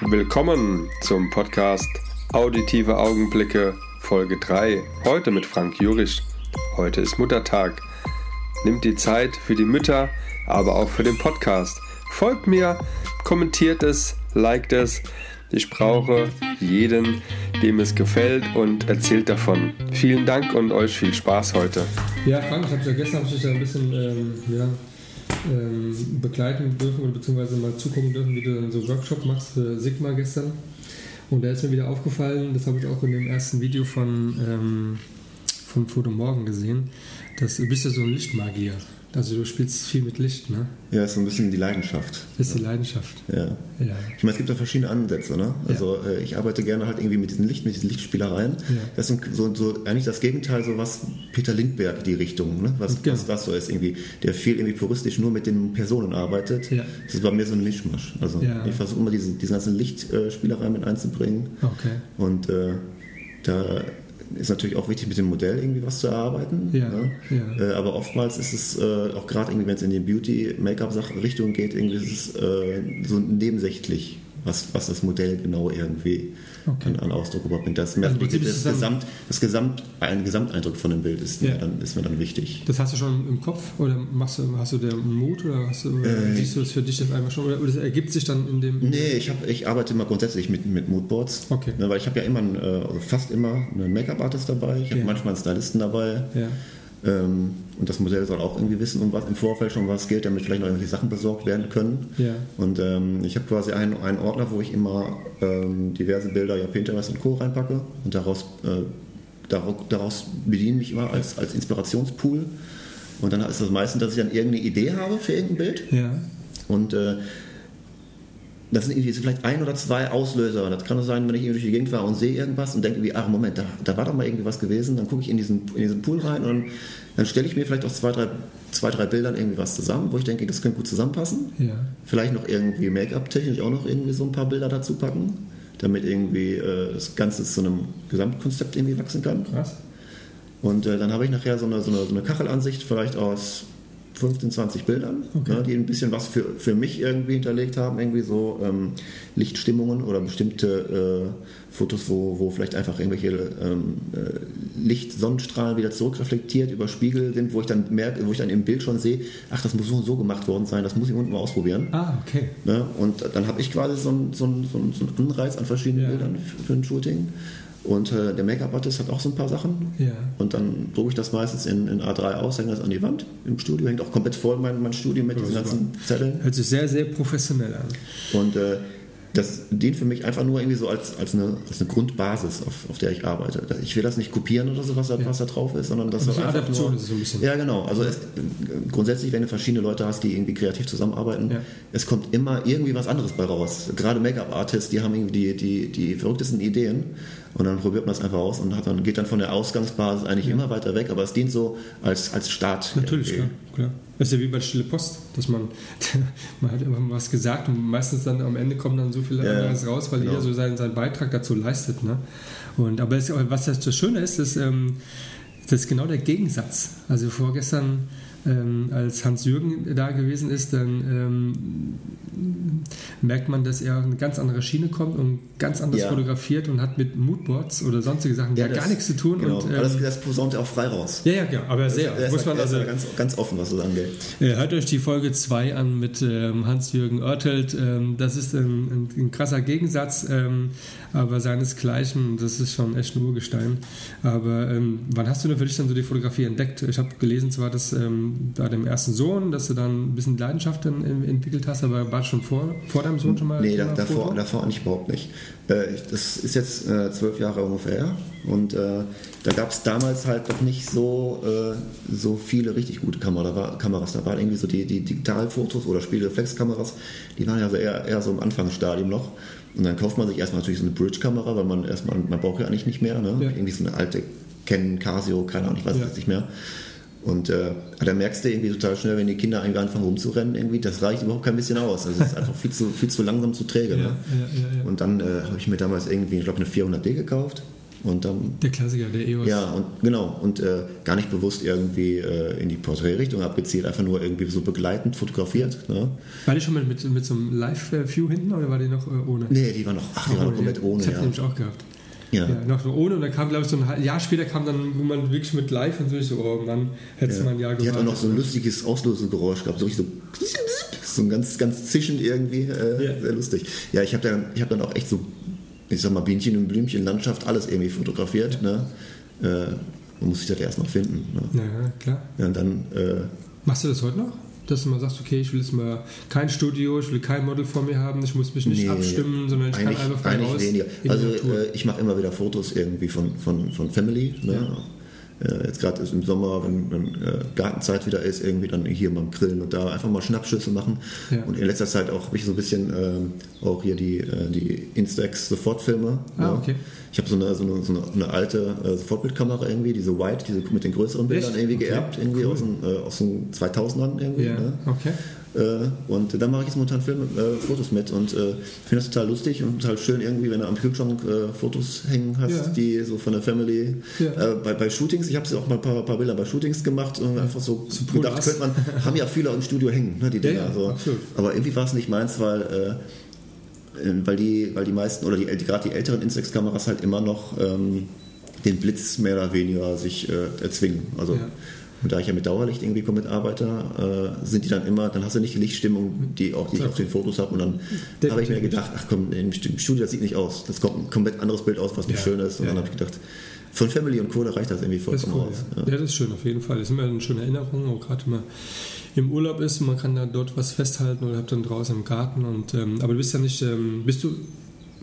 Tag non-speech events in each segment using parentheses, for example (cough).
Willkommen zum Podcast Auditive Augenblicke Folge 3. Heute mit Frank Jurisch. Heute ist Muttertag. Nimmt die Zeit für die Mütter, aber auch für den Podcast. Folgt mir, kommentiert es, liked es. Ich brauche jeden, dem es gefällt und erzählt davon. Vielen Dank und euch viel Spaß heute. Ja, Frank, ich habe ja gestern hab ich ja ein bisschen ähm, ja, ähm, begleiten dürfen oder beziehungsweise mal zugucken dürfen, wie du dann so Workshop machst für Sigma gestern. Und da ist mir wieder aufgefallen, das habe ich auch in dem ersten Video von, ähm, von Foto Morgen gesehen, dass du bist ja so ein Lichtmagier. Also du spielst viel mit Licht, ne? Ja, ist so ein bisschen die Leidenschaft. Ist die Leidenschaft. Ja. Ja. Ich meine, es gibt ja verschiedene Ansätze, ne? Also äh, ich arbeite gerne halt irgendwie mit diesen Licht, mit diesen Lichtspielereien. Ja. Das ist so, so eigentlich das Gegenteil, so was Peter Lindbergh die Richtung, ne? Was, Genau. was das so ist irgendwie, der viel irgendwie puristisch nur mit den Personen arbeitet. Ja. Das ist bei mir so ein Mischmasch. Also Ja. ich versuche immer diese, diese ganzen Lichtspielereien mit einzubringen. Okay. Und äh, da ist natürlich auch wichtig, mit dem Modell irgendwie was zu erarbeiten. Ja, ne? ja. Äh, aber oftmals ist es äh, auch gerade irgendwie, wenn es in die Beauty-Make-up-Richtung geht, irgendwie ist es äh, so nebensächlich, was, was das Modell genau irgendwie Okay. an, an Ausdruck überbringt. Das, Also das, dann- Gesamt, das Gesamt, ein Gesamteindruck von dem Bild ist, Ja. mir, dann, ist mir dann wichtig. Das hast du schon im Kopf oder machst du, hast du den Mut oder hast du, Äh, siehst du es für dich jetzt einfach schon oder, oder das ergibt sich dann in dem. Nee, ich, hab, ich arbeite immer grundsätzlich mit, mit Moodboards. Okay. Ne, weil ich habe ja immer, einen, äh, also fast immer einen Make-up-Artist dabei. Ich habe Ja. manchmal einen Stylisten dabei. Ja. Ähm, und das Modell soll auch irgendwie wissen, um was im Vorfeld schon was geht, damit vielleicht noch irgendwelche Sachen besorgt werden können. Ja. Und ähm, ich habe quasi einen, einen Ordner, wo ich immer ähm, diverse Bilder, ja Pinterest und Co. reinpacke und daraus, äh, daraus, daraus bediene mich immer als, als Inspirationspool. Und dann ist das meistens, dass ich dann irgendeine Idee habe für irgendein Bild. Ja. Und äh, das sind irgendwie vielleicht ein oder zwei Auslöser. Das kann sein, wenn ich irgendwie durch die Gegend war und sehe irgendwas und denke, wie, ach Moment, da, da war doch mal irgendwie was gewesen. Dann gucke ich in diesen, in diesen Pool rein und dann, stelle ich mir vielleicht aus zwei drei, zwei, drei Bildern irgendwie was zusammen, wo ich denke, das könnte gut zusammenpassen. Ja. Vielleicht noch irgendwie Make-up-technisch auch noch irgendwie so ein paar Bilder dazu packen, damit irgendwie äh, das Ganze zu einem Gesamtkonzept irgendwie wachsen kann. Krass. Und äh, dann habe ich nachher so eine, so, eine, so eine Kachelansicht, vielleicht aus 15, 20 Bildern, Okay. ne, die ein bisschen was für, für mich irgendwie hinterlegt haben, irgendwie so ähm, Lichtstimmungen oder bestimmte äh, Fotos, wo, wo vielleicht einfach irgendwelche ähm, äh, Licht-Sonnenstrahlen wieder zurückreflektiert über Spiegel sind, wo ich dann merke, wo ich dann im Bild schon sehe, ach, das muss so und so gemacht worden sein, das muss ich unten mal ausprobieren. Ah, okay. Ne? Und dann habe ich quasi so einen so so einen Anreiz an verschiedenen Ja. Bildern für, für ein Shooting. Und äh, der Make-up-Artist hat auch so ein paar Sachen. Ja. Und dann drucke ich das meistens in, in A3 aus, hänge das an die Wand im Studio, hängt auch komplett voll mein, mein Studio mit diesen super. ganzen Zetteln. Hört sich sehr, sehr professionell an. Und äh, das dient für mich einfach nur irgendwie so als, als, eine, als eine Grundbasis, auf, auf der ich arbeite. Ich will das nicht kopieren oder so, was da, Ja. was da drauf ist, sondern das soll bisschen einfach Adaption nur, ist so ein bisschen. Ja, genau. Also es, grundsätzlich, wenn du verschiedene Leute hast, die irgendwie kreativ zusammenarbeiten, Ja. es kommt immer irgendwie was anderes bei raus. Gerade Make-up-Artists, die haben irgendwie die, die, die verrücktesten Ideen und dann probiert man es einfach aus und dann, geht dann von der Ausgangsbasis eigentlich immer weiter weg, aber es dient so als, als Start. Natürlich, klar, klar. Das ist ja wie bei der Stille Post, dass man, (laughs) man hat immer was gesagt und meistens dann am Ende kommt dann so viel Ja, anderes raus, weil genau. jeder so seinen, seinen Beitrag dazu leistet. Ne? Und, aber es, was das, das Schöne ist, ist, ähm, das ist genau der Gegensatz. Also vorgestern, ähm, als Hans-Jürgen da gewesen ist, dann ähm, merkt man, dass er auf eine ganz andere Schiene kommt und ganz anders Ja. fotografiert und hat mit Moodboards oder sonstige Sachen ja, das- gar nichts zu tun. Genau. Und, aber ähm, das, das posaunt er auch frei raus. ja, ja, ja, aber sehr. Ist, muss man ist also, ganz, ganz offen, was das angeht. äh, Hört euch die Folge 2 an mit ähm, Hans-Jürgen Oertelt. Ähm, das ist ein, ein, ein krasser Gegensatz, ähm, aber seinesgleichen, das ist schon echt ein Urgestein. Aber ähm, wann hast du denn für dich dann so die Fotografie entdeckt? Ich habe gelesen zwar, dass ähm, bei dem ersten Sohn, dass du dann ein bisschen Leidenschaft dann, entwickelt hast, aber war schon vor, vor deinem Sohn schon mal? Nee, da, davor, Foto? davor eigentlich überhaupt nicht. Äh, das ist jetzt äh, zwölf Jahre ungefähr und äh, da gab es damals halt noch nicht so, so viele richtig gute da Kameras. Da waren irgendwie so die, die Digitalfotos oder Spiegelreflexkameras, die waren ja so eher, eher so im Anfangsstadium noch. Und dann kauft man sich erstmal natürlich so eine Bridge-Kamera, weil man erstmal, man braucht ja eigentlich nicht mehr, ne? Ja. Irgendwie so eine alte Canon, Casio, keine Ahnung, ich weiß es Ja. jetzt nicht mehr. Und äh, da merkst du irgendwie total schnell, wenn die Kinder irgendwie anfangen rumzurennen, irgendwie, das reicht überhaupt kein bisschen aus. Also es ist einfach viel zu, viel zu langsam, zu träge. Ja, Ne? ja, ja, ja. Und dann äh, habe ich mir damals irgendwie, ich glaube, eine 400D gekauft. Und dann, Der Klassiker, der EOS. ja, und genau, und äh, gar nicht bewusst irgendwie äh, in die Porträtrichtung abgezielt, einfach nur irgendwie so begleitend fotografiert. Ne? War die schon mit, mit, mit so einem Live-View hinten oder war die noch äh, ohne? Nee, die war noch, ach, die war noch komplett ohne, Das hab ich ja. nämlich auch gehabt. Ja. Ja, noch so ohne und dann kam, glaube ich, so ein Jahr später kam dann, wo man wirklich mit live und so, ich so, oh Mann, hättest du mal ein Jahr Die hat auch noch so ein lustiges Auslösegeräusch gehabt, so richtig so, so ein ganz, ganz zischend irgendwie, äh, Ja. sehr lustig. Ja, ich habe dann, ich hab dann auch echt so, ich sag mal, Bienchen und Blümchen, Landschaft, alles irgendwie fotografiert. Ne? Äh, man muss sich das erst noch finden. Ne? Ja, klar. Ja, und dann, äh, Machst du das heute noch? Dass du mal sagst, okay, ich will jetzt mal kein Studio, ich will kein Model vor mir haben, ich muss mich nicht Nee, abstimmen, sondern ich kann einfach frei raus. weniger. Also äh, ich mache immer wieder Fotos irgendwie von, von, von Family. Ne? Äh, jetzt gerade im Sommer, wenn, wenn äh, Gartenzeit wieder ist, irgendwie dann hier beim Grillen und da einfach mal Schnappschüsse machen. Ja. Und in letzter Zeit auch ich so ein bisschen ähm, auch hier die, äh, die Instax Sofortfilme. Ah, ne? okay. Ich habe so eine, so, eine, so eine, alte äh, Sofortbildkamera irgendwie, diese White, diese mit den größeren Bildern Echt? irgendwie Okay, geerbt, irgendwie cool. aus, den, äh, aus den 2000ern irgendwie. ja, Ne? okay. Äh, und da mache ich jetzt momentan Filme, äh, Fotos mit und äh, finde das total lustig und total schön irgendwie, wenn du am Kühlschrank Fotos hängen hast, Ja. die so von der Family. Ja. Bei, bei Shootings, ich habe auch mal ein paar, paar Bilder bei Shootings gemacht und einfach so, gedacht, könnte man, haben ja viele im Studio hängen, ne, die Dinger. ja, so. absolut. Aber irgendwie war es nicht meins, weil weil die, weil die meisten oder die, die gerade die älteren Instax-Kameras halt immer noch ähm, den Blitz mehr oder weniger sich äh, erzwingen. Also Ja. Und da ich ja mit Dauerlicht irgendwie komplett arbeite, äh, sind die dann immer, dann hast du nicht die Lichtstimmung, die, auch, die ich auf den Fotos habe. Und dann habe ich mir gedacht, ach komm, im Studio das sieht nicht aus. Das kommt ein komplett anderes Bild aus, was nicht Ja. schön ist. Und Ja, dann habe ich gedacht, von Family und Co. da reicht das irgendwie vollkommen cool. aus. Ja. Ja. das ist schön auf jeden Fall. Das ist immer eine schöne Erinnerung, auch gerade wenn man im Urlaub ist und man kann da dort was festhalten oder habt dann draußen im Garten. Und, ähm, aber du bist ja nicht, ähm, bist du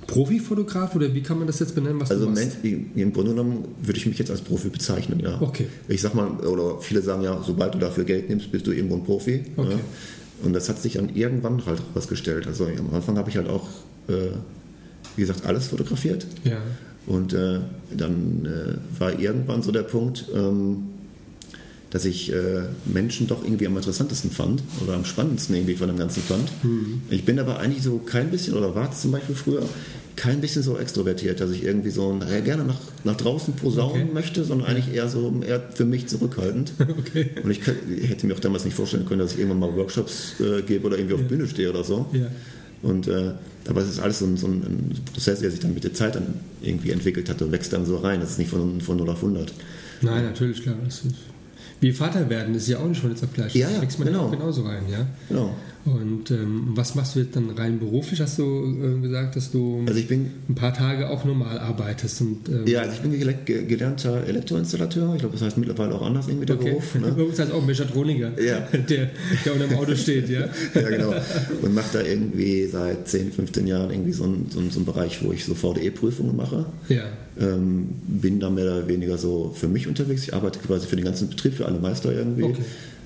Profifotograf oder wie kann man das jetzt benennen, was Also du im, machst? Im Grunde genommen würde ich mich jetzt als Profi bezeichnen, ja. Okay. Ich sag mal, oder viele sagen ja, sobald du dafür Geld nimmst, bist du irgendwo ein Profi. Okay. Ja. Und das hat sich dann irgendwann halt rausgestellt. Also am Anfang habe ich halt auch, äh, wie gesagt, alles fotografiert. Ja, Und äh, dann äh, war irgendwann so der Punkt, ähm, dass ich äh, Menschen doch irgendwie am interessantesten fand oder am spannendsten irgendwie von dem Ganzen fand. Ich bin aber eigentlich so kein bisschen, oder war es zum Beispiel früher, kein bisschen so extrovertiert, dass ich irgendwie so äh, gerne nach, nach draußen posaunen Okay. möchte, sondern eigentlich eher so eher für mich zurückhaltend. (laughs) okay. Und ich, ich hätte mir auch damals nicht vorstellen können, dass ich irgendwann mal Workshops äh, gebe oder irgendwie auf Ja. Bühne stehe oder so. Ja. Und, äh, aber es ist alles so ein, so ein Prozess, der sich dann mit der Zeit dann irgendwie entwickelt hat und wächst dann so rein. Das ist nicht von, von 0 auf 100. Nein, natürlich, klar. Das ist, wie Vater werden, das ist ja auch nicht von jetzt auf gleich. Ja, ja, wächst man ja genau. genauso rein, ja. Genau. Und ähm, was machst du jetzt dann rein beruflich? Hast du äh, gesagt, dass du Also ich bin, ein paar Tage auch normal arbeitest und ähm, ja, also ich bin gele- ge- gelernter Elektroinstallateur. Ich glaube, das heißt mittlerweile auch anders irgendwie der okay. Beruf. Bei Ne? uns heißt auch Mechatroniker, Ja. (laughs) der, der unter dem Auto steht, ja. (laughs) ja, genau. Und mache da irgendwie seit 10, 15 Jahren irgendwie so einen so einen- so einen Bereich, wo ich so VDE-Prüfungen mache. Ja, Ähm, bin da mehr oder weniger so für mich unterwegs. Ich arbeite quasi für den ganzen Betrieb, für alle Meister irgendwie. Okay.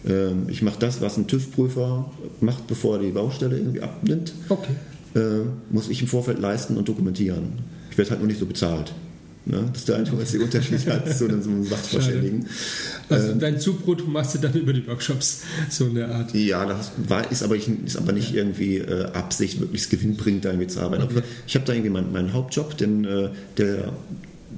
Ähm, ich mache das, was ein TÜV-Prüfer macht, bevor er die Baustelle irgendwie abnimmt. okay. äh, muss ich im Vorfeld leisten und dokumentieren. Ich werde halt nur nicht so bezahlt. Ne? Das ist der einzige Unterschied halt zu einem, so einem Sachverständigen. Also dein Zubrot machst du dann über die Workshops, so in der Art. Ja, das war, ist, aber ich, ist aber nicht irgendwie äh, Absicht, möglichst gewinnbringend da irgendwie zu arbeiten. Aber Ich habe da irgendwie meinen, meinen Hauptjob, den, äh, der,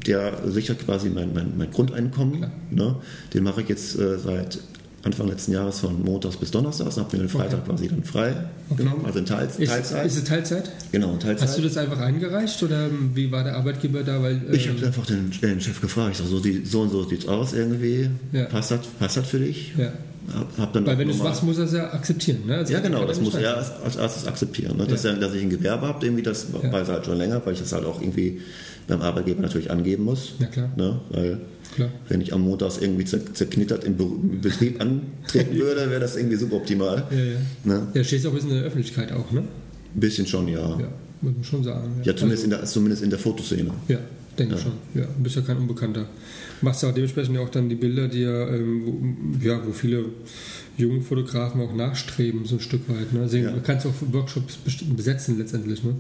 der sichert quasi mein, mein, mein Grundeinkommen. Ne? Den mache ich jetzt äh, seit Anfang letzten Jahres von Montags bis Donnerstags und habe mir den Freitag quasi dann frei genommen, also in Teils, Ist, Teilzeit. ist es Teilzeit? genau, Teilzeit. Hast du das einfach eingereicht oder wie war der Arbeitgeber da? Weil, Ich ähm, habe einfach den, den Chef gefragt, ich sag, so, so und so sieht's aus irgendwie. Ja. Passt, das, passt das für dich? ja. Hab, hab dann Weil wenn du es machst, muss er es ja akzeptieren. Ne? Also Ja, genau, das muss er als, als erstes akzeptieren. Ne? Dass, Ja. er, dass ich ein Gewerbe habe, irgendwie, das Ja. weiß er halt schon länger, weil ich das halt auch irgendwie beim Arbeitgeber natürlich angeben muss. Ja, klar. Ne? Weil Klar. wenn ich am Montags irgendwie zer- zerknittert im, Be im Betrieb antreten (laughs) würde, wäre das irgendwie suboptimal. Ja, ja. Ne? Ja, stehst auch ein bisschen in der Öffentlichkeit auch, ne? Ein bisschen schon, ja. Ja, muss man schon sagen. Ja, zumindest, in der, zumindest in der Fotoszene. Ja, denke ich schon. Ja, du bist ja kein Unbekannter. Machst ja auch dementsprechend ja auch dann die Bilder, die ja, ähm, wo, ja, wo viele junge Fotografen auch nachstreben, so ein Stück weit. Ne? Deswegen Ja. kannst du auch Workshops besetzen letztendlich. Ne?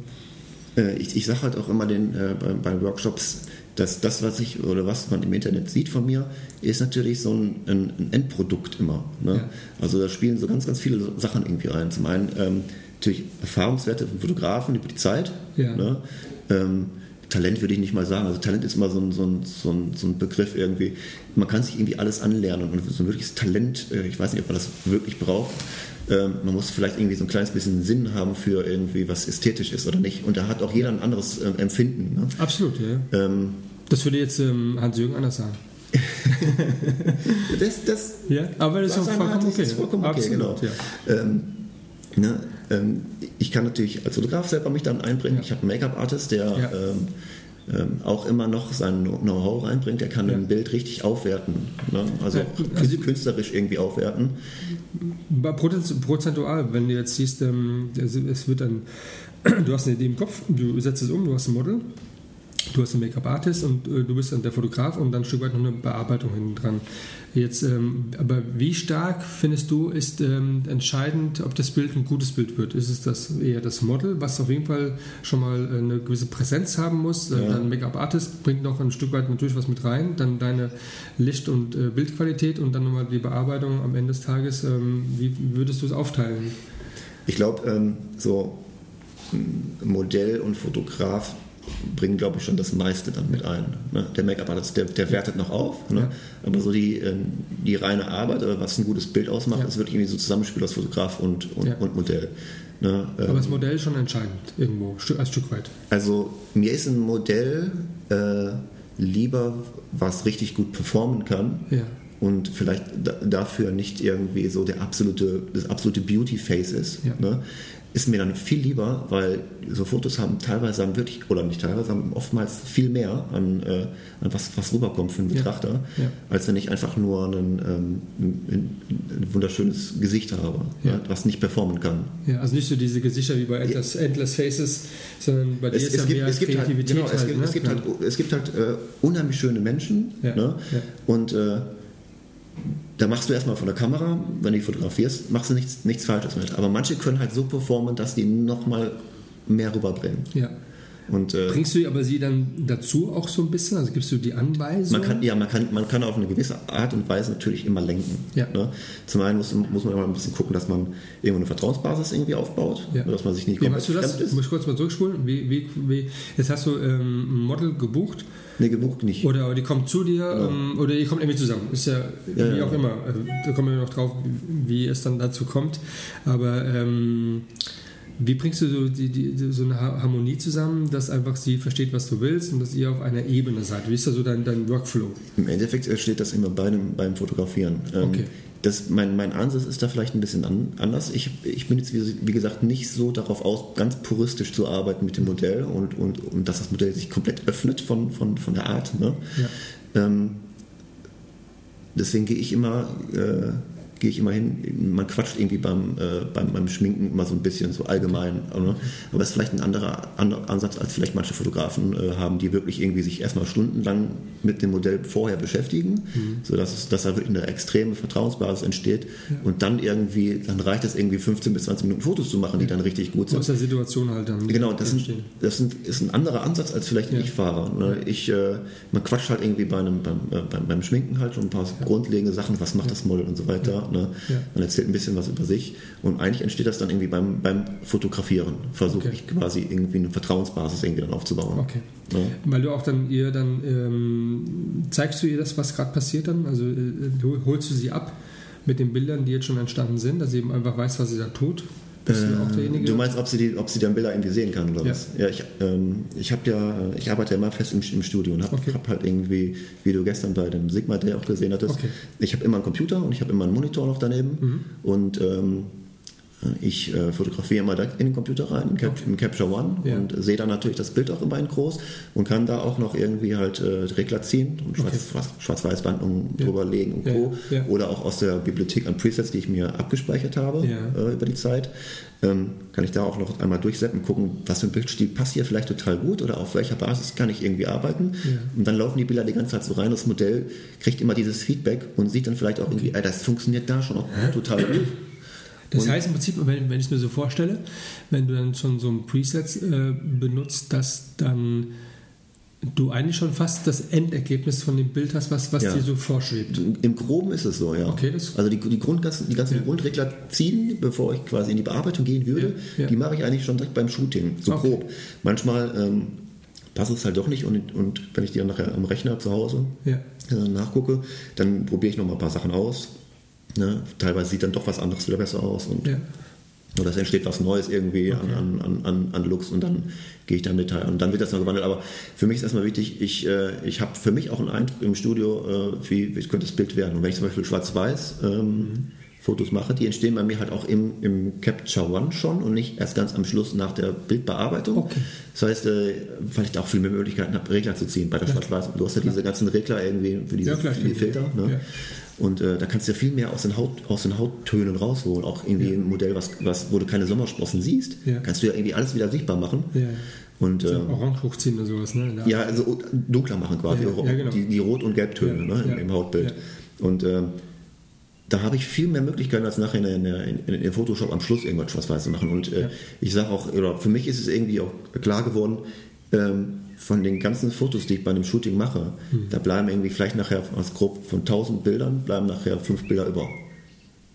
Äh, ich ich sage halt auch immer den, äh, bei, bei Workshops, dass das, was ich oder was man im Internet sieht von mir, ist natürlich so ein, ein, ein Endprodukt immer. Ne? Ja. Also da spielen so ganz, ganz viele Sachen irgendwie rein. Zum einen ähm, natürlich Erfahrungswerte von Fotografen über die Zeit. Ja. Ne? Ähm, Talent würde ich nicht mal sagen. Also Talent ist immer so ein, so ein, so ein, so ein Begriff irgendwie. Man kann sich irgendwie alles anlernen und so ein wirkliches Talent, äh, ich weiß nicht, ob man das wirklich braucht. Ähm, man muss vielleicht irgendwie so ein kleines bisschen Sinn haben für irgendwie, was ästhetisch ist oder nicht. Und da hat auch jeder ein anderes ähm, Empfinden. Ne? Absolut, ja. Ähm, das würde jetzt ähm, Hans-Jürgen anders sagen. (laughs) das, das, ja, aber das ist auch vollkommen okay. Ist vollkommen okay, Absolut, genau. Ja. Ähm, ne, ähm, ich kann natürlich als Fotograf selber mich dann einbringen. Ja. Ich habe einen Make-up-Artist, der ja. ähm, ähm, auch immer noch sein Know-how reinbringt. Der kann ein Bild richtig aufwerten. Ne? Also, also, künstlerisch irgendwie aufwerten. Prozentual, wenn du jetzt siehst, ähm, es wird dann, (clears throat) du hast eine Idee im Kopf, du setzt es um, du hast ein Model du hast einen Make-up-Artist und äh, du bist dann der Fotograf und dann ein Stück weit noch eine Bearbeitung hinten dran. Jetzt, ähm, aber wie stark findest du, ist ähm, entscheidend, ob das Bild ein gutes Bild wird? Ist es das eher das Model, was auf jeden Fall schon mal äh, eine gewisse Präsenz haben muss? Äh, ja. Dann Make-up-Artist bringt noch ein Stück weit natürlich was mit rein, dann deine Licht- und äh, Bildqualität und dann nochmal die Bearbeitung am Ende des Tages. Ähm, wie würdest du es aufteilen? Ich glaube, ähm, so Modell und Fotograf bringen, glaube ich, schon das meiste dann mit ein. Ne? Der Make-up-Artist, der, der, wertet noch auf, ne? ja. aber so die, ähm, die reine Arbeit, was ein gutes Bild ausmacht, ja. ist wirklich irgendwie so Zusammenspiel aus Fotograf und, und, ja. und Modell. Ne? Aber das ähm, Modell ist schon entscheidend, irgendwo, als Stück weit. Also mir ist ein Modell äh, lieber, was richtig gut performen kann. Und vielleicht dafür nicht irgendwie so der absolute, das absolute Beauty-Face ist. Ne? Ist mir dann viel lieber, weil so Fotos haben teilweise haben wirklich, oder nicht teilweise, haben oftmals viel mehr an, äh, an was, was rüberkommt für einen Betrachter, ja, ja. als wenn ich einfach nur einen, ähm, ein, ein, wunderschönes Gesicht habe, ja. was nicht performen kann. Ja, also nicht so diese Gesichter wie bei Endless, Endless Faces, sondern bei dir es, ist es ja gibt, mehr es gibt halt, Kreativität. Halt, genau, es, gibt, ne? es gibt halt, es gibt halt äh, unheimlich schöne Menschen ne? und äh, da machst du erstmal von der Kamera, wenn du die fotografierst, machst du nichts, nichts Falsches mit. Aber manche können halt so performen, dass die nochmal mehr rüberbringen. Ja. Und, äh, Bringst du aber sie dann dazu auch so ein bisschen? Also gibst du die Anweisung? Man kann, ja, man kann, man kann auf eine gewisse Art und Weise natürlich immer lenken. Ja. Ne? Zum einen muss, muss man immer ein bisschen gucken, dass man irgendwo eine Vertrauensbasis irgendwie aufbaut, ja. dass man sich nicht komplett wie machst du das? Muss ich kurz mal zurückspulen? Wie, wie, wie, jetzt hast du ähm, ein Model gebucht Nee, gebucht nicht. Oder die kommt zu dir genau. ähm, oder die kommt irgendwie zusammen. Ist ja, ja wie ja. auch immer. Also, da kommen wir noch drauf, wie es dann dazu kommt. Aber ähm, wie bringst du so, die, die, so, eine Harmonie zusammen, dass einfach sie versteht, was du willst und dass ihr auf einer Ebene seid? Wie ist da so dein, dein Workflow? Im Endeffekt steht das immer bei dem, beim Fotografieren. Ähm, okay das, mein, mein Ansatz ist da vielleicht ein bisschen an, anders. Ich, ich bin jetzt, wie, wie, gesagt, nicht so darauf aus, ganz puristisch zu arbeiten mit dem Modell und, und, und dass das Modell sich komplett öffnet von, von, von der Art. Ne? Ja. Ähm, deswegen gehe ich immer äh, gehe ich immer hin, man quatscht irgendwie beim, äh, beim, beim, Schminken immer so ein bisschen so allgemein. Ne? Aber es ist vielleicht ein anderer, Ansatz, als vielleicht manche Fotografen äh, haben, die wirklich irgendwie sich erstmal stundenlang mit dem Modell vorher beschäftigen, mhm. sodass es, dass da wirklich eine extreme Vertrauensbasis entsteht ja. und dann irgendwie, dann reicht es irgendwie 15 bis 20 Minuten Fotos zu machen, die dann richtig gut sind. Aus der Situation halt dann. Genau, das, sind, das sind, ist ein anderer Ansatz als vielleicht ein ja. Ich-Fahrer. Ne? Ich, äh, man quatscht halt irgendwie bei einem, beim, äh, beim, beim, Schminken halt schon ein paar ja. grundlegende Sachen, was macht das Model und so weiter. Ne? Ja. Man erzählt ein bisschen was über sich und eigentlich entsteht das dann irgendwie beim, beim Fotografieren. Versuche okay. ich quasi irgendwie eine Vertrauensbasis irgendwie dann aufzubauen. Okay. Ja. Weil du auch dann ihr dann ähm, zeigst du ihr das, was gerade passiert dann? Also äh, holst du sie ab mit den Bildern, die jetzt schon entstanden sind, dass sie eben einfach weiß, was sie da tut? Äh? Du meinst, ob sie, die, ob sie dann Bilder irgendwie sehen kann oder ja. was? Ja, ich, ähm, ich habe ja, ich arbeite ja immer fest im, im Studio und habe okay. hab halt irgendwie, wie du gestern bei dem Sigma Day auch gesehen hattest, okay. ich habe immer einen Computer und ich habe immer einen Monitor noch daneben mhm. und ähm, ich äh, fotografiere immer direkt in den Computer rein, in, Cap okay. in Capture One ja. und sehe dann natürlich das Bild auch immer in groß und kann da auch noch irgendwie halt äh, Regler ziehen und Schwarz, Schwarz-Weiß-Bandung ja. drüber legen und Co. Ja. Oder auch aus der Bibliothek an Presets, die ich mir abgespeichert habe äh, über die Zeit. Ähm, kann ich da auch noch einmal durchsetzen, gucken, was für ein Bildstil passt hier vielleicht total gut oder auf welcher Basis kann ich irgendwie arbeiten. Und dann laufen die Bilder die ganze Zeit so rein. Das Modell kriegt immer dieses Feedback und sieht dann vielleicht auch okay. irgendwie, ey, das funktioniert da schon auch total gut. Das und heißt im Prinzip, wenn, wenn ich es mir so vorstelle, wenn du dann schon so ein Preset äh, benutzt, dass dann du eigentlich schon fast das Endergebnis von dem Bild hast, was, was ja. dir so vorschwebt. Im Groben ist es so, ja. Okay, also die, die, Grundganzen, die ganzen ja. Grundregler ziehen, bevor ich quasi in die Bearbeitung gehen würde, ja. die mache ich eigentlich schon direkt beim Shooting, so okay. grob. Manchmal ähm, passt es halt doch nicht. Und, und wenn ich die dann nachher am Rechner zu Hause äh, nachgucke, dann probiere ich noch mal ein paar Sachen aus. Ne? Teilweise sieht dann doch was anderes wieder besser aus. Und Ja. oder es entsteht was Neues irgendwie an, an, an, an, an Looks und dann gehe ich da im Detail und dann wird das noch gewandelt. Aber für mich ist erstmal wichtig, ich, äh, ich habe für mich auch einen Eindruck im Studio, äh, wie, wie könnte das Bild werden. Und wenn ich zum Beispiel schwarz-weiß ähm, Fotos mache, die entstehen bei mir halt auch im, im Capture One schon und nicht erst ganz am Schluss nach der Bildbearbeitung. Okay. Das heißt, äh, weil ich da auch viel mehr Möglichkeiten habe, Regler zu ziehen bei der schwarz-weiß. Du hast ja diese ganzen Regler irgendwie für diese, Ja, für die. Filter. Ne? Ja. Und äh, da kannst du ja viel mehr aus den, Haut, aus den Hauttönen rausholen. Auch irgendwie ein Modell, was, was, wo du keine Sommersprossen siehst, Ja. kannst du ja irgendwie alles wieder sichtbar machen. Ja. Und So äh, Orange hochziehen oder sowas, ne? Ja. ja, also dunkler machen quasi, Ja, ja, genau. die, die Rot- und Gelbtöne Ja, ne, im, ja, im Hautbild. ja. Und äh, da habe ich viel mehr Möglichkeiten als nachher in, in, in, in Photoshop am Schluss irgendwas schwarz-weiß zu machen. Und äh, Ja. ich sage auch, oder für mich ist es irgendwie auch klar geworden, ähm, von den ganzen Fotos, die ich bei einem Shooting mache, Hm. da bleiben irgendwie vielleicht nachher aus grob von 1000 Bildern, bleiben nachher fünf Bilder über.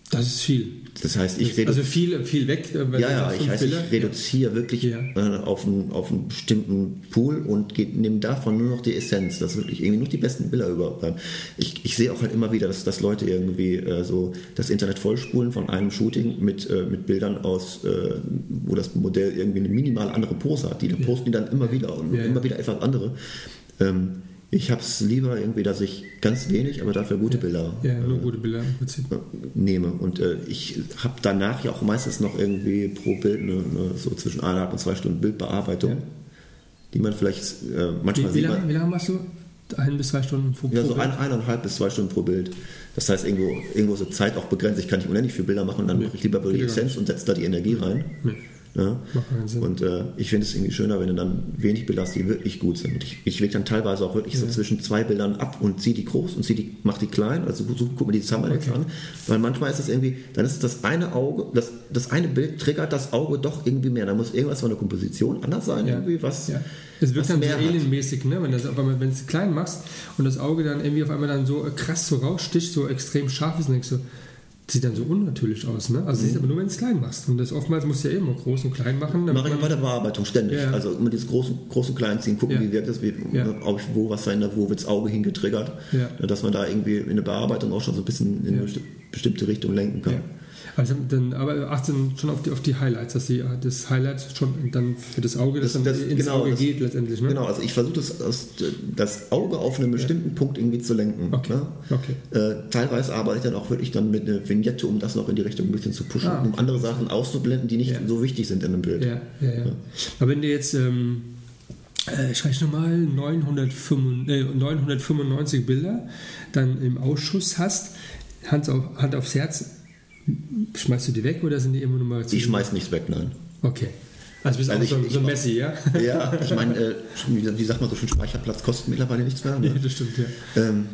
Das ist viel. Das heißt, ich rede Also viel, viel weg. äh, ja, ja, ich, heißt, ich reduziere wirklich Ja. äh, auf, einen, auf einen bestimmten Pool und nehme davon nur noch die Essenz, dass wirklich irgendwie nur die besten Bilder überbleiben. Ich, ich sehe auch halt immer wieder, dass, dass Leute irgendwie äh, so das Internet vollspulen von einem Shooting mit, äh, mit Bildern aus, äh, wo das Modell irgendwie eine minimal andere Pose hat. Die posten die dann immer wieder und Ja, ja. immer wieder etwas andere. Ähm, ich habe es lieber irgendwie, dass ich ganz wenig, aber dafür gute Bilder Ja, nur gute Bilder im Prinzip. nehme. Und äh, ich habe danach ja auch meistens noch irgendwie pro Bild eine, eine, so zwischen eineinhalb und zwei Stunden Bildbearbeitung, Ja. die man vielleicht äh, manchmal Wie, wie, sieht. lange, Man, wie lange machst du? Ein bis zwei Stunden pro ja, so Bild? eineinhalb bis zwei Stunden pro Bild. Das heißt, irgendwo, irgendwo ist die Zeit auch begrenzt. Ich kann nicht unendlich viele Bilder machen und dann mache ich lieber die Essenz und setze da die Energie rein. Nee. Ja? Macht keinen Sinn. Und äh, ich finde es irgendwie schöner, wenn du dann wenig Bilder hast, die wirklich gut sind. Und ich, ich lege dann teilweise auch wirklich so zwischen zwei Bildern ab und ziehe die groß und ziehe die, mach die klein. Also so, guck mir die Thumbnails Okay. an. Weil manchmal ist es irgendwie, dann ist das eine Auge, das, das eine Bild triggert das Auge doch irgendwie mehr. Da muss irgendwas von der Komposition anders sein, Ja. irgendwie, was, Ja. Es wirkt dann so alienmäßig, ne? wenn, das wenn du es klein machst und das Auge dann irgendwie auf einmal dann so krass so raussticht, so extrem scharf ist, und denkst du, sieht dann so unnatürlich aus. Ne? Also, siehst aber nur, wenn du es klein machst. Und das oftmals musst du ja immer groß und klein machen. Mache ich bei der Bearbeitung ständig. Ja. Also immer dieses groß, groß und klein ziehen, gucken, Ja. wie wirkt das, wie, Ja. ob ich wo was verändert, wo wird das Auge hingetriggert. Ja. Dass man da irgendwie in der Bearbeitung auch schon so ein bisschen in eine besti- bestimmte Richtung lenken kann. Ja. Also dann, aber achten schon auf die, auf die Highlights, dass die, das Highlight schon dann für das Auge, das, Das- dann das- ins genau, Auge das- geht letztendlich. Ne? Genau, also ich versuche das, das, Auge auf einen bestimmten Punkt irgendwie zu lenken. Okay. Ne? Okay. Äh, teilweise arbeite ich dann auch wirklich dann mit einer Vignette, um das noch in die Richtung ein bisschen zu pushen, Ah, um andere Sachen auszublenden, die nicht Ja. so wichtig sind in einem Bild. Ja, ja, ja. Aber wenn du jetzt, ähm, äh, ich rechne mal, 995, äh, 995 Bilder dann im Ausschuss hast, Hand, auf, Hand aufs Herz, schmeißt du die weg oder sind die immer nummeriert? Ich schmeiß nichts weg, nein. Okay. Also bist du Also auch so, ich- so Messi, ja? (laughs) Ja, ich meine, äh, wie, sagt man so schön, Speicherplatz kostet mittlerweile nichts mehr. Ne? Ja, das stimmt, ja. Ähm,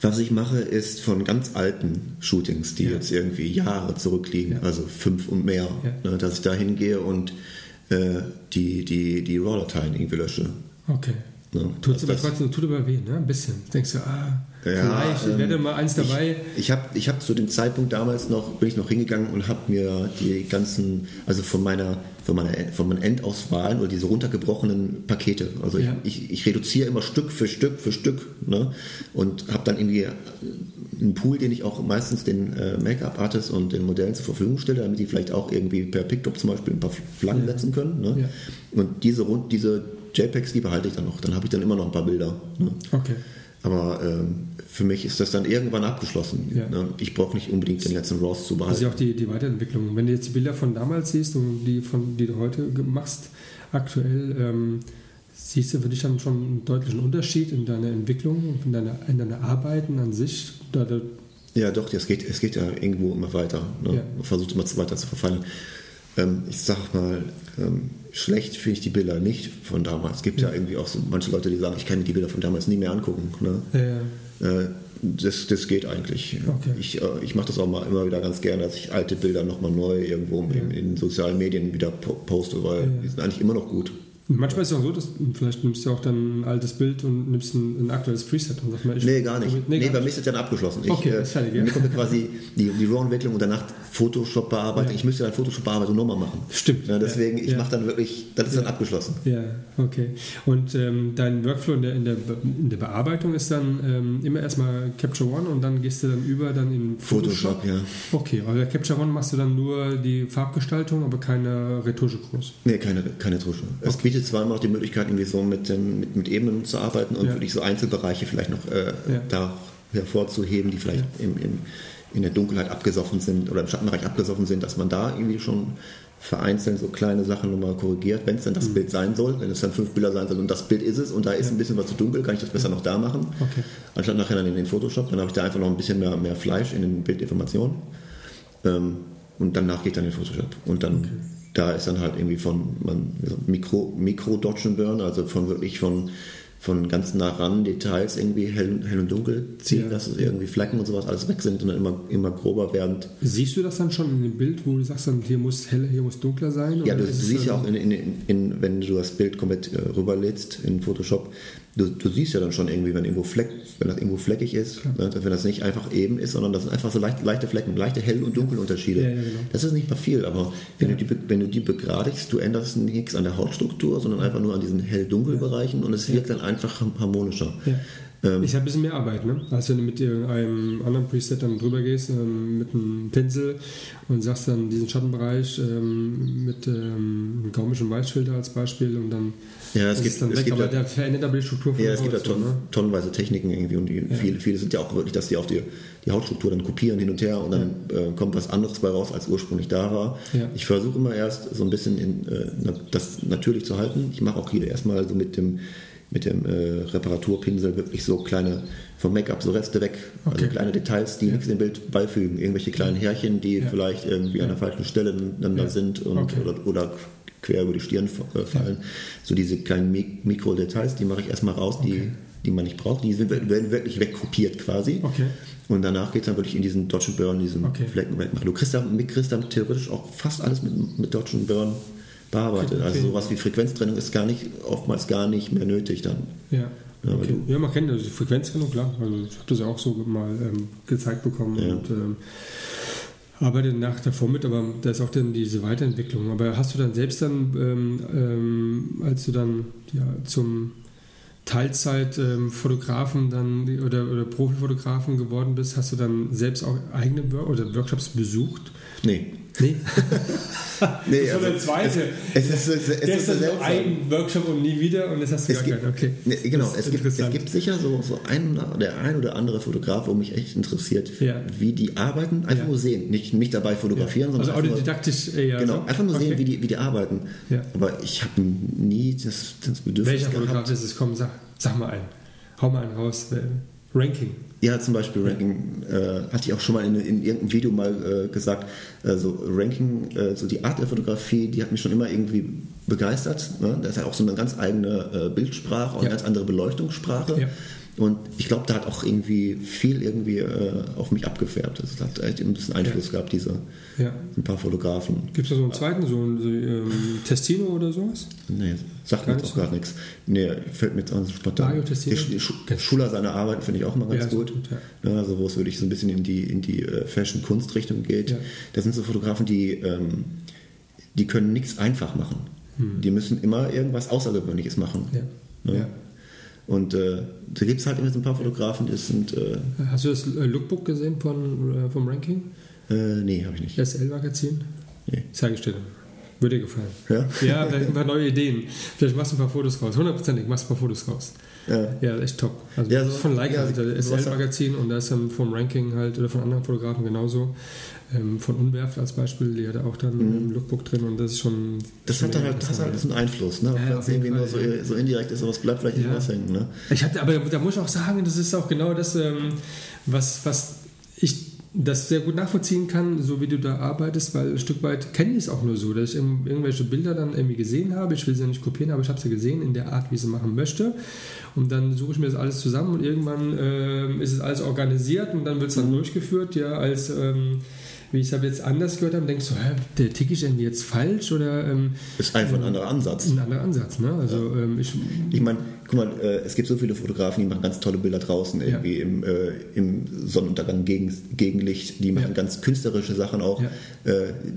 was ich mache, ist von ganz alten Shootings, die Ja. jetzt irgendwie Jahre zurückliegen, Ja. also fünf und mehr, Ja. ne, dass ich da hingehe und äh, die, die, die RAW-Dateien irgendwie lösche. Okay. Ne? Tut Also aber das- trotzdem, tut aber weh, ne? Ein bisschen. Denkst du, ah, Ja, vielleicht, ich ähm, werde mal eins dabei. Ich, ich habe ich hab zu dem Zeitpunkt damals noch, bin ich noch hingegangen und habe mir die ganzen, also von meiner, von meiner, von meinen Endauswahlen oder diese runtergebrochenen Pakete, also Ja. ich, ich, ich reduziere immer Stück für Stück für Stück ne? und habe dann irgendwie einen Pool, den ich auch meistens den äh, Make-up-Artists und den Modellen zur Verfügung stelle, damit die vielleicht auch irgendwie per Picktop zum Beispiel ein paar Flaggen setzen können. Ne? Ja. Und diese, diese JPEGs, die behalte ich dann noch. Dann habe ich dann immer noch ein paar Bilder. Ne? Okay. Aber ähm, für mich ist das dann irgendwann abgeschlossen. Ja. Ne? Ich brauche nicht unbedingt den letzten RAWs zu behalten. ja auch die, die Weiterentwicklung. Wenn du jetzt die Bilder von damals siehst und die, von, die du heute machst, aktuell, ähm, siehst du für dich dann schon einen deutlichen Unterschied in deiner Entwicklung, in deiner, in deiner Arbeiten an sich? Da, da, Ja, doch, es geht, es geht ja irgendwo immer weiter. Ne? Ja. Man versucht immer weiter zu verfallen. Ähm, ich sag mal, ähm, schlecht finde ich die Bilder nicht von damals. Es gibt ja. irgendwie auch so manche Leute, die sagen, ich kann die Bilder von damals nie mehr angucken. Ne? äh, Äh, das, das geht eigentlich. Okay. Ich, äh, ich mache das auch mal immer wieder ganz gerne, dass ich alte Bilder nochmal neu irgendwo in, in sozialen Medien wieder po poste, weil Ja. die sind eigentlich immer noch gut. Manchmal ist es auch so, dass vielleicht nimmst du auch dann ein altes Bild und nimmst ein, ein aktuelles Preset und sagst mal, ich Nee, gar nicht. Nee, gar bei nicht. mir ist das dann abgeschlossen. Okay, ich, äh, ist fertig, ja. Mir kommt quasi die, die RAW-Entwicklung und danach Photoshop-Bearbeitung. Ja. Ich müsste dann Photoshop-Bearbeitung nochmal machen. Stimmt. Ja, deswegen, ich mache dann wirklich, das ist dann abgeschlossen. Ja, okay. Und ähm, dein Workflow in der, in, der, in der Bearbeitung ist dann ähm, immer erstmal Capture One und dann gehst du dann über dann in Photoshop. Photoshop, ja. Okay, aber bei Capture One machst du dann nur die Farbgestaltung, aber keine Retusche groß. Nee, keine, keine Tusche. Es bietet zwar immer noch die Möglichkeit, irgendwie so mit, dem, mit, mit Ebenen zu arbeiten und Ja. wirklich so Einzelbereiche vielleicht noch äh, Ja. da hervorzuheben, die vielleicht im, im, in der Dunkelheit abgesoffen sind oder im Schattenbereich abgesoffen sind, dass man da irgendwie schon vereinzelt so kleine Sachen nochmal korrigiert, wenn es dann das Mhm. Bild sein soll, wenn es dann fünf Bilder sein soll und das Bild ist es und da ist ein bisschen was zu dunkel, kann ich das besser noch da machen. Okay. Anstatt nachher dann in den Photoshop, dann habe ich da einfach noch ein bisschen mehr, mehr Fleisch in den Bildinformationen. Ähm, und danach geht dann in den Photoshop. Und dann, da ist dann halt irgendwie von man, Mikro, Mikro Dodge and Burn, also von wirklich von, von ganz nah ran Details irgendwie hell, hell und dunkel ziehen, Ja. dass es irgendwie Flecken und sowas alles weg sind und dann immer, immer grober werden. Siehst du das dann schon in dem Bild, wo du sagst, dann hier muss heller, hier muss dunkler sein? Ja, oder du, siehst ja auch, in, in, in, wenn du das Bild komplett äh, rüberlädst in Photoshop, du, du siehst ja dann schon irgendwie, wenn irgendwo Fleck, wenn das irgendwo fleckig ist, ne, wenn das nicht einfach eben ist, sondern das sind einfach so leicht, leichte Flecken, leichte Hell- und Dunkelunterschiede. Ja, ja, genau. Das ist nicht mal viel, aber wenn, Ja. du die, wenn du die begradigst, du änderst nichts an der Hautstruktur, sondern einfach nur an diesen Hell-Dunkel-Bereichen und es wirkt dann einfach harmonischer. Ähm, Ist ja ein bisschen mehr Arbeit, ne? Als wenn du mit dir einem anderen Preset dann drüber gehst, ähm, mit einem Pinsel und sagst dann diesen Schattenbereich ähm, mit ähm, einem gaumischen Weißfilter als Beispiel und dann Ja, es gibt- es weg, gibt aber ja- der verändert aber die Struktur von Ja, es gibt ja so, ton, ne? tonnenweise Techniken irgendwie und die, viele, viele sind ja auch wirklich, dass die auf die, die Hautstruktur dann kopieren hin und her und dann äh, kommt was anderes bei raus, als ursprünglich da war. Ja. Ich versuche immer erst so ein bisschen in, äh, das natürlich zu halten. Ich mache auch hier erstmal so mit dem, mit dem äh, Reparaturpinsel wirklich so kleine vom Make-up so Reste weg, Okay. also kleine Details, die nichts dem Bild beifügen, irgendwelche kleinen Härchen, die Ja. vielleicht irgendwie an der falschen Stelle dann Ja. da sind und, Okay. oder, oder quer über die Stirn äh, fallen. So diese kleinen Mik Mikrodetails, die mache ich erstmal raus, die, Okay. die man nicht braucht. Die werden wirklich wegkopiert quasi. Okay. Und danach geht es dann wirklich in diesen Dodge and Burn, diesen Okay. Flecken wegmachen. Du kriegst da, mit- kriegst da theoretisch auch fast alles mit, mit Dodge Burn bearbeitet. Okay. Also sowas wie Frequenztrennung ist gar nicht, oftmals gar nicht mehr nötig dann. Ja. Ja, Okay. ja, man kennt die Frequenztrennung, klar. Also ich habe das ja auch so mal ähm, gezeigt bekommen Ja. und ähm, arbeite nach davor mit, aber da ist auch dann diese Weiterentwicklung. Aber hast du dann selbst dann, ähm, ähm, als du dann ja, zum Teilzeit-Fotografen dann oder, oder Profifotografen geworden bist, hast du dann selbst auch eigene Wor oder Workshops besucht? Nee. Nee. (laughs) Nee, das war der zweite. Es ist, es ist, es Der ist so ein Workshop und nie wieder und das hast du Es gar gibt, keinen. Okay. ne, genau, es gibt, es gibt sicher so, so ein, der ein oder andere Fotograf, wo mich echt interessiert, Ja. wie die arbeiten. Einfach Ja. nur sehen, nicht, nicht dabei fotografieren, Also sondern nur, autodidaktisch eher. genau, so? einfach nur sehen, Okay. wie, die, wie die arbeiten. Ja. Aber ich habe nie das, das Bedürfnis Welcher Fotograf ist es? Komm, sag, sag mal einen. Hau mal einen raus. Äh, Ranking. Ja, zum Beispiel Ranking, äh, hatte ich auch schon mal in, in irgendeinem Video mal äh, gesagt, also Ranking, äh, so die Art der Fotografie, die hat mich schon immer irgendwie begeistert. Ne? Da ist ja auch so eine ganz eigene äh, Bildsprache, auch Ja. eine ganz andere Beleuchtungssprache. Ja. Und ich glaube, da hat auch irgendwie viel irgendwie äh, auf mich abgefärbt. Also, es hat echt ein bisschen Einfluss gehabt, diese Ja. ein paar Fotografen. Gibt es da so einen zweiten, so einen ähm, Testino oder sowas? Nee, sagt Gar mir nicht auch gar nichts. Nee, fällt mir jetzt an spontan. Mario Testino? Die Sch- Sch- Schuler seine Arbeiten finde ich auch immer ganz Ja, gut. gut, Ja, also wo es wirklich so ein bisschen in die, in die äh, Fashion-Kunst-Richtung geht. Ja. Das sind so Fotografen, die, ähm, die können nichts einfach machen. Die müssen immer irgendwas Außergewöhnliches machen. Hm. Ja. Und äh, da gibt es halt immer so ein paar Fotografen, die sind, äh, Hast du das äh, Lookbook gesehen von, äh, vom Ranking? äh, nee, habe ich nicht. SL-Magazin? Nee. Zeige ich dir. Würde dir gefallen. Ja? Ja, vielleicht ein paar neue Ideen. Vielleicht machst du ein paar Fotos raus. Hundertprozentig machst du ein paar Fotos raus. Ja. Ja, echt top. Also Ja, das so- ist von Leica, ja, das sowas- SL-Magazin und da ist dann vom Ranking halt, oder von anderen Fotografen genauso. Ähm, von Unwerft als Beispiel, die hat auch dann im Lookbook drin und das ist schon. Mhm. Das schon hat dann halt, das hat halt einen Einfluss, ne? Ja, Wenn es irgendwie nur so, so indirekt ist, aber es bleibt vielleicht nicht Ja. raushängen, ne? Ich hatte, aber da muss ich auch sagen, das ist auch genau das, ähm, was, was ich das sehr gut nachvollziehen kann, so wie du da arbeitest, weil ein Stück weit kenne ich es auch nur so, dass ich irgend- irgendwelche Bilder dann irgendwie gesehen habe. Ich will sie ja nicht kopieren, aber ich habe sie gesehen in der Art, wie ich sie machen möchte. Und dann suche ich mir das alles zusammen und irgendwann ähm, ist es alles organisiert und dann wird es dann durchgeführt, ja, als ähm, wie ich es aber jetzt anders gehört habe, denkst du, der tick ich irgendwie jetzt falsch oder ähm, Ist einfach ein anderer Ansatz. ein anderer Ansatz, ne? Also ähm, ich, Ich meine, guck mal, äh, es gibt so viele Fotografen, die machen ganz tolle Bilder draußen, irgendwie im, äh, im Sonnenuntergang gegen, Gegenlicht, die machen Ja. ganz künstlerische Sachen auch. Äh,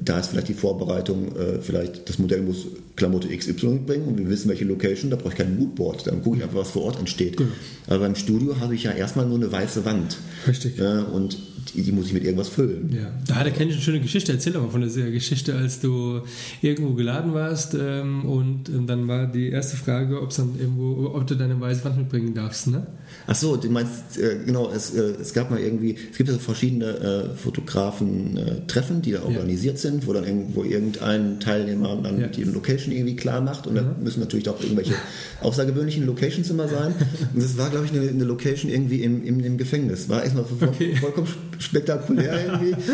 da ist vielleicht die Vorbereitung, äh, vielleicht das Modell muss Klamotte XY mitbringen und wir wissen, welche Location, da brauche ich kein Moodboard, dann gucke ich einfach, was vor Ort entsteht. Genau. Aber beim Studio habe ich ja erstmal nur eine weiße Wand. Richtig. Äh, und die, muss ich mit irgendwas füllen. Ja, da hat er eine schöne Geschichte. Erzähl doch mal von dieser Geschichte, als du irgendwo geladen warst ähm, und ähm, dann war die erste Frage, ob dann irgendwo, ob du deine weiße Wand mitbringen darfst, ne? Ach so, du meinst, äh, genau, es, äh, es gab mal irgendwie, es gibt ja so verschiedene äh, Fotografen-Treffen, die da organisiert sind, wo dann irgendwo irgendein Teilnehmer dann Ja. die Location irgendwie klar macht und da müssen natürlich auch irgendwelche außergewöhnlichen Locations immer sein. (laughs) Und das war, glaube ich, eine, eine Location irgendwie im, im, im Gefängnis. War erstmal voll, Okay. vollkommen spektakulär irgendwie. (laughs)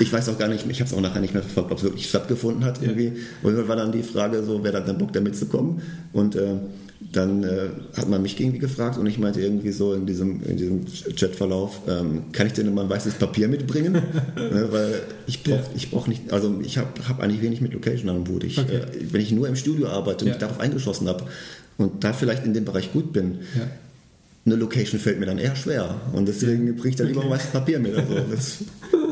Ich weiß auch gar nicht, ich habe es auch nachher nicht mehr verfolgt, ob es wirklich stattgefunden hat irgendwie. Und dann war dann die Frage so, wer hat dann Bock, da mitzukommen? Und äh, dann äh, hat man mich irgendwie gefragt und ich meinte irgendwie so in diesem, in diesem Chatverlauf, ähm, kann ich denn mal ein weißes Papier mitbringen? (laughs) ne, weil ich brauche Ja. ich brauch nicht, also ich habe hab eigentlich wenig mit Location am Hut. Ich, Okay. äh, wenn ich nur im Studio arbeite und Ja. mich darauf eingeschossen habe und da vielleicht in dem Bereich gut bin, Ja. Eine Location fällt mir dann eher schwer. Und deswegen bringe ich dann lieber ein weißes Papier mit. Also das,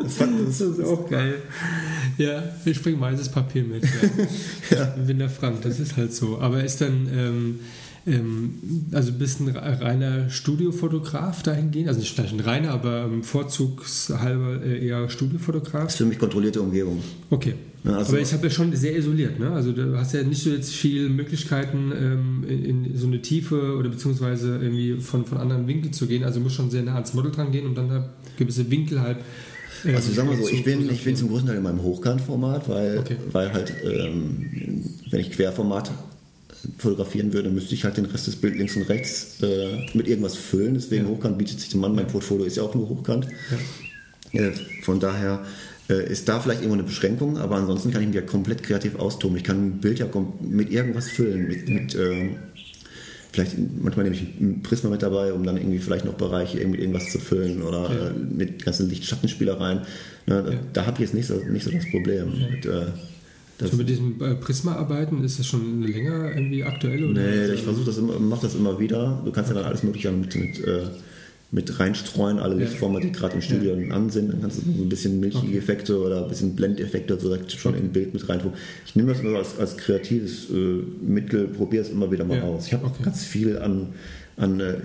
das, fand, das, (laughs) Das ist auch geil. Ja, ich bringe weißes Papier mit. (laughs) Ja. Ich bin der Frank, das ist halt so. Aber ist dann, ähm, ähm, also bist ein reiner Studiofotograf dahingehend? Also nicht vielleicht ein reiner, aber vorzugshalber äh, eher Studiofotograf? ist für mich kontrollierte Umgebung. Okay. Ja, also- aber ich habe ja schon sehr isoliert, ne? Also du hast ja nicht so jetzt viele Möglichkeiten, ähm, in, in so eine Tiefe oder beziehungsweise irgendwie von, von anderen Winkeln zu gehen. Also du musst schon sehr nah ans Model dran gehen und dann halt gewisse Winkel halt. ähm, Also sagen wir so, ich bin, ich bin zum größten Teil in meinem Hochkantformat, weil, Okay. weil halt, ähm, wenn ich Querformat fotografieren würde, müsste ich halt den Rest des Bild links und rechts äh, mit irgendwas füllen. Deswegen Ja. Hochkant bietet sich zum Mann. Mein Portfolio ist ja auch nur Hochkant. Äh, von daher ist da vielleicht irgendwo eine Beschränkung, aber ansonsten kann ich mich ja komplett kreativ austoben. Ich kann ein Bild ja mit irgendwas füllen, mit, mit ähm, vielleicht manchmal nehme ich ein Prisma mit dabei, um dann irgendwie vielleicht noch Bereiche irgendwie irgendwas zu füllen oder Ja. äh, mit ganzen Lichtschattenspielereien. Ne, da Ja. da habe ich jetzt nicht so, nicht so das Problem. Mit, äh, das, So mit diesem äh, Prisma-Arbeiten, ist das schon länger irgendwie aktuell? Oder? nee, ich versuche das immer, mache das immer wieder. Du kannst ja dann alles Mögliche mit, mit, äh, mit reinstreuen, alle. Lichtformen, die gerade im Studio an sind. Dann kannst du so ein bisschen milchige Okay. Effekte oder ein bisschen Blendeffekte direkt schon im Bild mit reintun. Ich nehme das immer als, als kreatives äh, Mittel, probiere es immer wieder mal Ja. aus. Ich habe Okay. ganz viel an, an äh,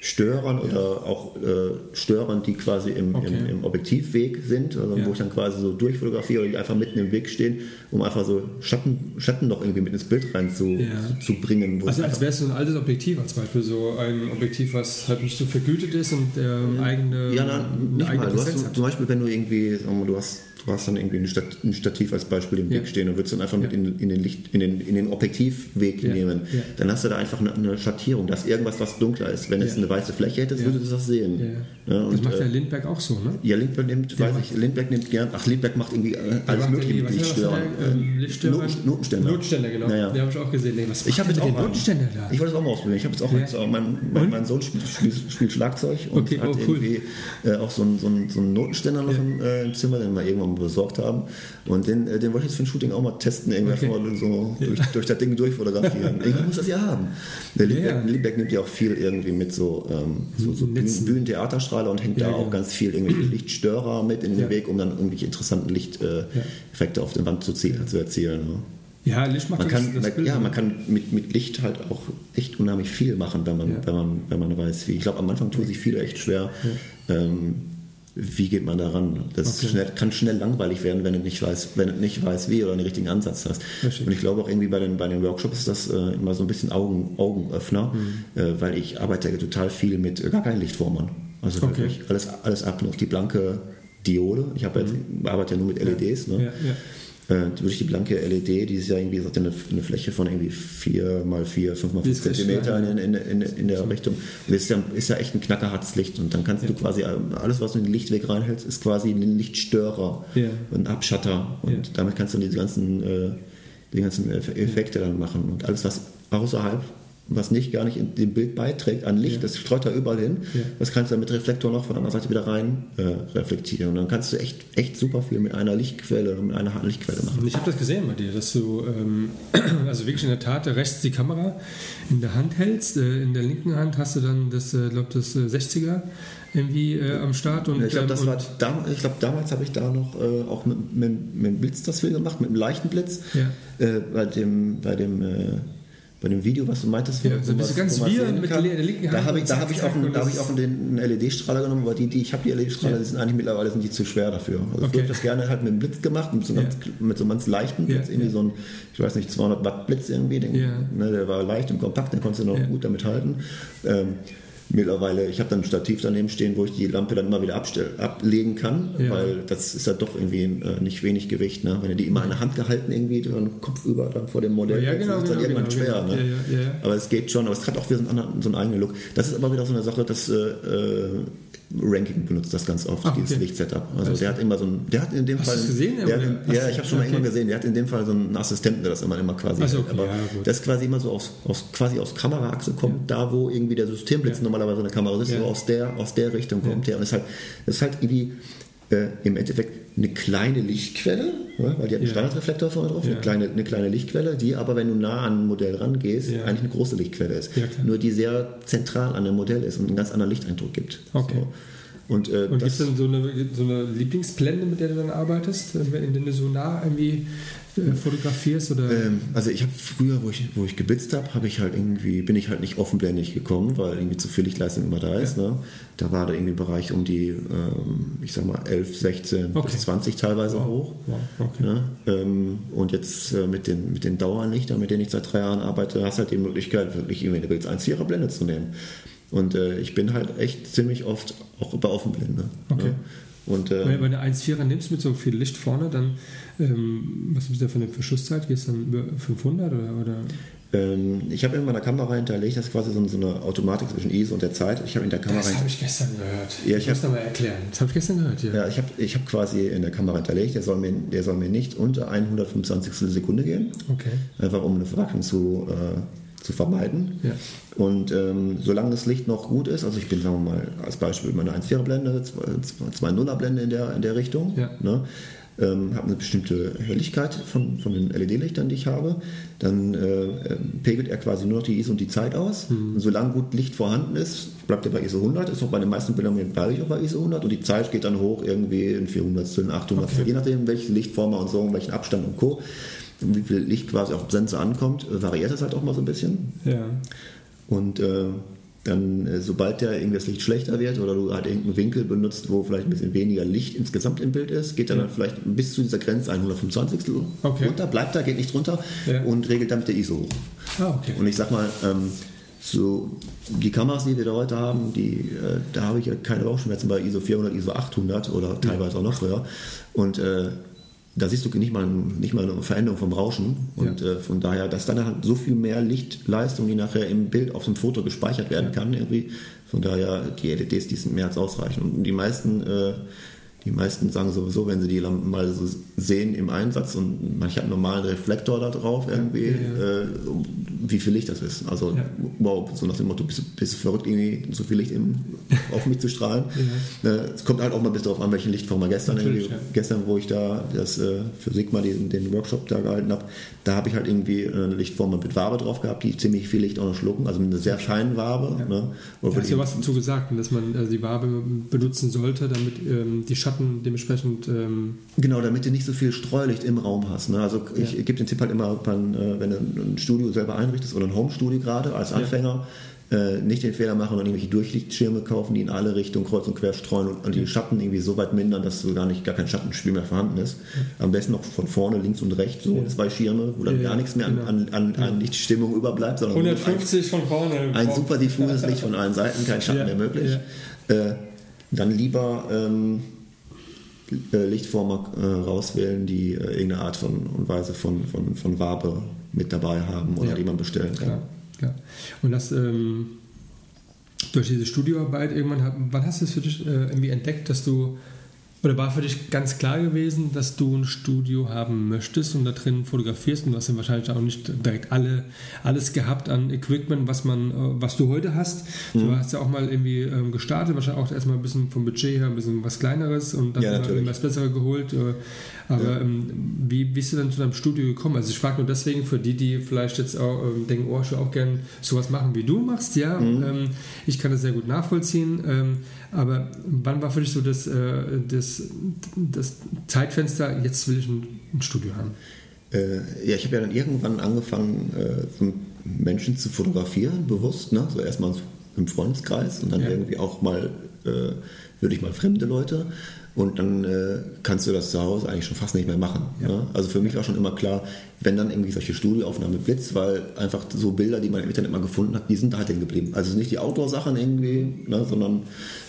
Lichtstörern oder auch äh, Störern, die quasi im, Okay. im, im Objektivweg sind, also Ja. wo ich dann quasi so durchfotografiere oder die einfach mitten im Weg stehen, um einfach so Schatten, Schatten noch irgendwie mit ins Bild rein zu, Ja. zu bringen. wo Also als wäre es so ein altes Objektiv, als Beispiel so ein Objektiv, was halt nicht so vergütet ist und ähm, eigene, Ja, nein, eine nicht mal. Du hast so, zum Beispiel, wenn du irgendwie, sagen wir mal, du hast, du hast dann irgendwie ein, Stat ein Stativ als Beispiel im Ja. Weg stehen und würdest dann einfach mit Ja. in, in den Licht, in den, in den Objektivweg Ja. nehmen, Ja. dann hast du da einfach eine, eine Schattierung. Da ist irgendwas, was dunkler ist. Wenn es Ja. eine weiße Fläche hätte, Ja. würdest du das sehen. Ja, ja. Ja, das und, macht äh, der Lindberg auch so, ne? Ja, Lindbergh nimmt, Der weiß ich, Lindbergh nimmt gern, ach, Lindbergh macht irgendwie äh, alles mögliche mit was hat er- was Lichtstören. hat er, ähm, Lichtstörer? Noten- Notenständer. Notenständer, genau. Naja. Den habe ich auch gesehen. Nee, was Ich habe jetzt auch mit den Notenständer da. Ich wollte das auch mal ausprobieren. Ich habe jetzt auch Ja. jetzt, auch- mein, mein, Und? mein Sohn spielt, spielt, Schlagzeug und Okay, hat oh, cool. irgendwie äh, auch so einen, so, einen, so einen Notenständer noch Ja. im, äh, im Zimmer, den wir irgendwann mal besorgt haben. Und den, äh, den wollte ich jetzt für ein Shooting auch mal testen, irgendwie Okay. mal so (laughs) durch, durch das Ding durchfotografieren. Irgendwann muss das ja haben. Der Ja, ja. Lindbergh nimmt ja auch viel irgendwie mit so, ähm, so, so Bühnentheaterstrahler und hängt Ja, da auch ganz viel irgendwelche (clears throat) Lichtstörer mit in den Ja. Weg, um dann irgendwelche interessanten Lichteffekte auf der Wand zu, ziel- zu erzielen. Ne? Ja, Licht macht Man das, kann, das Bild. ja, man kann mit, mit Licht halt auch echt unheimlich viel machen, wenn man, Ja. wenn man, wenn man weiß, wie. Ich glaube, am Anfang tun sich viele echt schwer. Ähm, wie geht man daran? Das Okay. schnell, kann schnell langweilig werden, wenn du nicht weißt, wenn du nicht weißt, wie oder einen richtigen Ansatz hast. Richtig. Und ich glaube auch irgendwie bei den, bei den Workshops ist das äh, immer so ein bisschen Augen, Augenöffner, Mhm. äh, weil ich arbeite ja total viel mit äh, gar keinen Lichtformern. Also Okay. wirklich alles, alles ab auf die blanke Diode. Ich jetzt, arbeite ja nur mit LEDs. Ne? Mhm. Ja, ja. Äh, durch die blanke LED, die ist ja irgendwie sagt, eine, eine Fläche von irgendwie 4 mal 4, 5 mal Die 5 ist recht Zentimeter klein, in, in, in, in der Richtung. Und das ist ja, ist ja echt ein knackerhartes Licht. Und dann kannst du quasi, äh, alles was du in den Lichtweg reinhältst, ist quasi ein Lichtstörer, Ja. ein Abschatter. Und Ja. damit kannst du diese ganzen, äh, die ganzen Eff- Effekte dann machen. Und alles, was außerhalb was nicht gar nicht in dem Bild beiträgt an Licht, Ja. das streut da überall hin. Ja. Das kannst du dann mit Reflektor noch von der anderen Seite wieder rein äh, reflektieren. Und dann kannst du echt, echt super viel mit einer Lichtquelle, mit einer harten Lichtquelle machen. Und ich habe das gesehen bei dir, dass du ähm, (clears throat) also wirklich in der Tat rechts die Kamera in der Hand hältst. Äh, in der linken Hand hast du dann das, äh, glaub, das äh, 60er irgendwie äh, am Start. Und, ich glaube, das ähm, war ich glaub, damals habe ich da noch äh, auch mit, mit, mit dem Blitz das Film gemacht, mit einem leichten Blitz. Ja. Äh, bei dem, bei dem äh, bei dem Video, was du meintest, Ja, so bisschen man- ganz wir mit der linken Hand Da habe ich, da habe ich auch, einen, da das ich auch einen, LED-Strahler genommen, aber die, die ich habe die LED-Strahler, Ja. die sind eigentlich mittlerweile sind die zu schwer dafür. Also Okay. ich habe das gerne halt mit dem Blitz gemacht, mit so, einem Ja. ganz, mit so einem ganz leichten Blitz, Ja, irgendwie so ein, ich weiß nicht, 200 Watt Blitz irgendwie, den, ne, der war leicht und kompakt, den konntest du noch gut damit halten. Ähm, Mittlerweile, ich habe dann ein Stativ daneben stehen, wo ich die Lampe dann immer wieder abstell, ablegen kann, Ja. weil das ist ja doch irgendwie äh, nicht wenig Gewicht. Ne? Wenn du die immer in der Hand gehalten irgendwie, dann Kopf über dann vor dem Modell, Ja, hältst, genau, ist dann genau, irgendwann genau, schwer. genau. Ne? Ja, ja, ja. Aber es geht schon, aber es hat auch wieder so einen, anderen, so einen eigenen Look. Das ist aber wieder so eine Sache, dass äh, äh, Ranking benutzt das ganz oft, dieses okay. Lichtsetup. Also der hat immer so ein, der hat in dem Hast Fall, gesehen, der oder? ja, ich habe schon mal Okay. irgendwann gesehen, der hat in dem Fall so einen Assistenten, der das immer, immer quasi, Ach so, okay, aber ja, das quasi immer so aus, aus quasi aus Kameraachse kommt, da wo irgendwie der Systemblitz Ja. normalerweise eine Kamera ist, Ja. so aus der, aus der Richtung kommt der und ist halt, ist halt irgendwie äh, im Endeffekt eine kleine Lichtquelle, ne, weil die hat einen Ja. Standardreflektor vorne drauf, Ja. eine, kleine, eine kleine Lichtquelle, die aber, wenn du nah an ein Modell rangehst, Ja. eigentlich eine große Lichtquelle ist. Ja. Nur die sehr zentral an dem Modell ist und einen ganz anderen Lichteindruck gibt. Okay. So. Und, äh, Und gibt es dann so eine, so eine Lieblingsblende, mit der du dann arbeitest, der du so nah irgendwie äh, fotografierst? Oder? ähm, also ich habe früher, wo ich, wo ich geblitzt habe, habe ich halt irgendwie, bin ich halt nicht offenblendig gekommen, weil irgendwie zu viel Lichtleistung immer da ist. Ne? Da war da irgendwie Bereich um die, ähm, ich sag mal, 11, 16 Okay. bis 20 teilweise Wow. hoch. Wow, okay. Ne? Ähm, und jetzt äh, mit den, mit den Dauerlichtern, mit denen ich seit drei Jahren arbeite, hast halt die Möglichkeit, wirklich irgendwie eine Bild 1,4er Blende zu nehmen. Und äh, ich bin halt echt ziemlich oft auch bei Offenblende. Okay. Ne? Und, äh, Wenn du eine 1,4er nimmst mit so viel Licht vorne, dann, ähm, was ist da für eine Verschlusszeit? Gehst du dann über 500 oder? oder? ähm, ich habe in meiner Kamera hinterlegt, das ist quasi so, eine Automatik zwischen ISO und der Zeit. Ich habe in der Kamera Das habe ich gestern gehört. Ja, ich muss hab- da mal erklären. Das habe ich gestern gehört, ja. Ja, ich habe ich hab quasi in der Kamera hinterlegt, der soll mir, der soll mir nicht unter 125 Sekunde gehen, Okay. einfach um eine Verwacklung zu, äh, zu vermeiden. Ja. Und ähm, solange das Licht noch gut ist, also ich bin, sagen wir mal, als Beispiel meine 1,4er Blende, 2,0er Blende in der, in der Richtung, Ja. ne? Ähm, habe eine bestimmte Helligkeit von, von den LED-Lichtern, die ich habe, dann äh, äh, pegelt er quasi nur noch die ISO und die Zeit aus. Mhm. Und solange gut Licht vorhanden ist, bleibt er bei ISO 100, ist auch bei den meisten Bildern bleibe ich auch bei ISO 100 und die Zeit geht dann hoch irgendwie in 400, in 800, Okay. je nachdem, welche Lichtform und so, welchen Abstand und Co. Und wie viel Licht quasi auf den Sensor ankommt, variiert das halt auch mal so ein bisschen. Ja. Und äh, dann, äh, sobald der irgendwie das Licht schlechter wird oder du halt irgendeinen Winkel benutzt, wo vielleicht ein bisschen weniger Licht insgesamt im Bild ist, geht er Ja. dann vielleicht bis zu dieser Grenze 125 Okay. runter, bleibt da, geht nicht runter Ja. und regelt damit der ISO hoch. Ah, okay. Und ich sag mal, ähm, so die Kameras, die wir da heute haben, die, äh, da habe ich ja keine Bauchschmerzen bei ISO 400, ISO 800 oder teilweise auch noch höher. Und äh, da siehst du nicht mal, nicht mal eine Veränderung vom Rauschen. Und äh, von daher, dass dann halt so viel mehr Lichtleistung, die nachher im Bild auf dem Foto gespeichert werden kann, irgendwie. Von daher, die LEDs, die sind mehr als ausreichend. Und die meisten, äh, die meisten sagen sowieso, wenn sie die Lampen mal so sehen im Einsatz und manche haben einen normalen Reflektor da drauf irgendwie, Ja, Äh, wie viel Licht das ist. Also, Ja. wow, so nach dem Motto, bist du, bist du verrückt, irgendwie so viel Licht im, (laughs) auf mich zu strahlen. Äh, Es kommt halt auch mal ein bisschen darauf an, welche Lichtform man gestern, ja. gestern, wo ich da das äh, für Sigma den, den Workshop da gehalten habe, da habe ich halt irgendwie eine Lichtform mit Wabe drauf gehabt, die ziemlich viel Licht auch noch schlucken, also mit einer sehr feinen Wabe. Ja. Ne? Du hast ja was dazu gesagt, dass man also die Wabe benutzen sollte, damit ähm, die Schatten dementsprechend. Ähm, Genau, damit du nicht so viel Streulicht im Raum hast. Ne? Also ich gebe den Tipp halt immer, äh, wenn du ein Studio selber einrichtest oder ein Home-Studio gerade als Anfänger, äh, nicht den Fehler machen und irgendwelche Durchlichtschirme kaufen, die in alle Richtungen kreuz und quer streuen und, und die Schatten irgendwie so weit mindern, dass so gar nicht gar kein Schattenspiel mehr vorhanden ist. Am besten noch von vorne, links und rechts so Ja. zwei Schirme, wo dann Ja, gar nichts mehr genau. an, an, an, Lichtstimmung überbleibt, sondern nur ein, 150 von vorne. ein super diffuses Licht von allen Seiten, kein Schatten Ja, mehr möglich. Äh, dann lieber ähm, äh, Lichtformer äh, rauswählen, die äh, irgendeine Art von und Weise von, von, von Wabe mit dabei haben oder Ja. die man bestellen kann. Klar, klar. Und das ähm, durch diese Studioarbeit irgendwann, wann hast du es für dich äh, irgendwie entdeckt, dass du Oder war für dich ganz klar gewesen, dass du ein Studio haben möchtest und da drin fotografierst und du hast ja wahrscheinlich auch nicht direkt alle, alles gehabt an Equipment, was man, äh, was du heute hast. Mhm. Du hast ja auch mal irgendwie ähm, gestartet, wahrscheinlich auch erstmal ein bisschen vom Budget her, ein bisschen was kleineres und dann ja, was Besseres geholt. Äh, aber ja. ähm, wie bist du dann zu deinem Studio gekommen? Also ich frage nur deswegen für die, die vielleicht jetzt auch ähm, denken, oh, ich will auch gerne sowas machen, wie du machst, ja. Mhm. Ich kann das sehr gut nachvollziehen. Aber wann war für dich so das, äh, das, das Zeitfenster, jetzt will ich ein, Studio haben? Äh, ja, ich habe ja dann irgendwann angefangen, äh, Menschen zu fotografieren, bewusst. Ne? So erstmal im Freundeskreis und dann ja. irgendwie auch mal, würde ich mal fremde Leute. Und dann äh, kannst du das zu Hause eigentlich schon fast nicht mehr machen. Ja. Ne? Also für mich war schon immer klar, wenn dann irgendwie solche Studioaufnahmen mit Blitz, weil einfach so Bilder, die man im Internet mal gefunden hat, die sind da halt hängen geblieben. Also nicht die Outdoor-Sachen irgendwie, ne, sondern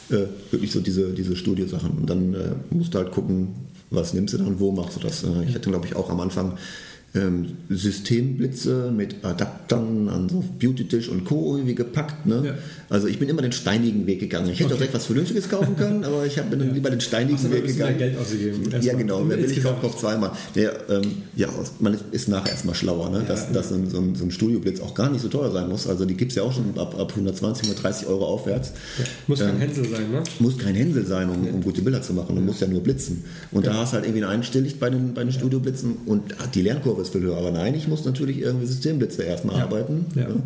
äh, wirklich so diese, diese Studiosachen. Und dann äh, musst du halt gucken, was nimmst du dann, wo machst du das. Äh, ich hatte, glaube ich, auch am Anfang ähm, Systemblitze mit Adaptern an so Beauty-Tisch und Co. irgendwie gepackt. Ne? Ja. Also ich bin immer den steinigen Weg gegangen. Ich hätte okay. auch direkt was Vernünftiges kaufen können, aber ich habe dann ja. lieber den steinigen Ach, Weg gegangen. Geld ausgegeben. ja, genau. Wer will ich kaufen, kauft zweimal. Der, ähm, ja, man ist nachher erstmal schlauer, ne? dass, ja. dass so, ein, so, ein, so Studioblitz auch gar nicht so teuer sein muss. Also die gibt es ja auch schon ab, ab 120, 130 Euro aufwärts. Muss ähm, kein Hänsel sein, ne? Muss kein Hänsel sein, um, um gute Bilder zu machen. Du musst ja nur blitzen. Und da hast du halt irgendwie ein Einstelllicht bei den, bei den Studioblitzen und die Lernkurve ist viel höher. Aber nein, ich muss natürlich irgendwie Systemblitze erstmal ja. arbeiten. Ja. Ne?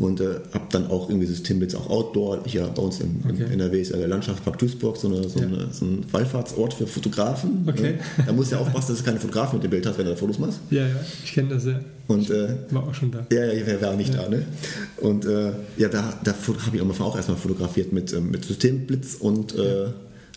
Und äh, habe dann auch irgendwie Systemblitz auch Outdoor. Hier bei uns im, okay. im NRW ist ja der Landschaftspark Duisburg so, eine, so, ja. eine, so, ein Wallfahrtsort für Fotografen. Ne? Okay. Da muss ja aufpassen, dass du keine Fotografen mit dem Bild hast, wenn du da Fotos machst. Ja, ja, ich kenne das ja. Und, äh, war auch schon da. Ja, ja, ich war auch nicht ja. da. Ne? Und äh, ja, da, da habe ich auch erstmal fotografiert mit, ähm, mit Systemblitz und äh,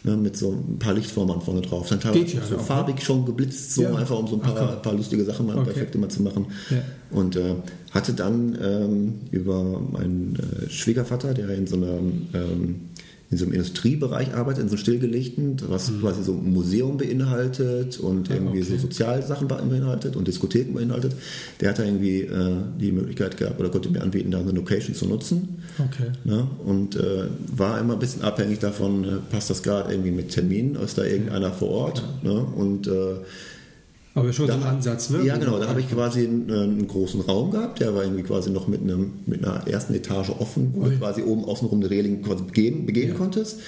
ne, mit so ein paar Lichtformen vorne drauf. Dann teilweise ja so auch, farbig ne? schon geblitzt, so ja. einfach um so ein paar, Ach, paar lustige Sachen mal okay. perfekt immer zu machen. Ja. Und äh, hatte dann ähm, über meinen äh, Schwiegervater, der in so einer ähm, in so einem Industriebereich arbeitet, in so einem stillgelegten, was mhm. quasi so ein Museum beinhaltet und ja, irgendwie okay. so Sozialsachen beinhaltet und Diskotheken beinhaltet. Der hat da irgendwie äh, die Möglichkeit gehabt oder konnte mir anbieten, da eine Location zu nutzen. Okay. Ne? Und äh, war immer ein bisschen abhängig davon, äh, passt das gerade irgendwie mit Terminen, ist da irgendeiner vor Ort. Ja. Ne? Und äh, aber schon da, so ein Ansatz, ne? Ja, genau. Da habe ich quasi einen, einen, großen Raum gehabt, der war irgendwie quasi noch mit, einem, mit einer ersten Etage offen, wo du quasi oben außenrum eine Reling quasi begehen, begehen ja. konntest.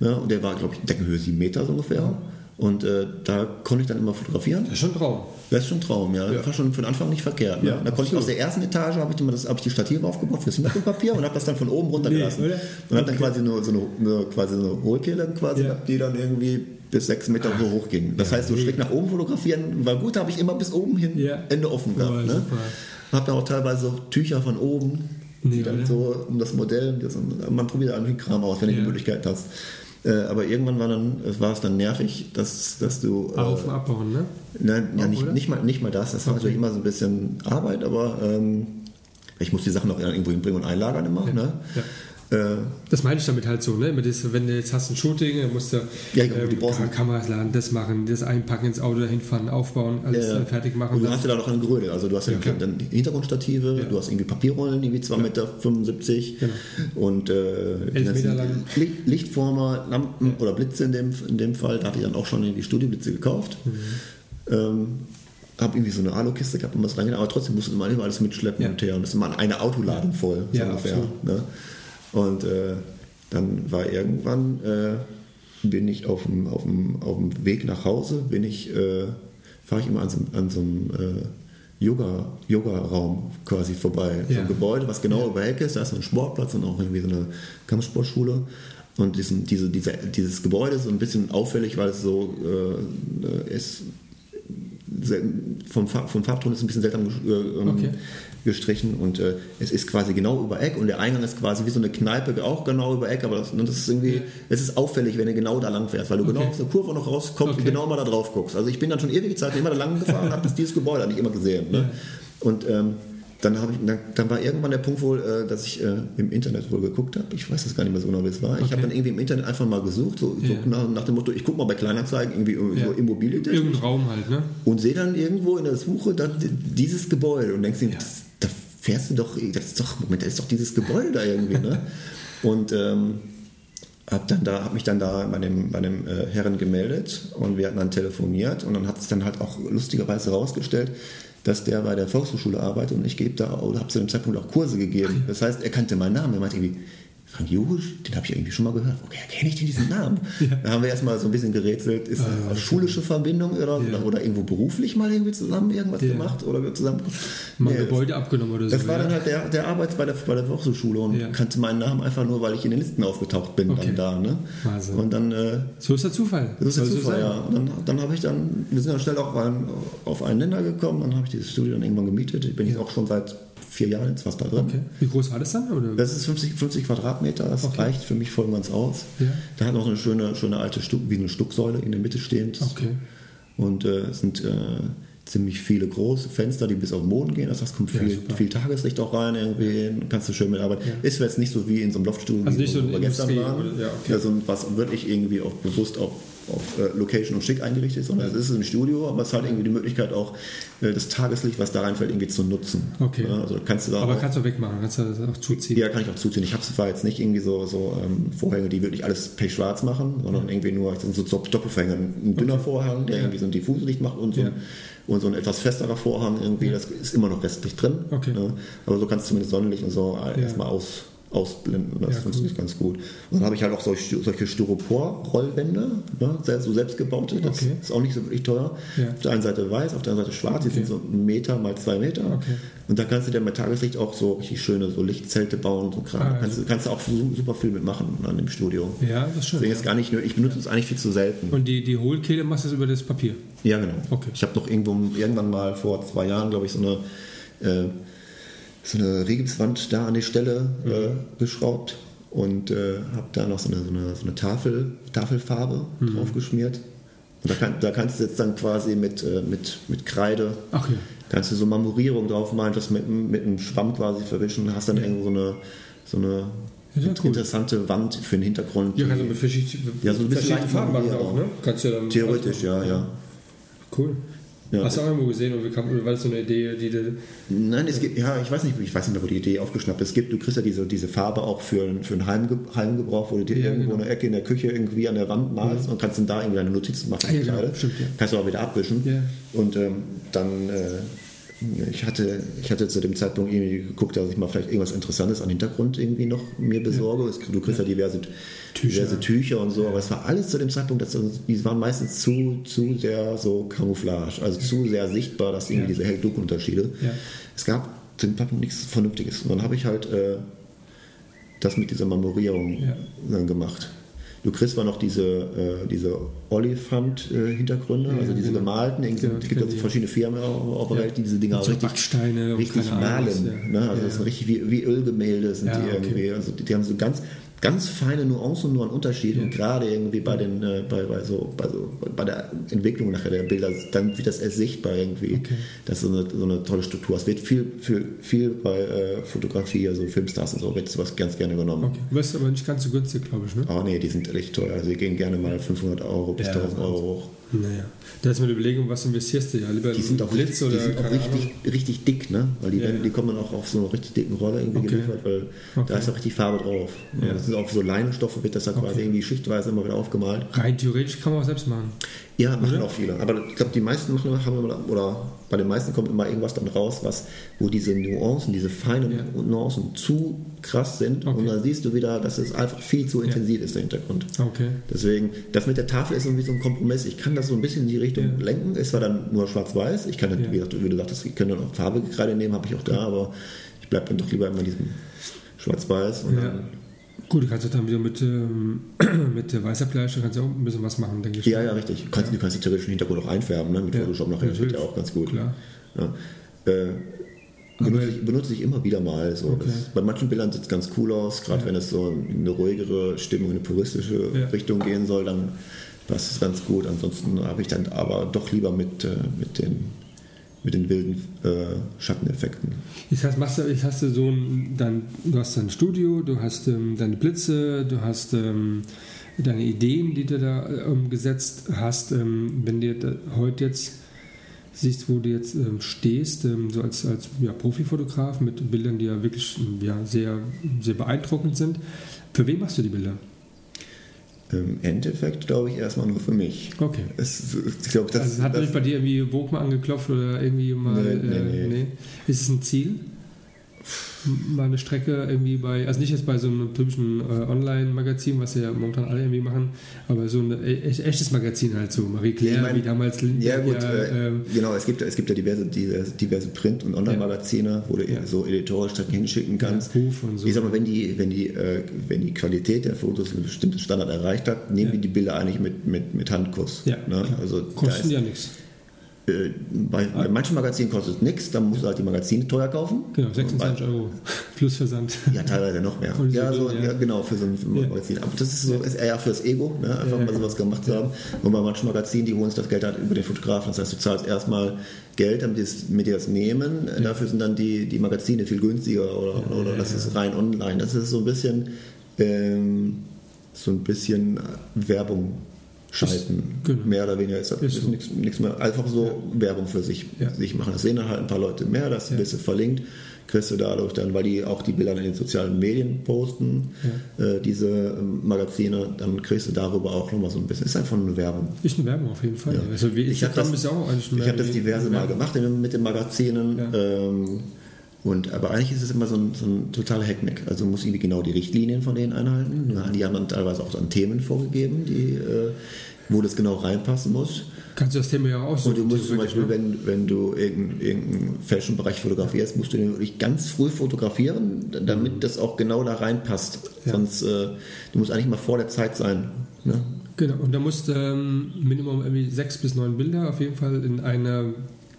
Ja, und der war, glaube ich, Deckenhöhe sieben Meter so ungefähr. Ja. Und äh, da konnte ich dann immer fotografieren. Das ist schon ein Traum. Das ist schon ein Traum, ja. ja. Das war schon von Anfang nicht verkehrt. Ne? Ja, da konnte ich aus der ersten Etage habe ich, das, hab ich die Stative aufgebaut für Papier und habe das dann von oben runtergelassen. Nee, und habe dann quasi nur so eine, eine, quasi so eine Hohlkehle, quasi, ja. die dann irgendwie bis sechs Meter so hoch ging. Das ja, heißt, so schräg nach oben fotografieren war gut, habe ich immer bis oben hin ja. Ende offen gehabt. Oh, ne? Habe dann auch teilweise so Tücher von oben, die nee, dann so um das Modell, das, man probiert einen Kram aus, wenn du die Möglichkeit hast. Äh, aber irgendwann war, dann, war es dann nervig, dass, dass du. Äh, Auf und abbauen, ne? Nein, ja, nicht, nicht, mal, nicht mal das. Das okay. war natürlich immer so ein bisschen Arbeit, aber ähm, ich muss die Sachen auch irgendwo hinbringen und einlagern immer. Ja. Ne? Ja. Das meine ich damit halt so, ne? wenn du jetzt hast ein Shooting, dann musst du ja, ähm, die Kameras laden, das machen, das einpacken, ins Auto dahin fahren, aufbauen, alles ja, fertig machen. Und dann hast du da noch ein Grödel. Also du hast ja, dann Hintergrundstative, ja. du hast irgendwie Papierrollen, irgendwie 2,75 Meter genau. und äh, Meter lang. Lichtformer, Lampen oder Blitze in dem, in dem Fall. Da hatte ich dann auch schon irgendwie Studioblitze gekauft. Mhm. Ähm, habe irgendwie so eine Alukiste gehabt und was reingehen, aber trotzdem musst du immer alles mitschleppen und her. Und das ist immer eine Autoladung voll, so ungefähr. Ne? Und äh, dann war irgendwann, äh, bin ich auf dem, auf, dem, auf dem Weg nach Hause, bin ich, äh, fahre ich immer an so, an so einem äh, Yoga, Yoga-Raum quasi vorbei. Ja. So ein Gebäude, was genau ja. über Ecke ist, da ist ein Sportplatz und auch irgendwie so eine Kampfsportschule. Und diesen, diese, diese, dieses Gebäude ist so ein bisschen auffällig, weil es so äh, ist, vom, vom Farbton ist ein bisschen seltsam äh, ähm, okay gestrichen und äh, es ist quasi genau über Eck und der Eingang ist quasi wie so eine Kneipe auch genau über Eck, aber das, das ist irgendwie, es ist auffällig, wenn du genau da lang fährst, weil du okay. genau aus der Kurve noch rauskommst okay. und genau mal da drauf guckst. Also ich bin dann schon ewige Zeit immer da lang gefahren und habe dieses Gebäude eigentlich immer gesehen. Ne? Und ähm, dann, ich, dann, dann, war irgendwann der Punkt wohl, äh, dass ich äh, im Internet wohl geguckt habe. Ich weiß das gar nicht mehr so genau, wie es war. Okay. Ich habe dann irgendwie im Internet einfach mal gesucht, so, so nach, nach, dem Motto, ich gucke mal bei Kleinanzeigen irgendwie ja. so Immobilien. Irgendein Raum halt, ne? Und sehe dann irgendwo in der Suche dann dieses Gebäude und denkst dir, ja. das, fährst du doch, das ist doch, Moment, da ist doch dieses Gebäude da irgendwie, ne? (laughs) Und ähm, habe dann da, hab mich dann da bei dem, bei dem äh, Herren gemeldet und wir hatten dann telefoniert und dann hat es dann halt auch lustigerweise herausgestellt, dass der bei der Volkshochschule arbeitet und ich gebe da oder habe zu dem Zeitpunkt auch Kurse gegeben. Das heißt, er kannte meinen Namen. Er meinte irgendwie, Frank Jurisch, den habe ich irgendwie schon mal gehört. Okay, kenne ich denn diesen Namen? (laughs) Ja. Da haben wir erstmal so ein bisschen gerätselt, ist das ah, eine schulische Verbindung oder, ja. oder irgendwo beruflich mal irgendwie zusammen irgendwas ja. gemacht oder zusammen. Mal nee, Gebäude abgenommen oder so. Das war dann halt der, der Arbeit bei der, bei der Volkshochschule und kannte meinen Namen einfach nur, weil ich in den Listen aufgetaucht bin okay. dann da. Ne? Und dann, äh, so ist der Zufall. So ist der Zufall, so ja. Und dann, dann habe ich dann, wir sind dann schnell auch auf einen Nenner gekommen, dann habe ich dieses Studio dann irgendwann gemietet. Ich bin jetzt auch schon seit vier Jahre jetzt fast da drin. Okay. Wie groß war das dann? Oder? Das ist 50, 50 Quadratmeter, das okay. reicht für mich voll und ganz aus. Ja. Da hat noch eine schöne, schöne alte Stuck, wie eine Stucksäule in der Mitte stehend. Okay. Und äh, es sind äh, ziemlich viele große Fenster, die bis auf den Boden gehen. Das heißt, kommt viel, ja, viel Tageslicht auch rein, irgendwie kannst du schön mitarbeiten. Ja. Ist jetzt nicht so wie in so einem Loftstudio, also nicht so wir gestern waren. Ja, okay. also, was wirklich irgendwie auch bewusst auf auf äh, Location und schick eingerichtet ist, sondern es ist ein Studio, aber es hat irgendwie die Möglichkeit auch äh, das Tageslicht, was da reinfällt, irgendwie zu nutzen. Okay. Ja, also kannst du da aber auch, kannst du wegmachen, kannst du das auch zuziehen? Ja, kann ich auch zuziehen. Ich habe zwar jetzt nicht irgendwie so, so ähm, Vorhänge, die wirklich alles pechschwarz machen, sondern ja. irgendwie nur so Doppelvorhänge. Ein dünner okay. Vorhang, der ja. irgendwie so ein Diffuslicht macht und so, ein, und so ein etwas festerer Vorhang irgendwie, das ist immer noch restlich drin. Okay. Ne? Aber so kannst du zumindest Sonnenlicht und so erstmal aus ausblenden. Das ja, funktioniert cool. ganz gut. Und dann habe ich halt auch solche, solche Styropor-Rollwände, ne, so selbstgebaute. Das okay. ist auch nicht so wirklich teuer. Ja. Auf der einen Seite weiß, auf der anderen Seite schwarz. Okay. Die sind so ein Meter mal zwei Meter. Okay. Und da kannst du dir mit Tageslicht auch so richtig schöne so Lichtzelte bauen. So Kram. Ah, kannst, also. kannst du auch super viel mitmachen an dem Studio. Ja, das ist schön. Deswegen ist gar nicht, ich benutze es eigentlich viel zu selten. Und die, die Hohlkehle machst du über das Papier? Ja, genau. Okay. Ich habe noch irgendwo irgendwann mal vor zwei Jahren, glaube ich, so eine äh, so eine Rigipswand da an die Stelle mhm. äh, geschraubt und äh, habe da noch so eine, so eine, so eine Tafel, Tafelfarbe mhm. draufgeschmiert. Und da, kann, da, kannst du jetzt dann quasi mit, äh, mit, mit Kreide, ja. kannst du so Marmorierung drauf malen, das mit, mit einem Schwamm quasi verwischen und hast dann ja. irgendwo so eine, so eine ja, interessante Wand für den Hintergrund. Ja, kannst du mit verschiedenen, ja, so ein bisschen Farben machen auch, ne? Kannst du dann Theoretisch, ja, ja. Cool. Ja. Hast du auch irgendwo gesehen oder, kam, oder war das so eine Idee, die du. Nein, es gibt, ja, ich weiß nicht, ich weiß nicht mehr, wo die Idee aufgeschnappt ist. Es gibt, du kriegst ja diese, diese Farbe auch für, für einen Heimge Heimgebrauch, wo du dir ja, irgendwo genau. eine Ecke in der Küche irgendwie an der Wand malst ja. und kannst dann da irgendwie deine Notizen machen. Ja, genau, stimmt, ja. Kannst du auch wieder abwischen. Und ähm, dann. Äh, ich hatte, ich hatte zu dem Zeitpunkt irgendwie geguckt, dass ich mal vielleicht irgendwas Interessantes an Hintergrund irgendwie noch mir besorge. Ja. Du kriegst ja, ja diverse, Tücher. diverse Tücher und so, aber es war alles zu dem Zeitpunkt, dass, die waren meistens zu, zu sehr so Camouflage, also zu sehr sichtbar, dass irgendwie ja. diese Hell-Dunkel-Unterschiede. Es gab zu dem Zeitpunkt nichts Vernünftiges. Und dann habe ich halt äh, das mit dieser Memorierung dann gemacht. Du kriegst zwar noch diese, äh, diese Olifant-Hintergründe, ja, also diese gemalten. Es ja, gibt also verschiedene Firmen auf der Welt, die diese Dinger so richtig, richtig malen. Ja. Ne? Also das sind richtig wie, wie Ölgemälde sind die irgendwie. Okay. Also die, die, haben so ganz, ganz feine Nuancen nur an Unterschied ja. und gerade irgendwie bei den äh, bei, bei, so, bei, so, bei der Entwicklung nachher der Bilder dann wird das erst sichtbar irgendwie okay. dass so eine, so eine tolle Struktur es wird viel viel, viel bei äh, Fotografie also Filmstars und so wird sowas ganz gerne genommen okay. du weißt aber nicht ganz so günstig glaube ich ne? oh nee die sind echt teuer also die gehen gerne mal 500 Euro bis ja, 1000 Euro hoch naja. Da ist mir die Überlegung, was investierst du ja? Lieber die sind auch, Blitz oder die sind auch richtig, richtig dick, ne? Weil die, ja, werden, die kommen dann auch auf so einer richtig dicken Rolle irgendwie okay. geliefert, weil okay. da ist auch richtig Farbe drauf. Ja. Das sind auch so Leinenstoffe, wird das dann okay. quasi irgendwie schichtweise immer wieder aufgemalt. Rein theoretisch kann man auch selbst machen. Ja, machen oder? auch viele. Aber ich glaube, die meisten machen, haben immer, oder bei den meisten kommt immer irgendwas dann raus, was, wo diese Nuancen, diese feinen ja. Nuancen zu krass sind. Okay. Und dann siehst du wieder, dass es einfach viel zu intensiv ja. ist, der Hintergrund. Okay. Deswegen, das mit der Tafel ist irgendwie so ein Kompromiss. Ich kann das so ein bisschen in die Richtung ja. lenken. Es war dann nur schwarz-weiß. Ich kann, wie, gesagt, wie du sagtest, ich könnte noch Farbe gerade nehmen, habe ich auch da, aber ich bleibe dann doch lieber immer in diesem schwarz-weiß. Und dann Gut, du kannst du dann wieder mit, ähm, (clears throat) mit weißer Fleisch kannst du auch ein bisschen was machen, denke ich. Ja, ja, richtig. Du kannst, ja. du kannst die theoretischen Hintergrund auch einfärben, ne? mit ja, Photoshop nachher. Das geht ja auch ganz gut. Klar. Ja. Äh, benutze, ich, benutze ich immer wieder mal. So. Okay. Das, bei manchen Bildern sieht es ganz cool aus, gerade ja. wenn es so in eine ruhigere Stimmung, in eine puristische Richtung gehen soll, dann passt es ganz gut. Ansonsten habe ich dann aber doch lieber mit, äh, mit den mit den wilden äh, Schatteneffekten. Jetzt hast, machst du, jetzt hast du so ein, dann, du hast dein Studio, du hast ähm, deine Blitze, du hast ähm, deine Ideen, die du da ähm, gesetzt hast. Ähm, wenn du heute jetzt siehst, wo du jetzt ähm, stehst, ähm, so als, als ja, Profifotograf mit Bildern, die ja wirklich ja, sehr, sehr beeindruckend sind, für wen machst du die Bilder? Im Endeffekt glaube ich erstmal nur für mich. Okay. Es, ich glaube, das, also hat das, nicht bei dir irgendwie Vogue mal angeklopt oder irgendwie mal. Nee, nee, äh, nee. Ist es ein Ziel? Mal eine Strecke irgendwie bei, also nicht jetzt bei so einem typischen äh, Online-Magazin, was ja momentan alle irgendwie machen, aber so ein e echtes Magazin halt so, Marie Claire, Ich mein, wie damals Ja gut, ja, äh, ähm, genau, es gibt, es gibt ja diverse, diverse, diverse Print- und Online-Magazine, wo du Ja. so editorisch Strecken hinschicken kannst. Ja, und so. Ich sag mal, wenn die, wenn, die, äh, wenn die Qualität der Fotos einen bestimmten Standard erreicht hat, nehmen Ja. die die Bilder eigentlich mit, mit, mit Handkuss. ja, ne? Also kosten ja nichts. Äh, bei, bei manchen Magazinen kostet es nichts, dann musst du halt die Magazine teuer kaufen. Genau, 26 Euro plus Versand. Ja, teilweise noch mehr. (laughs) Ja, so, ja. genau, für so ein, Ja. Magazin. Aber das ist so, ist eher fürs Ego, ne? einfach Ja, mal sowas gemacht zu haben. Und bei manchen Magazinen, die holen sich das Geld halt über den Fotografen. Das heißt, du zahlst erstmal Geld, damit die es mit dir das nehmen. Dafür sind dann die, die Magazine viel günstiger oder, oder das ist rein online. Das ist so ein bisschen, ähm, so ein bisschen Werbung schalten. genau. Mehr oder weniger ist das Ist so. nichts, mehr. Einfach so Werbung für sich, Ja. sich machen. Das sehen dann halt ein paar Leute mehr, das Ja. bist du verlinkt, kriegst du dadurch dann, weil die auch die Bilder in den sozialen Medien posten, äh, diese ähm, Magazine, dann kriegst du darüber auch nochmal so ein bisschen. Ist einfach eine Werbung. Ist eine Werbung auf jeden Fall. Ja. Also wie Ich hab Instagram das- ja Ich habe das diverse Mal gemacht mit den Magazinen. Ja. Ähm, und, aber eigentlich ist es immer so ein, so ein totaler Hackmeck. Also du musst irgendwie genau die Richtlinien von denen einhalten. Ja, die haben dann teilweise auch dann Themen vorgegeben, die, äh, wo das genau reinpassen muss. Kannst du das Thema ja auch so. Und du musst zum Beispiel, ne? wenn, wenn du irgendeinen irgendeinen Fashion-Bereich fotografierst, musst du den wirklich ganz früh fotografieren, damit das auch genau da reinpasst. Ja. Sonst, äh, du musst eigentlich mal vor der Zeit sein. Ne? Genau, und da musst ähm, Minimum irgendwie sechs bis neun Bilder auf jeden Fall in einer.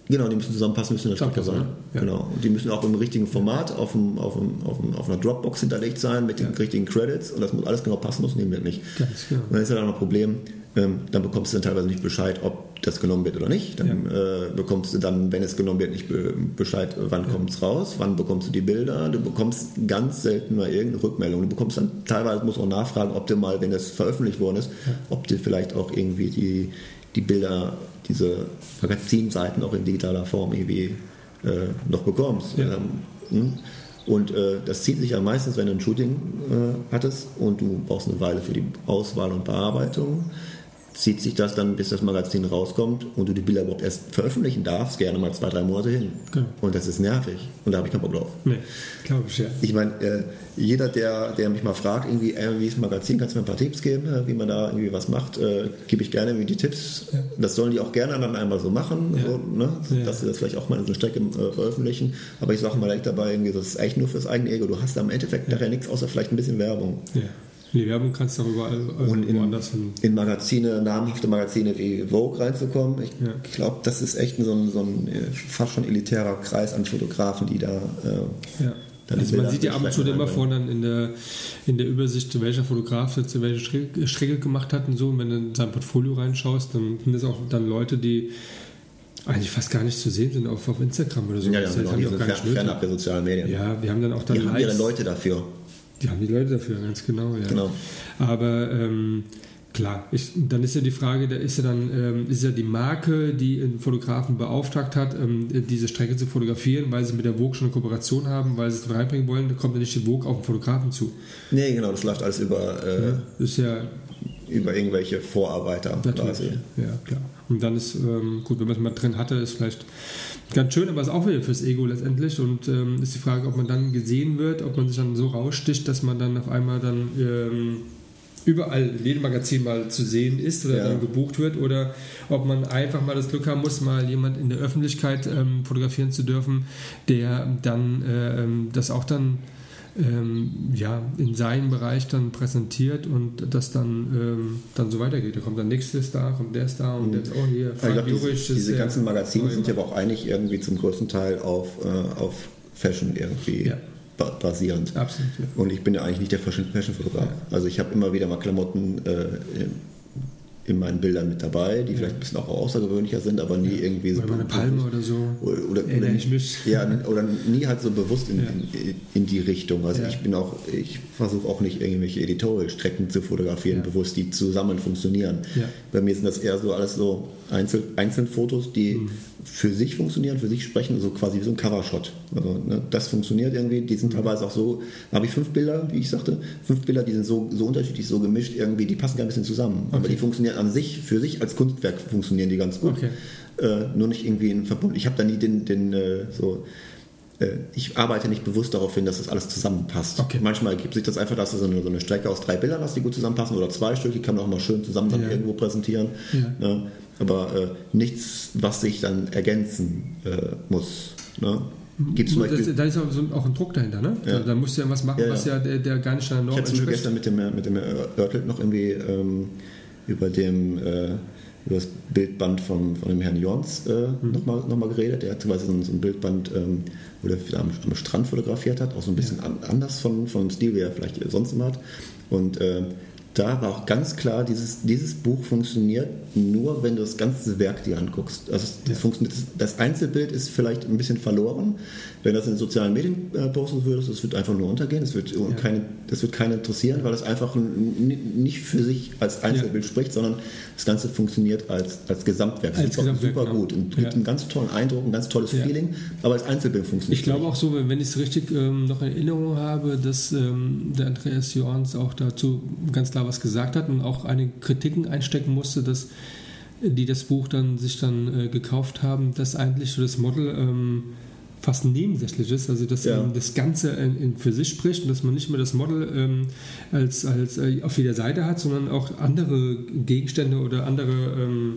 Genau, die müssen zusammenpassen, müssen in der Zusammenpassen, sein. ja. Genau. Und die müssen auch im richtigen Format auf, dem, auf, dem, auf, dem, auf einer Dropbox hinterlegt sein mit den Ja. richtigen Credits und das muss alles genau passen, muss nehmen wir nicht. Ganz genau. Und dann ist ja dann noch ein Problem, ähm, dann bekommst du dann teilweise nicht Bescheid, ob das genommen wird oder nicht. Dann äh, bekommst du dann, wenn es genommen wird, nicht be Bescheid, wann kommt es raus, wann bekommst du die Bilder. Du bekommst ganz selten mal irgendeine Rückmeldung. Du bekommst dann teilweise, musst auch nachfragen, ob du mal, wenn es veröffentlicht worden ist, ob du vielleicht auch irgendwie die, die Bilder, diese Magazinseiten auch in digitaler Form irgendwie äh, noch bekommst. Ja. Ähm, hm? und äh, das zieht sich ja meistens, wenn du ein Shooting äh, hattest und du brauchst eine Weile für die Auswahl und Bearbeitung, zieht sich das dann, bis das Magazin rauskommt und du die Bilder überhaupt erst veröffentlichen darfst, gerne mal zwei, drei Monate hin. Genau. Und das ist nervig. Und da habe ich keinen Bock drauf. Nee, glaube ich, ja. Ich meine, äh, jeder, der, der mich mal fragt, irgendwie, äh, wie ist ein Magazin, kannst du mir ein paar Tipps geben, äh, wie man da irgendwie was macht, äh, gebe ich gerne irgendwie die Tipps. Ja. Das sollen die auch gerne dann einmal so machen, Ja. so, ne? Ja. dass sie das vielleicht auch mal in so einer Strecke äh, veröffentlichen. Aber ich sage mal direkt dabei, irgendwie, das ist echt nur fürs eigene Ego. Du hast da im Endeffekt nachher nichts, außer vielleicht ein bisschen Werbung. Die Werbung kannst du auch überall äh, Und in, woanders hin. in Magazine, namhafte Magazine wie Vogue reinzukommen, ich Ja. glaube, das ist echt so ein, so ein äh, fast schon elitärer Kreis an Fotografen, die da. Äh, Ja. Also man sieht ja ab und zu immer vorne in der, in der Übersicht, welcher Fotograf jetzt welche Strecke, Strecke gemacht hat und so. Und wenn du in sein Portfolio reinschaust, dann sind das auch dann Leute, die eigentlich fast gar nicht zu sehen sind auf, auf Instagram oder so. ja, ja, das genau, haben die auch gar nicht fernab der sozialen Medien. Ja, wir haben dann auch dann Die haben ihre. Leute dafür. Die haben die Leute dafür, ganz genau. Ja. Genau. Aber ähm, klar, ich, dann ist ja die Frage, da ist ja dann ähm, ist ja die Marke, die einen Fotografen beauftragt hat, ähm, diese Strecke zu fotografieren, weil sie mit der Vogue schon eine Kooperation haben, weil sie es reinbringen wollen, da kommt ja nicht die Vogue auf den Fotografen zu. Nee, genau, das läuft alles über, äh, Das ist ja über irgendwelche Vorarbeiter quasi. natürlich. Ja, klar. Und dann ist, ähm, gut, wenn man es mal drin hatte, ist vielleicht ganz schön, aber ist auch wieder fürs Ego letztendlich. Und ähm, ist die Frage, ob man dann gesehen wird, ob man sich dann so raussticht, dass man dann auf einmal dann ähm, überall in jedem Magazin mal zu sehen ist oder Ja. dann gebucht wird oder ob man einfach mal das Glück haben muss, mal jemand in der Öffentlichkeit ähm, fotografieren zu dürfen, der dann äh, ähm, das auch dann ähm, ja, in seinem Bereich dann präsentiert und das dann, ähm, dann so weitergeht. Da kommt der nächste Star, kommt der Star und jetzt, oh hier, Frank glaube, Jurich diese, ist diese ganzen Magazine sind ja aber auch eigentlich irgendwie zum größten Teil auf, äh, auf Fashion irgendwie Ja. ba basierend. Absolut, ja. Und ich bin ja eigentlich nicht der Fashion- Fashion-Fotograf. Also ich habe immer wieder mal Klamotten äh, in, in meinen Bildern mit dabei, die vielleicht ein bisschen auch außergewöhnlicher sind, aber nie irgendwie so Oder eine Palme oder so. oder, oder, oder, ich mich. Ja, oder nie halt so bewusst in, Ja. in, in die Richtung. Also Ja. ich bin auch, ich versuche auch nicht irgendwelche Editorial-Strecken zu fotografieren, Ja. bewusst, die zusammen funktionieren. Ja. Bei mir sind das eher so alles so Einzel, Einzelfotos, die, Mhm. Für sich funktionieren, für sich sprechen, so quasi wie so ein Covershot. Also ne, das funktioniert irgendwie, die sind teilweise auch so, da habe ich fünf Bilder, wie ich sagte, fünf Bilder, die sind so, so unterschiedlich, so gemischt irgendwie, die passen gar ein bisschen zusammen. Okay. Aber die funktionieren an sich, für sich als Kunstwerk funktionieren die ganz gut. Okay. Äh, nur nicht irgendwie in Verbund. Ich habe da nie den, den äh, so äh, ich arbeite nicht bewusst darauf hin, dass das alles zusammenpasst. Okay. Manchmal ergibt sich das einfach, dass du so eine, so eine, Strecke aus drei Bildern hast, die gut zusammenpassen, oder zwei Stück, die kann man auch mal schön zusammen ja. irgendwo präsentieren. Ja. Aber äh, nichts, was sich dann ergänzen äh, muss. Ne? Gibt's da ist auch, so, auch ein Druck dahinter, ne? Ja. Da, da musst du ja was machen, ja, was ja der, der, gar nicht an der Norm Ich habe gestern mit dem, mit dem Örtel noch irgendwie ähm, über dem äh, über das Bildband von, von dem Herrn Jorns äh, mhm. nochmal noch mal geredet. Der hat quasi so ein, so ein Bildband, ähm, wo er am, am, Strand fotografiert hat, auch so ein bisschen ja. an, anders von, vom Stil, wie er vielleicht sonst immer hat. Und äh, da war auch ganz klar, dieses, dieses Buch funktioniert nur, wenn du das ganze Werk dir anguckst. Also das, funktioniert, das Einzelbild ist vielleicht ein bisschen verloren. Wenn das in den sozialen Medien äh, posten würdest, das wird einfach nur untergehen. Das wird, ja. keine, das wird keinen interessieren, weil das einfach nicht für sich als Einzelbild ja. spricht, sondern das Ganze funktioniert als, als Gesamtwerk. Als super, Gesamtwerk, super genau. gut. Und gibt ja. einen ganz tollen Eindruck, ein ganz tolles Feeling, aber als Einzelbild funktioniert Ich glaube auch so, wenn ich es richtig ähm, noch in Erinnerung habe, dass ähm, der Andreas Jorns auch dazu ganz klar was gesagt hat und auch einige Kritiken einstecken musste, dass die das Buch dann sich dann äh, gekauft haben, dass eigentlich so das Model ähm, fast nebensächlich ist, also dass ja. das Ganze in, für sich spricht und dass man nicht mehr das Model ähm, als, als äh, auf jeder Seite hat, sondern auch andere Gegenstände oder andere ähm,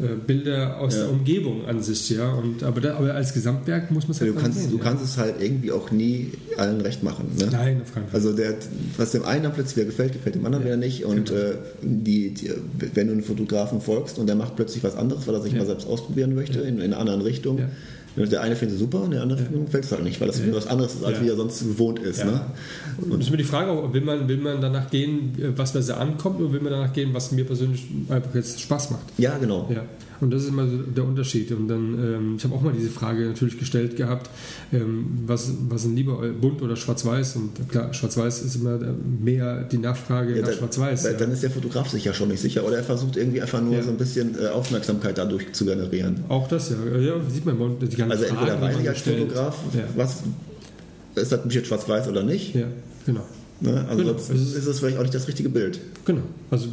äh, Bilder aus ja. der Umgebung an sich, ja. Und, aber, da, aber als Gesamtwerk muss man es halt du kannst, sehen, Du ja. kannst es halt irgendwie auch nie allen recht machen. Ne? Nein, auf keinen Fall. Also der, was dem einen dann plötzlich wieder gefällt, gefällt dem anderen wieder nicht. Und genau. äh, die, die, wenn du einen Fotografen folgst und der macht plötzlich was anderes, weil er sich mal selbst ausprobieren möchte, in, in einer anderen Richtung, der eine findet es super und der andere ja. gefällt es halt nicht, weil das was anderes ist, als ja. wie er sonst gewohnt ist. Ja. Ne? Und das ist mir die Frage, will man, will man danach gehen, was besser ankommt, oder will man danach gehen, was mir persönlich einfach jetzt Spaß macht? Ja, genau. Ja. Und das ist immer so der Unterschied. Und dann, ähm, ich habe auch mal diese Frage natürlich gestellt gehabt, ähm, was, was sind lieber bunt oder schwarz-weiß? Und klar, schwarz-weiß ist immer mehr die Nachfrage ja, nach schwarz-weiß. Ja. Dann ist der Fotograf sich ja schon nicht sicher. Oder er versucht irgendwie einfach nur ja. so ein bisschen äh, Aufmerksamkeit dadurch zu generieren. Auch das, ja. Ja, sieht man die ganze Also entweder weiß ich als Fotograf, was ist das jetzt schwarz-weiß oder nicht? Ja, genau. Ne? Also genau. ist es vielleicht auch nicht das richtige Bild. Genau. Also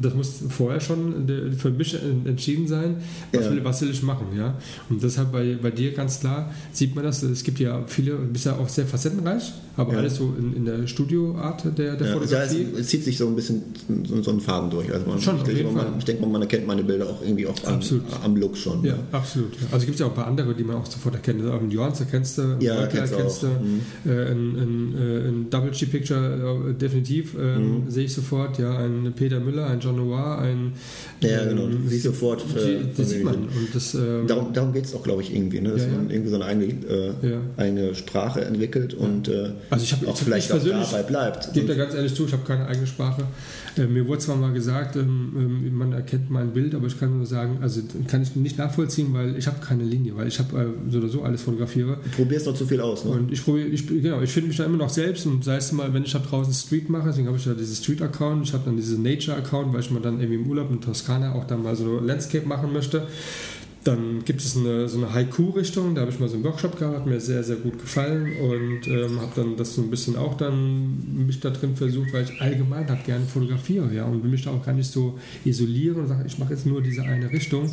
das muss vorher schon für mich entschieden sein, was, ja. will, was will ich machen. Ja? Und deshalb bei, bei dir ganz klar sieht man das. Es gibt ja viele, du bist ja auch sehr facettenreich, aber ja. alles so in, in der Studioart der, der ja, Fotografie. Ja, es, zieht sich so ein bisschen so, so ein Faden durch. Also man, schon, ich, denke, man, ich denke, man erkennt meine Bilder auch irgendwie auch am, am Look schon. Ja, absolut. Also gibt es ja auch ein paar andere, die man auch sofort erkennt. Also einen Johannes erkennst du, ja, erkennst du, mhm. äh, ein, ein, äh, ein Double G-Picture äh, definitiv ähm, mhm. sehe ich sofort, ja, ein Peter Müller, ein John Noir, ein. Ja, genau, ähm, siehst sofort. Die, die sieht man. Und das, ähm, darum darum geht es auch, glaube ich, irgendwie, ne? dass ja, man irgendwie so eine eigene, äh, ja. eine Sprache entwickelt und äh, also ich hab, auch ich vielleicht auch dabei bleibt. Ich gebe da ganz ehrlich zu, ich habe keine eigene Sprache. Äh, mir wurde zwar mal gesagt, ähm, ähm, man erkennt mein Bild, aber ich kann nur sagen, also kann ich nicht nachvollziehen, weil ich habe keine Linie, weil ich habe äh, so oder so alles fotografiere. Du probierst doch zu viel aus, ne? Und ich probiere, ich, genau, ich finde mich da immer noch selbst und sei es mal, wenn ich da draußen Street mache, deswegen habe ich ja dieses Street-Account, ich habe dann diesen Nature-Account, weil ich mal dann irgendwie im Urlaub in Toskana auch dann mal so Landscape machen möchte. Dann gibt es eine, so eine Haiku-Richtung, da habe ich mal so einen Workshop gehabt, hat mir sehr, sehr gut gefallen und ähm, habe dann das so ein bisschen auch dann mich da drin versucht, weil ich allgemein halt gerne fotografiere ja, und will mich da auch gar nicht so isolieren und sage, ich mache jetzt nur diese eine Richtung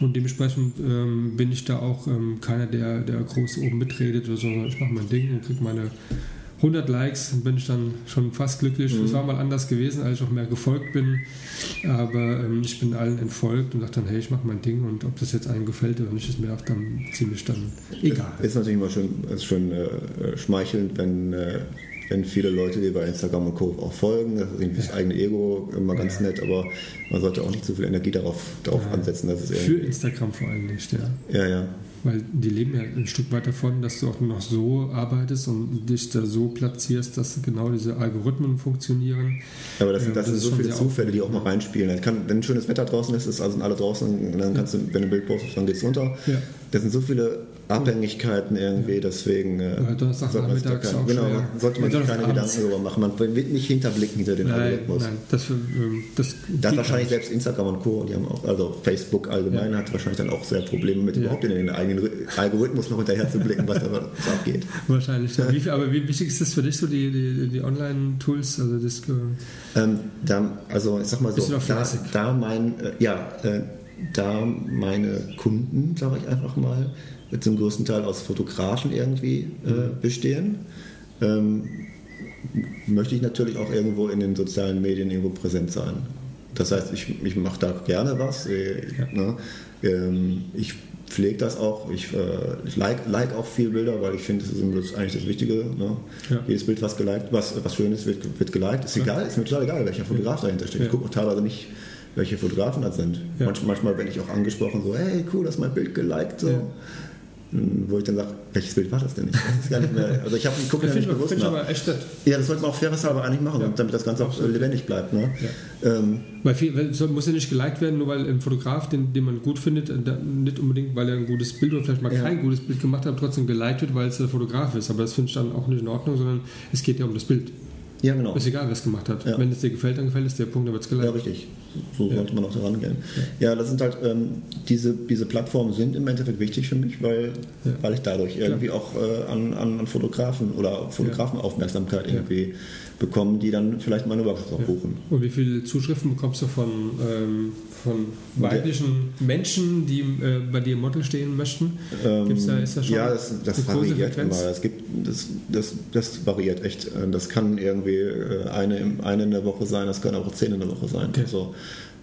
und dementsprechend ähm, bin ich da auch ähm, keiner, der, der groß oben mitredet oder so, ich mache mein Ding und kriege meine 100 Likes bin ich dann schon fast glücklich. Es mhm. war mal anders gewesen, als ich auch mehr gefolgt bin. Aber ähm, ich bin allen entfolgt und dachte dann, hey, ich mache mein Ding und ob das jetzt allen gefällt oder nicht, ist mir auch dann ziemlich dann egal. Ist natürlich immer schön, ist schön äh, schmeichelnd, wenn, äh, wenn viele Leute dir bei Instagram und Co. auch folgen. Das ist irgendwie das eigene Ego immer ganz ja. nett, aber man sollte auch nicht zu viel Energie darauf, darauf ja. ansetzen. Dass es Für Instagram vor allem nicht, ja. Ja, ja. Weil die leben ja ein Stück weit davon, dass du auch noch so arbeitest und dich da so platzierst, dass genau diese Algorithmen funktionieren. Aber das, das, das sind so viele Zufälle, die auch mal reinspielen. Kann, wenn schönes Wetter draußen ist, ist also sind alle draußen, dann kannst du, wenn du ein Bild postest, dann geht's runter. Ja. Das sind so viele Abhängigkeiten irgendwie, deswegen äh, Ja, sollte man kein- genau, sollte man Ja, sich keine Donnerstagabends. Gedanken darüber machen. Man wird nicht hinterblicken hinter den Nein, Algorithmus. nein, das, ähm, das Da geht wahrscheinlich nicht. selbst Instagram und Co. Die haben auch, also Facebook allgemein hat wahrscheinlich dann auch sehr Probleme mit Ja. überhaupt in den eigenen Algorithmus noch hinterher zu blicken, was da was abgeht. (laughs) Wahrscheinlich. Ja. Wie aber wie wichtig ist das für dich, so die, die, die Online-Tools? Also das, äh, Ähm, da, also ich sag mal so, da, da mein, äh, ja, äh, da meine Kunden, sage ich einfach mal, zum größten Teil aus Fotografen irgendwie äh, Mhm. bestehen, ähm, möchte ich natürlich auch irgendwo in den sozialen Medien irgendwo präsent sein. Das heißt, ich, ich mache da gerne was. Äh, Ja. ne? ähm, ich pflege das auch. Ich, äh, ich like, like auch viel Bilder, weil ich finde, das ist eigentlich das Wichtige. Ne? Ja. Jedes Bild, was geliked, was, was schön ist, wird, wird geliked. Ist egal, ist mir total egal, welcher Fotograf dahinter steht. Ja. Ich gucke auch teilweise nicht, welche Fotografen das sind. Ja. Manch, manchmal werde ich auch angesprochen, so, hey, cool, das ist mein Bild geliked. So. Ja. Wo ich dann sage, welches Bild war das denn nicht? Das ist gar nicht mehr. Also ich habe gucke das ja finde nicht ich, bewusst ich nach. aber echt. Ja, das sollte man auch fairerhalber eigentlich machen, Ja. damit das Ganze auch Absolut. lebendig bleibt. Ne? Ähm, Weil viel, es muss ja nicht geliked werden, nur weil ein Fotograf, den, den man gut findet, äh, nicht unbedingt, weil er ein gutes Bild oder vielleicht mal Ja. kein gutes Bild gemacht hat, trotzdem geliked wird, weil es der Fotograf ist. Aber das finde ich dann auch nicht in Ordnung, sondern es geht ja um das Bild. Ja, genau. Ist egal, wer es gemacht hat. Ja. Wenn es dir gefällt, dann gefällt es dir. Punkt, dann wird es Ja, geliked. richtig. So Ja. sollte man auch daran gehen. Ja, das sind halt, ähm, diese, diese Plattformen sind im Endeffekt wichtig für mich, weil, Ja. weil ich dadurch irgendwie auch äh, an, an, Fotografen oder Fotografenaufmerksamkeit irgendwie bekomme, die dann vielleicht meine Workshops auch Ja. buchen. Und wie viele Zuschriften bekommst du von, ähm, von weiblichen Menschen, die äh, bei dir im Model stehen möchten? Gibt's da, ist da schon ja, das, das variiert immer. Es gibt, das, das, das variiert echt. Äh, Das kann irgendwie äh, eine, eine in der Woche sein, das kann auch zehn in der Woche sein. Okay. Also,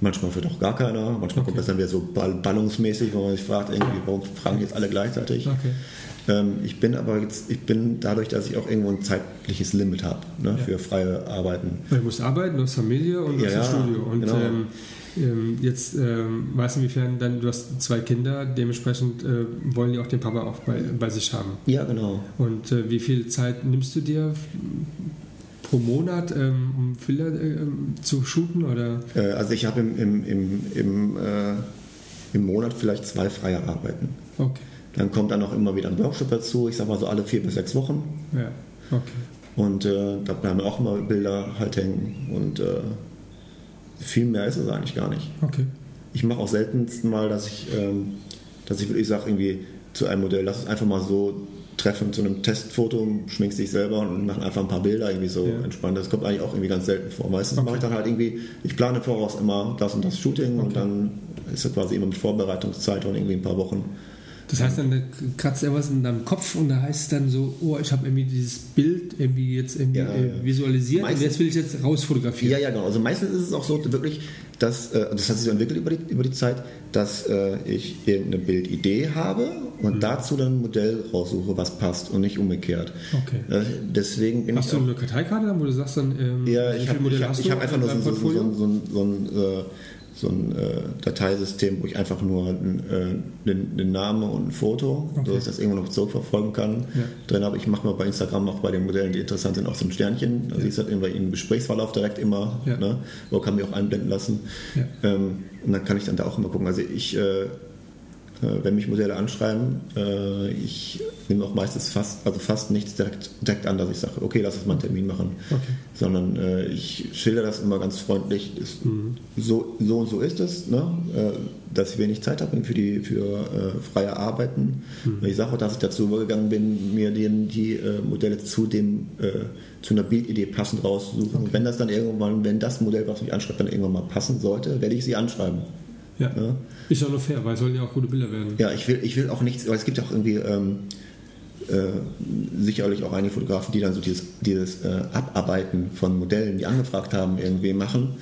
manchmal wird auch gar keiner, manchmal kommt Okay. das dann wieder so ball, ballungsmäßig, wo man sich fragt, irgendwie, warum fragen jetzt alle gleichzeitig? Okay. Ähm, ich bin aber jetzt, ich bin dadurch, dass ich auch irgendwo ein zeitliches Limit habe ne, Ja. für freie Arbeiten. Weil du musst arbeiten, du hast Familie und du Ja, hast ein ja, Studio. Und genau. ähm, ähm, jetzt ähm, weißt du, inwiefern dann, du hast zwei Kinder, dementsprechend äh, wollen die auch den Papa auch bei, bei sich haben. Ja, genau. Und äh, wie viel Zeit nimmst du dir pro Monat, ähm, um Bilder ähm, zu shooten? Oder? Äh, also ich habe im, im, im, im, äh, im Monat vielleicht zwei freie Arbeiten. Okay. Dann kommt dann auch immer wieder ein Workshop dazu, ich sag mal so alle vier bis sechs Wochen. Ja, okay. Und äh, da bleiben auch immer Bilder halt hängen. Und äh, viel mehr ist es eigentlich gar nicht. Okay. Ich mache auch seltenst mal, dass ich, ähm, dass ich wirklich sage, irgendwie zu einem Modell, lass es einfach mal so treffen zu einem Testfoto, schminkst dich selber und mach einfach ein paar Bilder irgendwie so Ja. entspannt. Das kommt eigentlich auch irgendwie ganz selten vor. Meistens Okay. mache ich dann halt irgendwie, ich plane voraus immer das und das Shooting Okay. und dann ist das quasi immer mit Vorbereitungszeit und irgendwie ein paar Wochen. Das heißt, dann kratzt irgendwas in deinem Kopf und da heißt es dann so, oh, ich habe irgendwie dieses Bild irgendwie jetzt irgendwie Ja, äh, visualisiert und Meistens- jetzt will ich jetzt rausfotografieren. Ja, ja, genau. Also meistens ist es auch so wirklich, dass, äh, das hat sich so entwickelt über die, über die Zeit, dass äh, ich irgendeine Bildidee habe und Mhm. dazu dann ein Modell raussuche, was passt und nicht umgekehrt. Okay. Äh, deswegen bin Hast ich du auch, eine Karteikarte dann, wo du sagst dann, ähm, ja, wie ich habe hab, hab einfach nur so, so, so, so, ein- so, ein, äh, Dateisystem, wo ich einfach nur äh, den, Namen und ein Foto, Okay. so ich das irgendwo noch zurückverfolgen kann, Ja. drin habe. Ich mache mal bei Instagram auch bei den Modellen, die interessant sind, auch so ein Sternchen. Da Ja. siehst du halt immer im Gesprächsverlauf direkt immer, Ja. ne? wo kann mich auch einblenden lassen. Ja. Ähm, und dann kann ich dann da auch immer gucken. Also ich, äh, wenn mich Modelle anschreiben, äh, ich nehme auch meistens fast, also fast nichts direkt, direkt an, dass ich sage, okay, lass uns mal einen Termin machen. Okay. Sondern äh, ich schilder das immer ganz freundlich. Mhm. so, so und so ist es, ne? äh, dass ich wenig Zeit habe für, die, für äh, freie Arbeiten. Mhm. Ich sage auch, dass ich dazu übergegangen bin, mir die, die äh, Modelle zu dem äh, zu einer Bildidee passend rauszusuchen. Und wenn das dann irgendwann, wenn das Modell, was mich anschreibt, dann irgendwann mal passen sollte, werde ich sie anschreiben. Ja. Ja. Ist ja nur fair, weil es sollen ja auch gute Bilder werden. Ja, ich will, ich will auch nichts, weil es gibt ja auch irgendwie ähm, äh, sicherlich auch einige Fotografen, die dann so dieses, dieses äh, Abarbeiten von Modellen, die angefragt haben, irgendwie machen.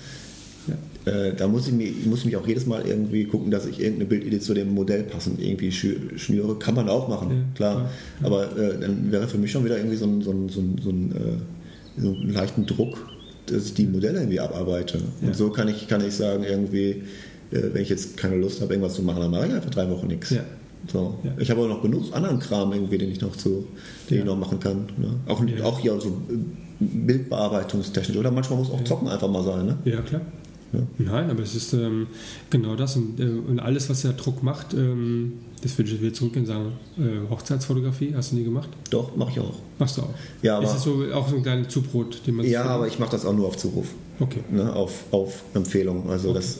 Ja. Äh, da muss ich, mich, ich muss mich auch jedes Mal irgendwie gucken, dass ich irgendeine Bildidee zu dem Modell passend irgendwie schnüre. Kann man auch machen, Ja, klar. klar. Aber äh, dann wäre für mich schon wieder irgendwie so ein, so ein, so ein, so ein, äh, so einen leichten Druck, dass ich die Modelle irgendwie abarbeite. Ja. Und so kann ich, kann ich sagen, irgendwie, wenn ich jetzt keine Lust habe, irgendwas zu machen, dann mache ich einfach drei Wochen nichts. Ja. So. Ja. Ich habe auch noch genug anderen Kram irgendwie, den ich noch zu, den Ja. ich noch machen kann. Ne? Auch, auch hier so äh, Bildbearbeitungstechnisch. Oder manchmal muss auch Zocken einfach mal sein. Ne? Ja, klar. Ne? Nein, aber es ist ähm, genau das. Und, äh, und, alles, was der Druck macht, ähm, das würde ich wieder zurückgehen sagen, äh, Hochzeitsfotografie, hast du nie gemacht? Doch, mache ich auch. Machst du auch? Ja, aber, ist es so, auch so ein kleines Zubrot, den man Ja, aber ich mache das auch nur auf Zuruf. Okay. Ne, auf, auf Empfehlung. Also okay. das,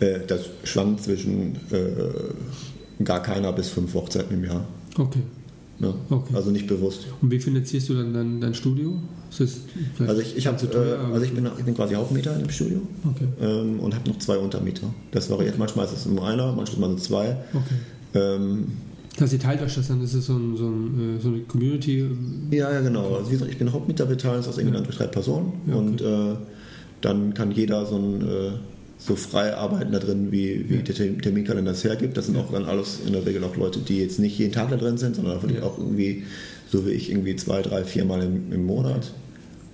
äh, das schwankt zwischen äh, gar keiner bis fünf Hochzeiten im Jahr. Okay. Ne? Okay. Also nicht bewusst. Und wie finanzierst du dann dein, dein Studio? also ich, ich, hab, teuer, äh, also ich, bin, ich bin quasi Hauptmieter im Studio okay. ähm, und habe noch zwei Untermieter. Das variiert, manchmal ist es nur einer, manchmal sind es zwei. Okay. Ähm, dass ihr teilt euch das dann, ist es so, ein, so, ein, äh, so, eine Community? Ja, ja, genau. Also wie gesagt, ich bin Hauptmieter, wir teilen es aus England ja. durch drei Personen ja, okay. und äh, dann kann jeder so ein äh, so frei arbeiten da drin, wie, wie der Terminkalender es hergibt. Das sind auch dann alles in der Regel auch Leute, die jetzt nicht jeden Tag da drin sind, sondern wirklich auch irgendwie, so wie ich, irgendwie zwei, drei, vier Mal im, im Monat.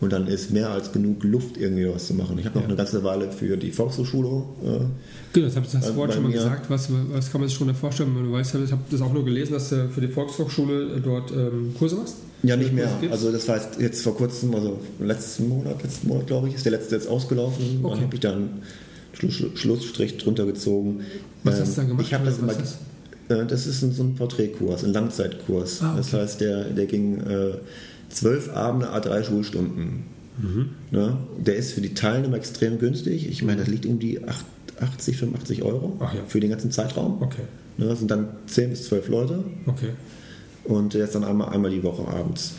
Und dann ist mehr als genug Luft, irgendwie was zu machen. Ich habe noch ja. eine ganze Weile für die Volkshochschule. Äh, genau, das habe ich das vorhin schon mal gesagt. Was, was kann man sich schon vorstellen, wenn du weißt, ich habe das auch nur gelesen, dass du für die Volkshochschule dort ähm, Kurse machst? Ja, nicht mehr. Also das war jetzt vor kurzem, also letzten Monat, letzten Monat glaube ich, ist der letzte jetzt ausgelaufen. Okay. Dann habe ich dann Schluss, Schlussstrich drunter gezogen. Was ähm, hast du da gemacht? Ich habe das immer. Das? Äh, das ist so ein Porträtkurs, ein Langzeitkurs. Ah, okay. Das heißt, der, der ging äh, zwölf Abende, A3 Schulstunden. Mhm. Ne? Der ist für die Teilnehmer extrem günstig. Ich meine, das liegt um die 80, 85 Euro ja. für den ganzen Zeitraum. Okay. Ne? Das sind dann 10 bis 12 Leute. Okay. Und der ist dann einmal, einmal die Woche abends.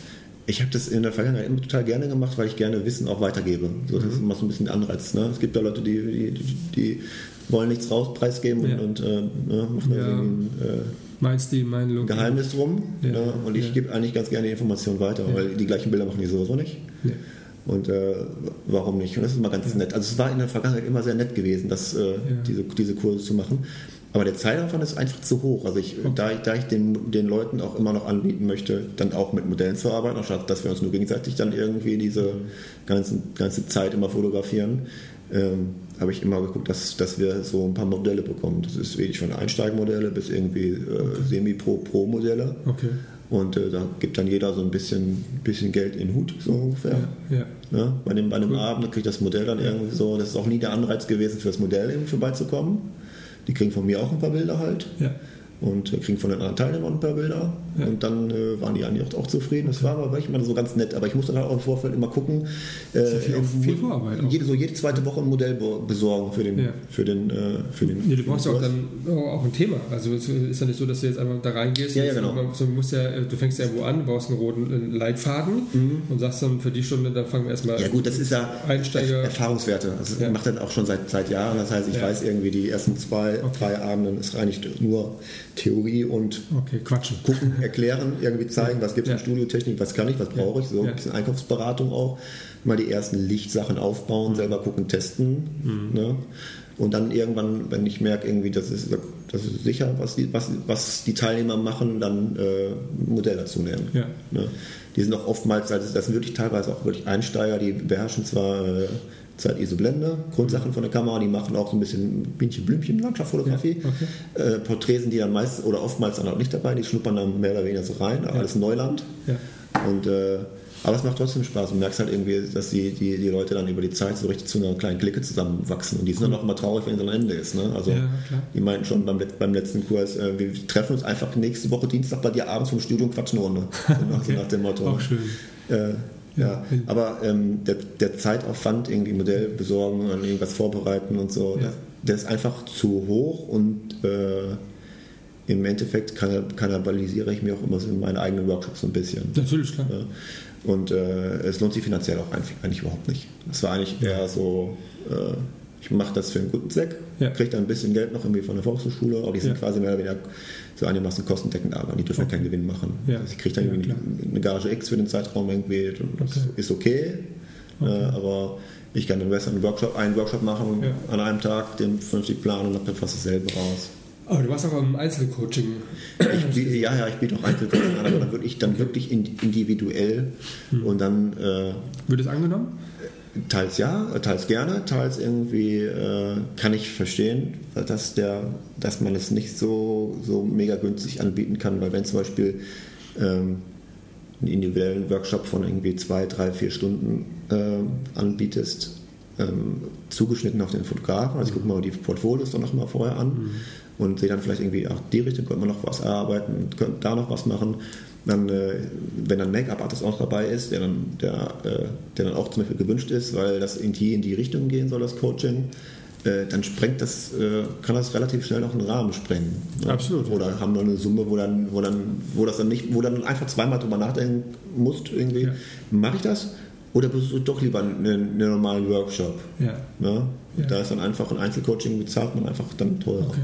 Ich habe das in der Vergangenheit immer total gerne gemacht, weil ich gerne Wissen auch weitergebe. So, das mhm. ist immer so ein bisschen der Anreiz. Ne? Es gibt ja Leute, die, die, die wollen nichts raus preisgeben ja. und, und äh, ne, machen ja. irgendwie äh, Meinst du, mein Look? Geheimnis drum. Ja. Ne? Und ich gebe eigentlich ganz gerne die Information weiter, weil die gleichen Bilder machen die sowieso nicht. Und äh, warum nicht? Und das ist immer ganz nett. Also es war in der Vergangenheit immer sehr nett gewesen, das, äh, diese, diese Kurse zu machen. Aber der Zeitaufwand ist einfach zu hoch. Also ich, okay. da ich, da ich den, den Leuten auch immer noch anbieten möchte, dann auch mit Modellen zu arbeiten, anstatt dass wir uns nur gegenseitig dann irgendwie diese ganzen, ganze Zeit immer fotografieren, ähm, habe ich immer geguckt, dass, dass wir so ein paar Modelle bekommen. Das ist wirklich von Einsteigemodelle bis irgendwie äh, okay. Semi-Pro-Pro-Modelle. Okay. Und äh, da gibt dann jeder so ein bisschen, bisschen Geld in den Hut, so ungefähr. Ja, ja. Ja, bei, dem, bei einem cool. Abend kriegt das Modell dann irgendwie so, das ist auch nie der Anreiz gewesen, für das Modell irgendwie vorbeizukommen. Die kriegen von mir auch ein paar Bilder halt. Ja. Und kriegen von den anderen Teilnehmern ein paar Bilder. Ja. Und dann äh, waren die eigentlich auch, auch zufrieden. Das war aber wirklich mal so ganz nett. Aber ich musste dann auch im Vorfeld immer gucken. Äh, viel, viel Vorarbeit. Jede, so jede zweite Woche ein Modell besorgen für den. Ja. Für den, äh, für den nee, du brauchst ja auch dann auch ein Thema. Also es ist ja nicht so, dass du jetzt einfach da reingehst. Ja, ja, genau. Du, musst ja, du fängst ja irgendwo an, baust einen roten Leitfaden mhm. und sagst dann für die Stunde, dann fangen wir erstmal Ja gut, das ist ja Einsteiger. Erfahrungswerte. Also ja. macht dann auch schon seit, seit Jahren. Das heißt, ich weiß irgendwie, die ersten zwei, okay. drei Abenden ist eigentlich nur Theorie und okay, quatschen. gucken, erklären, irgendwie zeigen, was gibt es ja. in Studiotechnik, was kann ich, was brauche ich, so ein bisschen Einkaufsberatung auch. Mal die ersten Lichtsachen aufbauen, mhm. selber gucken, testen. Mhm. Ne? Und dann irgendwann, wenn ich merke, irgendwie, das ist, das ist sicher, was die, was, was die Teilnehmer machen, dann äh, ein Modell dazu nehmen. Ja. Ne? Die sind auch oftmals, also das sind wirklich teilweise auch wirklich Einsteiger, die beherrschen zwar äh, Zeit ISO-Blende, Grundsachen von der Kamera, die machen auch so ein bisschen Bienchen-Blümchen, Landschaftsfotografie. Ja, okay. äh, Porträts sind die dann meist oder oftmals dann auch nicht dabei, die schnuppern dann mehr oder weniger so rein, ja. alles Neuland. Ja. Und, äh, aber es macht trotzdem Spaß. Du merkst halt irgendwie, dass die, die, die Leute dann über die Zeit so richtig zu einer kleinen Clique zusammenwachsen. Und die sind dann auch immer traurig, wenn es am Ende ist. Ne? Also ja, die meinten schon beim, beim letzten Kurs, äh, wir treffen uns einfach nächste Woche Dienstag bei dir abends vom Studio und quatschen eine Runde. (laughs) So nach, okay. so nach dem Motto. Auch schön. Äh, ja, aber ähm, der, der, Zeitaufwand, irgendwie Modell besorgen und irgendwas vorbereiten und so, ja. der ist einfach zu hoch und äh, im Endeffekt kannibalisiere ich mir auch immer so in meinen eigenen Workshops so ein bisschen. Natürlich, klar. Und äh, es lohnt sich finanziell auch eigentlich, eigentlich überhaupt nicht. Es war eigentlich eher so, äh, ich mache das für einen guten Zweck, ja. kriege dann ein bisschen Geld noch irgendwie von der Volkshochschule, aber die sind quasi mehr oder weniger so einigermaßen kostendeckend aber die dürfen okay. keinen Gewinn machen. Ja. Also ich kriege dann irgendwie eine Gage X für den Zeitraum irgendwie, das okay. ist okay, okay. Äh, aber ich kann dann einen Workshop, einen Workshop machen ja. an einem Tag, den vernünftig planen und habe dann fast dasselbe raus. Aber du warst auch im Einzelcoaching. Ich, ja, ja, ich biete auch Einzelcoaching an, aber dann wirklich, dann wirklich individuell hm. und dann. Äh, Wird es angenommen? Teils ja, teils gerne, teils irgendwie äh, kann ich verstehen, dass, der, dass man es nicht so, so mega günstig anbieten kann, weil wenn zum Beispiel ähm, einen individuellen Workshop von irgendwie zwei, drei, vier Stunden äh, anbietest, ähm, zugeschnitten auf den Fotografen. Also ich gucke mal die Portfolios dann nochmal vorher an mhm. und sehe dann vielleicht irgendwie, ach, die Richtung könnte man noch was erarbeiten, könnte da noch was machen. Dann, äh, wenn dann Make-up-Artist auch dabei ist, der dann, der, äh, der dann auch zum Beispiel gewünscht ist, weil das in die, in die Richtung gehen soll, das Coaching, äh, dann sprengt das, äh, kann das relativ schnell noch einen Rahmen sprengen. Ne? Absolut. Oder haben wir eine Summe, wo dann, wo dann, wo das dann nicht, wo dann einfach zweimal drüber nachdenken musst, irgendwie, ja. mache ich das? Oder besuchst du doch lieber einen, einen normalen Workshop? Ja. ja? Ja. Da ist dann einfach ein Einzelcoaching, bezahlt man einfach dann teurer. Okay.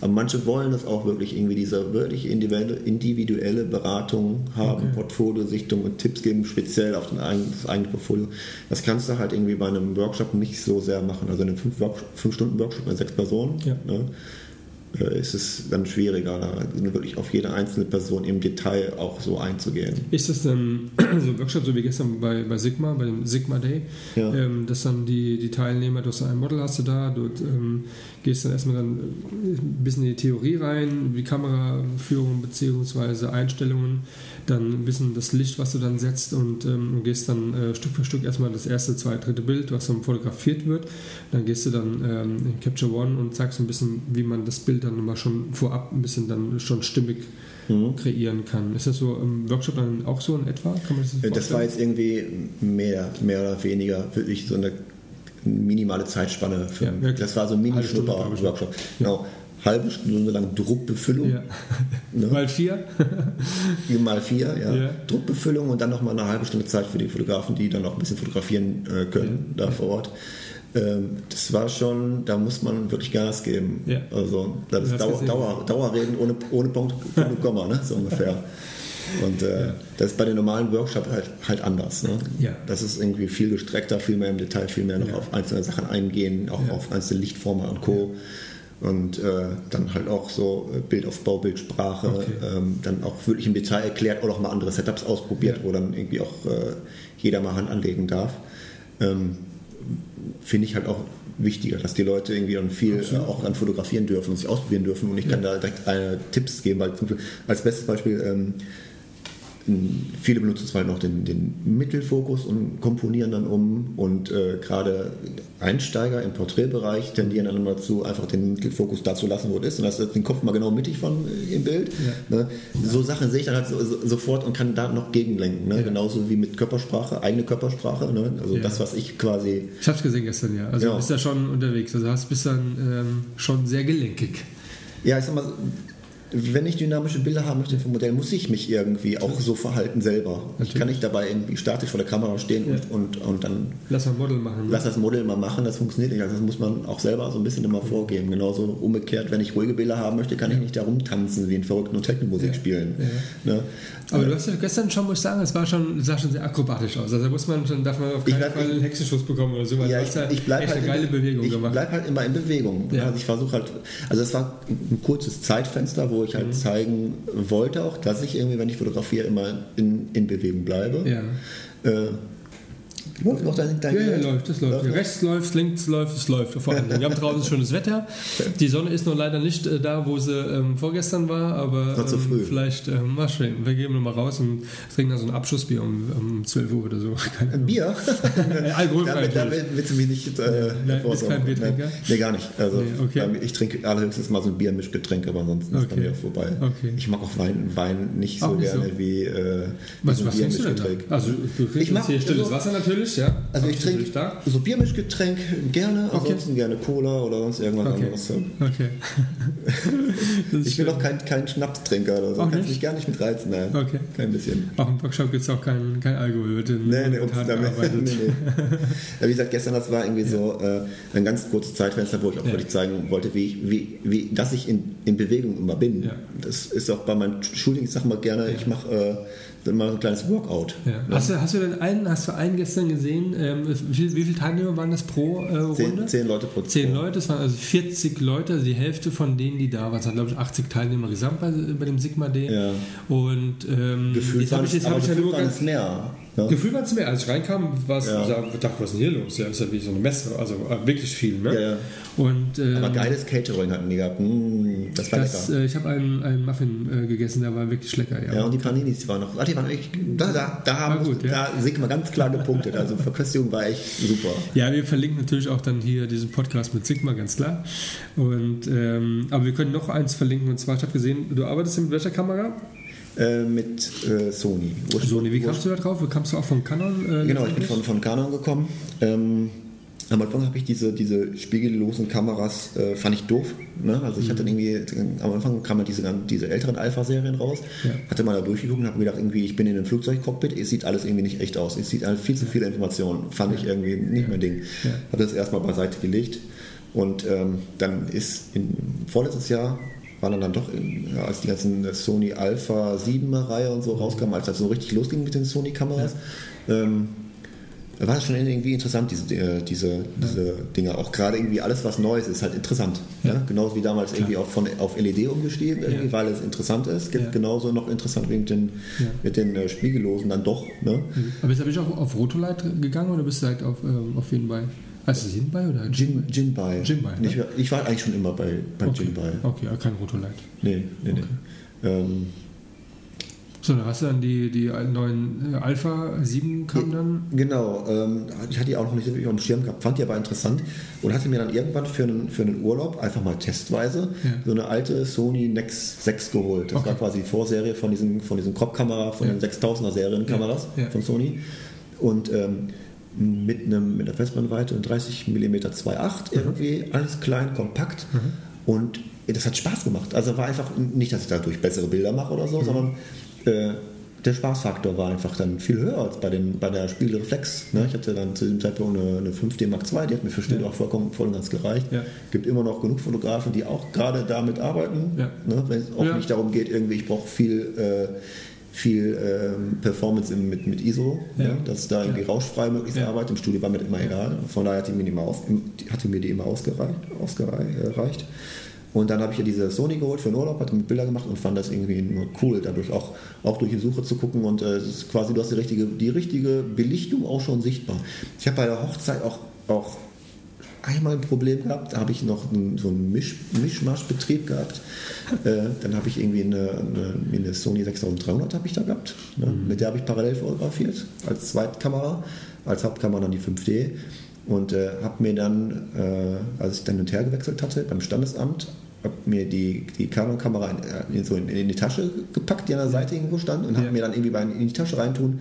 Aber manche wollen das auch wirklich irgendwie, diese wirklich individuelle, individuelle Beratung haben, okay. Portfoliosichtung und Tipps geben, speziell auf den eigenen, das eigene Portfolio. Das kannst du halt irgendwie bei einem Workshop nicht so sehr machen. Also in einem 5-Stunden-Workshop bei sechs Personen. Ja. Ne? Äh, ist es dann schwieriger, da wirklich auf jede einzelne Person im Detail auch so einzugehen. Ist das dann (clears throat) so ein Workshop, so wie gestern bei, bei Sigma, bei dem Sigma Day, ja. ähm, dass dann die, die Teilnehmer, du hast ein Model hast du da, du ähm, gehst dann erstmal dann ein bisschen in die Theorie rein, wie Kameraführung bzw. Einstellungen, dann ein bisschen das Licht, was du dann setzt und ähm, gehst dann äh, Stück für Stück erstmal das erste, zweite, dritte Bild, was dann fotografiert wird. Dann gehst du dann ähm, in Capture One und zeigst ein bisschen, wie man das Bild dann mal schon vorab ein bisschen dann schon stimmig mhm. kreieren kann. Ist das so im Workshop dann auch so in etwa? Kann man das, so das war jetzt irgendwie mehr, mehr oder weniger wirklich so eine minimale Zeitspanne. Für, ja, das war so ein Mini-Schnupper-Workshop. Genau halbe Stunde lang Druckbefüllung. Ja. Ne? (laughs) Mal vier. (laughs) mal vier, ja. ja. Druckbefüllung und dann nochmal eine halbe Stunde Zeit für die Fotografen, die dann auch ein bisschen fotografieren äh, können ja. da vor Ort. Ähm, das war schon, da muss man wirklich Gas geben. Also das ist Dauer, Dauer, Dauerreden ohne, ohne Punkt, ohne Komma, ne? so ungefähr. Und äh, das ist bei den normalen Workshops halt, halt anders. Ne? Ja. Das ist irgendwie viel gestreckter, viel mehr im Detail, viel mehr noch auf einzelne Sachen eingehen, auch auf einzelne Lichtformen und Co und äh, dann halt auch so äh, Bildaufbau, Bildsprache, okay. ähm, dann auch wirklich im Detail erklärt oder auch mal andere Setups ausprobiert, ja. wo dann irgendwie auch äh, jeder mal Hand anlegen darf. Ähm, Finde ich halt auch wichtiger, dass die Leute irgendwie dann viel äh, auch an fotografieren dürfen und sich ausprobieren dürfen und ich ja. kann da direkt eine Tipps geben, weil als bestes Beispiel ähm, viele benutzen zwar noch den, den, Mittelfokus und komponieren dann um und äh, gerade Einsteiger im Porträtbereich tendieren dann immer zu, einfach den Mittelfokus da zu lassen, wo es ist und das ist den Kopf mal genau mittig von äh, im Bild. Ja. Ne? So Sachen sehe ich dann halt so, so, sofort und kann da noch gegenlenken. Ne? Ja. Genauso wie mit Körpersprache, eigene Körpersprache. Ne? Also ja. das, was ich quasi... Ich habe es gesehen gestern, ja. Also bist da schon unterwegs. Also hast bist dann ähm, schon sehr gelenkig. Ja, ich sag mal, wenn ich dynamische Bilder haben möchte vom Modell, muss ich mich irgendwie auch so verhalten selber. Natürlich. Ich kann nicht dabei irgendwie statisch vor der Kamera stehen ja. und, und, und dann. Lass das Model machen. Ne? Lass das Model mal machen, das funktioniert nicht. Also das muss man auch selber so ein bisschen immer vorgeben. Genauso umgekehrt, wenn ich ruhige Bilder haben möchte, kann ich nicht da rumtanzen wie in verrückten und Technomusik ja. spielen. Ja. Ne? Aber du hast ja gestern schon, muss ich sagen, es war schon, sah schon sehr akrobatisch aus. Also da muss man schon, darf man auf keinen Fall einen Hexenschuss bekommen oder so. Ja, ich, ich bleibe halt, eine geile in, Bewegung ich gemacht. bleib halt immer in Bewegung. Also ich versuche halt, also es war ein kurzes Zeitfenster, wo ich halt mhm. zeigen wollte auch, dass ich irgendwie, wenn ich fotografiere, immer in, in Bewegung bleibe. Ja. Äh, Läuft noch dein, dein ja, ja, läuft, das läuft. Ja, rechts läuft, links läuft, es läuft. Vor allem. Wir haben draußen (laughs) schönes Wetter. Die Sonne ist noch leider nicht äh, da, wo sie ähm, vorgestern war, aber ähm, vielleicht äh, mal schön. Wir gehen mal raus und trinken da so ein Abschussbier um, um 12 Uhr oder so. (laughs) Ein Bier? Alkoholfrei. Da willst du mich nicht äh, Nein, bist kein Biertrinker? Nee, gar nicht. Also, nee, okay. Ich trinke allerhöchstens mal so ein Biermischgetränk, aber ansonsten okay. ist bei mir vorbei. Okay. Ich mag auch Wein, Wein nicht so auch gerne so. wie äh, was, was trinkst du denn da? Also du trinkst hier stilles also, Wasser natürlich, ja? Also ich trinke so Biermischgetränk gerne, okay. ansonsten gerne Cola oder sonst irgendwas okay. anderes. Okay. (laughs) ich bin auch kein, kein Schnapstrinker oder so. Auch Kannst mich gar nicht mit reizen. Nein. Okay. Kein bisschen. Auch im Workshop gibt es auch kein, kein Alkohol. Wird in, nee, nee, damit, (laughs) nee, nee. (laughs) wie gesagt, gestern das war irgendwie ja. so äh, ein ganz kurzes Zeitfenster, wo ich auch ja. wirklich zeigen wollte, wie, ich, wie, wie dass ich in, in Bewegung immer bin. Ja. Das ist auch bei meinen Schulungen, ich sage mal gerne, ich mache äh, dann mal ein kleines Workout. Ja. Ne? Hast, du, hast du denn einen, hast du einen gestern gesehen? Ähm, wie, wie, viele Teilnehmer waren das pro äh, Runde? Zehn, zehn, Leute pro Zehn Leute, das waren also 40 Leute, also die Hälfte von denen, die da waren. Es waren, glaube ich, 80 Teilnehmer gesamt bei, bei dem Sigma D. Ja. Und ähm, Gefühlt jetzt habe ich, jetzt hab ich ja nur ganz mehr. Ja. Gefühl war es mehr. Als ich reinkam, war es, Ja. ja. dachte, was ist denn hier los? Ja, ist ja wie so eine Messe. Also äh, wirklich viel. Ne? Ja, ja. Und, ähm, Aber geiles Catering hatten die gehabt. Mm, das war das, lecker. äh, ich habe einen, einen Muffin äh, gegessen, der war wirklich lecker. Ja. Ja, und die Paninis, die waren noch. Ah, die waren echt, da, da, da, haben, gut, ja. da sind wir ganz klar gepunktet. Also Verköstigung war echt super. Ja, wir verlinken natürlich auch dann hier diesen Podcast mit Sigma, ganz klar. Und, ähm, aber wir können noch eins verlinken, und zwar, ich habe gesehen, du arbeitest mit welcher Kamera? Äh, mit äh, Sony. Sony, wie kamst du da drauf? Kamst du auch von Canon? Äh, Genau, ich bin von, von Canon gekommen. Ähm, am Anfang habe ich diese, diese spiegellosen Kameras, äh, fand ich doof. Ne? Also ich hatte Mhm. irgendwie, am Anfang kamen diese, diese älteren Alpha-Serien raus, Ja. hatte mal da durchgeguckt und habe mir gedacht, irgendwie, ich bin in einem Flugzeugcockpit, es sieht alles irgendwie nicht echt aus. Es sieht viel zu viele Informationen. Fand ich irgendwie nicht mein Ding. Ja. Habe das erstmal beiseite gelegt. Und ähm, dann ist in, vorletztes Jahr waren dann, doch, in, ja, als die ganzen Sony Alpha 7er Reihe und so rauskamen, als das so richtig losging mit den Sony-Kameras, ähm, war das schon irgendwie interessant, diese, äh, diese, diese Dinge. Auch gerade irgendwie alles, was Neues ist, halt interessant. Ja. Ja. Genauso wie damals irgendwie auch von, auf LED umgestiegen, irgendwie, Ja. weil es interessant ist. Gibt Ja. genauso noch interessant wie mit den, Ja. mit den äh, Spiegellosen dann doch. Ne? Aber bist du wirklich auf, auf Rotolight gegangen oder bist du halt auf, ähm, auf jeden bei? Heißt es Jinbei oder Jin, Jinbei. Jinbei, ne? ich, war- ich war eigentlich schon immer bei, bei okay. Jinbei. Okay, kein Rotolight. Nee, nee, nee. Ähm, So, dann hast du dann die, die neuen äh, Alpha 7 kamen dann. Genau, ähm, ich hatte die auch noch nicht wirklich auf dem Schirm gehabt, fand die aber interessant und hatte mir dann irgendwann für einen, für einen Urlaub einfach mal testweise Ja. so eine alte Sony Nex 6 geholt. Das Okay. war quasi die Vorserie von diesen, von diesen Crop-Kamera, von Ja. den 6000er Serienkameras ja. von Sony und ähm, mit, einem, mit einer Festbrennweite und 30 mm 2.8 irgendwie, alles klein, kompakt und das hat Spaß gemacht. Also war einfach nicht, dass ich dadurch bessere Bilder mache oder so, sondern äh, der Spaßfaktor war einfach dann viel höher als bei, den, bei der Spiegelreflex. Ne? Ich hatte dann zu diesem Zeitpunkt eine, eine 5D Mark II, die hat mir für Studio Ja. auch vollkommen voll und ganz gereicht. Ja. Gibt immer noch genug Fotografen, die auch gerade damit arbeiten. Ja. Ne? Wenn es auch nicht darum geht, irgendwie, ich brauche viel, äh, viel ähm, Performance im, mit, mit ISO, Ja. ne? dass da irgendwie Ja. rauschfrei möglichst Ja. arbeitet. Im Studio war mir das immer egal. Von daher hat die mir die, immer aus, hatte mir die immer ausgereicht. ausgereicht. Und dann habe ich ja diese Sony geholt für den Urlaub, hatte mit Bilder gemacht und fand das irgendwie nur cool, dadurch auch, auch durch die Suche zu gucken und äh, es ist quasi, du hast die richtige, die richtige Belichtung auch schon sichtbar. Ich habe bei der Hochzeit auch, auch einmal ein Problem gehabt, da habe ich noch einen, so einen Misch, Mischmaschbetrieb gehabt. Äh, dann habe ich irgendwie eine, eine, eine Sony 6300 habe ich da gehabt. Ne? Mit der habe ich parallel fotografiert, als Zweitkamera, als Hauptkamera dann die 5D. Und äh, habe mir dann, äh, als ich dann hin und her gewechselt hatte beim Standesamt, habe mir die, die Canon-Kamera in, in, so in, in die Tasche gepackt, die an der Seite irgendwo stand, und habe Ja. mir dann irgendwie beim in die Tasche reintun,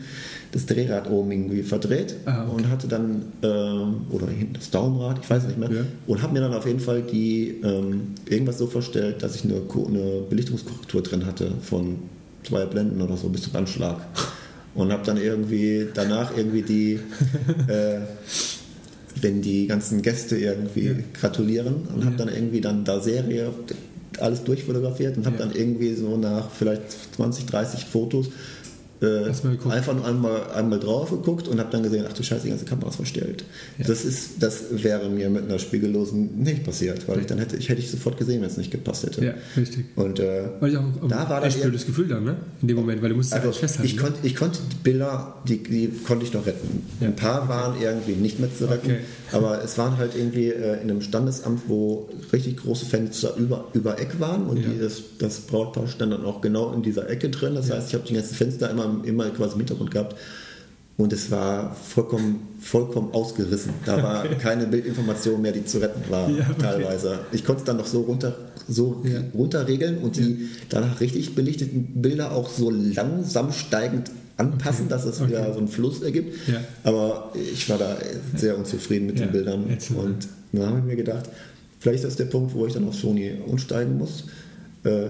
das Drehrad oben irgendwie verdreht Ah, okay. und hatte dann, ähm, oder hinten das Daumenrad, ich weiß nicht mehr, Ja. und habe mir dann auf jeden Fall die ähm, irgendwas so verstellt, dass ich eine, eine Belichtungskorrektur drin hatte von zwei Blenden oder so bis zum Anschlag. Und habe dann irgendwie danach irgendwie die, (laughs) äh, wenn die ganzen Gäste irgendwie gratulieren und habe dann irgendwie dann da Serie alles durchfotografiert und habe Ja. dann irgendwie so nach vielleicht 20, 30 Fotos äh, einfach nur einmal, einmal drauf geguckt und habe dann gesehen, ach du Scheiße, die ganze Kamera ist verstellt. Ja. Das, ist, das wäre mir mit einer spiegellosen nicht passiert, weil ich dann hätte ich hätte ich sofort gesehen, wenn es nicht gepasst hätte. Ja, richtig. Und äh, Weil ich auch Da war echt blödes Gefühl dann, ne? In dem Moment, weil du musst es also eigentlich festhalten. ich, ne? konnte, ich konnte die Bilder, die, die konnte ich noch retten. Ja. Ein paar waren irgendwie nicht mehr zu retten, Okay. Aber es waren halt irgendwie äh, in einem Standesamt, wo richtig große Fenster über, über Eck waren und Ja. die, das, Brautpaar stand dann auch genau in dieser Ecke drin. Das Ja. heißt, ich habe die ganzen Fenster immer, immer quasi im Hintergrund gehabt. Und es war vollkommen, vollkommen ausgerissen. Da war keine Bildinformation mehr, die zu retten war, Ja, okay. teilweise. Ich konnte es dann noch so runter, so Ja. runterregeln und die danach richtig belichteten Bilder auch so langsam steigend anpassen, Okay. dass es Okay. wieder so einen Fluss ergibt. Ja. Aber ich war da sehr unzufrieden mit Ja. den Bildern. Mal. Und dann habe ich mir gedacht, vielleicht ist das der Punkt, wo ich dann auf Sony umsteigen muss. Äh,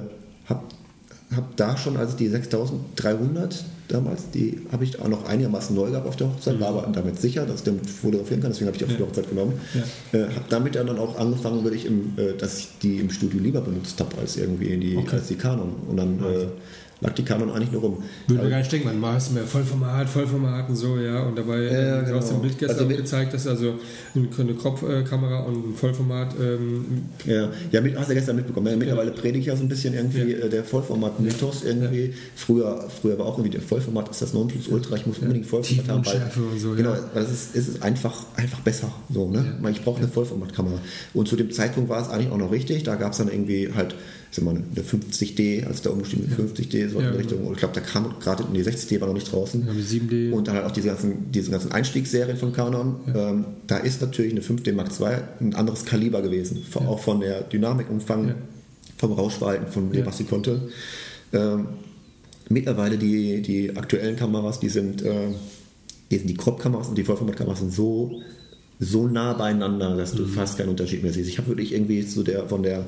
hab, hab da schon, als ich die 6300 damals, die habe ich auch noch einigermaßen neu gehabt auf der Hochzeit, war aber damit sicher, dass ich damit fotografieren kann, deswegen habe ich die auf Mhm. Ja. die Hochzeit genommen. Ja. Äh, habe damit dann auch angefangen, wirklich im, äh, dass ich die im Studio lieber benutzt habe als irgendwie in die, Okay. als die Canon. Und dann äh, lag die Canon eigentlich nur rum. Würde man gar nicht denken, man hast mehr Vollformat, Vollformat und so, ja. Und dabei Ja, genau. aus dem Bild gestern Also mit- gezeigt, dass also eine Crop-Kamera und ein Vollformat ähm, Ja, ja mit, hast du ja gestern mitbekommen. Ja, mittlerweile predige ich ja so ein bisschen irgendwie Ja. äh, der Vollformat-Mythos irgendwie. Früher, früher war auch irgendwie der Vollformat ist das Nonplusultra, ich muss unbedingt Vollformat haben. Weil, und so, genau, ja. weil es ist, es ist einfach, einfach besser. So, ne? Ja. Ich brauche eine Vollformatkamera. Und zu dem Zeitpunkt war es eigentlich auch noch richtig. Da gab es dann irgendwie halt ich sag mal, eine 50D, als da umgestiegen mit 50D, so in Ja, die Richtung. Und ich glaube, da kam gerade die 60D war noch nicht draußen. ja, mit 7D. Und dann halt auch diese ganzen, diese ganzen Einstiegsserien von Canon. Ähm, da ist natürlich eine 5D Mark II ein anderes Kaliber gewesen. Von- Auch von der Dynamikumfang, Ja. vom Rauschverhalten, von dem, Ja. was sie konnte. Ähm, mittlerweile die, die aktuellen Kameras, die sind, äh, die, sind die Crop-Kameras und die Vollformat-Kameras sind so, so nah beieinander, dass Mhm. du fast keinen Unterschied mehr siehst. Ich habe wirklich irgendwie so der, von der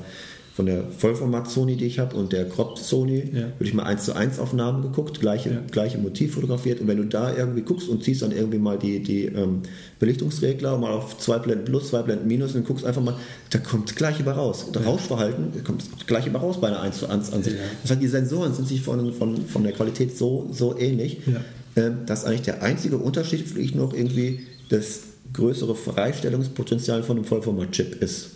von der Vollformat-Sony, die ich habe, und der Crop-Sony, Ja. würde ich mal 1 zu 1 Aufnahmen geguckt, gleiche, Ja. gleiche Motiv fotografiert. Und wenn du da irgendwie guckst und ziehst dann irgendwie mal die, die ähm, Belichtungsregler mal auf zwei Blenden plus, zwei Blenden minus und guckst einfach mal, da kommt das gleiche bei raus. Der Rauschverhalten da kommt das gleiche bei raus bei einer 1 zu 1 Ansicht. Ja. Das heißt, die Sensoren sind sich von, von, von der Qualität so, so ähnlich, Ja. ähm, dass eigentlich der einzige Unterschied vielleicht noch irgendwie das größere Freistellungspotenzial von einem Vollformat-Chip ist.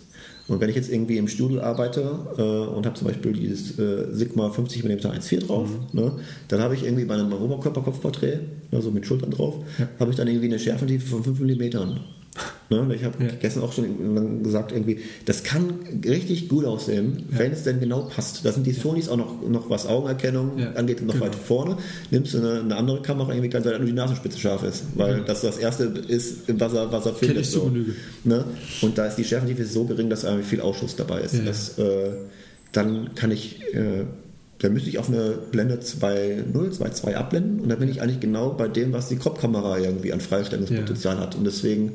Und wenn ich jetzt irgendwie im Studio arbeite äh, und habe zum Beispiel dieses äh, Sigma 50 mm 1.4 drauf, Mhm. ne, dann habe ich irgendwie bei einem Oberkörperkopfporträt, also mit Schultern drauf, Ja. habe ich dann irgendwie eine Schärfentiefe von 5 mm. Ne, ich habe Ja. gestern auch schon gesagt, irgendwie, das kann richtig gut aussehen, Ja. wenn es denn genau passt. Da sind die Sonys auch noch, noch was Augenerkennung Ja, angeht, noch genau. weit vorne. Nimmst du eine, eine andere Kamera, irgendwie kann sein, nur die Nasenspitze scharf ist, weil das das erste ist, was er, was er findet. ich Genüge. Ne? Und da ist die Schärfentiefe so gering, dass irgendwie viel Ausschuss dabei ist. Ja, ja. Das, äh, dann kann ich, äh, dann müsste ich auf eine Blende 2.0, 2.2 abblenden und dann bin ich eigentlich genau bei dem, was die Crop-Kamera irgendwie an Freistellungspotenzial hat. Und deswegen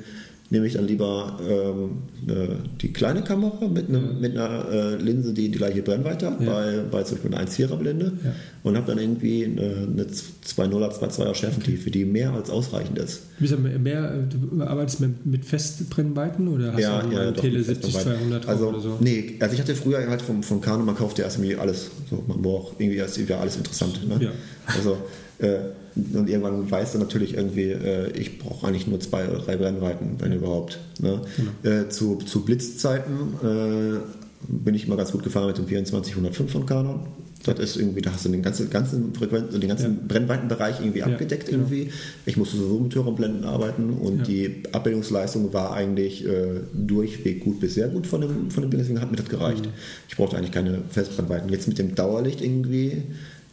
nehme ich dann lieber ähm, äh, die kleine Kamera mit, einem, mit einer äh, Linse, die die gleiche Brennweite hat, Ja. bei, bei zum Beispiel einer 1.4er Blende Ja. und habe dann irgendwie eine, eine 2.0er, 2.2er Schärfentiefe, die mehr als ausreichend ist. Bist du mehr, du arbeitest mehr mit Festbrennweiten oder hast du mal einen doch, Tele mit Fest 70 dabei. 200 drauf also, oder so? Nee, also ich hatte früher halt vom, vom Canon, man kauft ja erst irgendwie alles. So, man braucht irgendwie ist irgendwie alles interessant. Ne? Ja. Also, und irgendwann weißt du natürlich irgendwie, äh, ich brauche eigentlich nur zwei oder drei Brennweiten, wenn überhaupt. Ne? Äh, zu, zu Blitzzeiten äh, bin ich immer ganz gut gefahren mit dem 2405 von Canon. Das ist irgendwie, da hast du den ganzen, ganzen Frequenz, den ganzen Ja. Brennweitenbereich irgendwie Ja, abgedeckt genau. irgendwie. Ich musste sowieso mit höheren Blenden arbeiten und Ja. die Abbildungsleistung war eigentlich äh, durchweg gut bis sehr gut von dem, von dem Ding, deswegen hat mir das gereicht. Mhm. Ich brauchte eigentlich keine Festbrennweiten. Jetzt mit dem Dauerlicht irgendwie,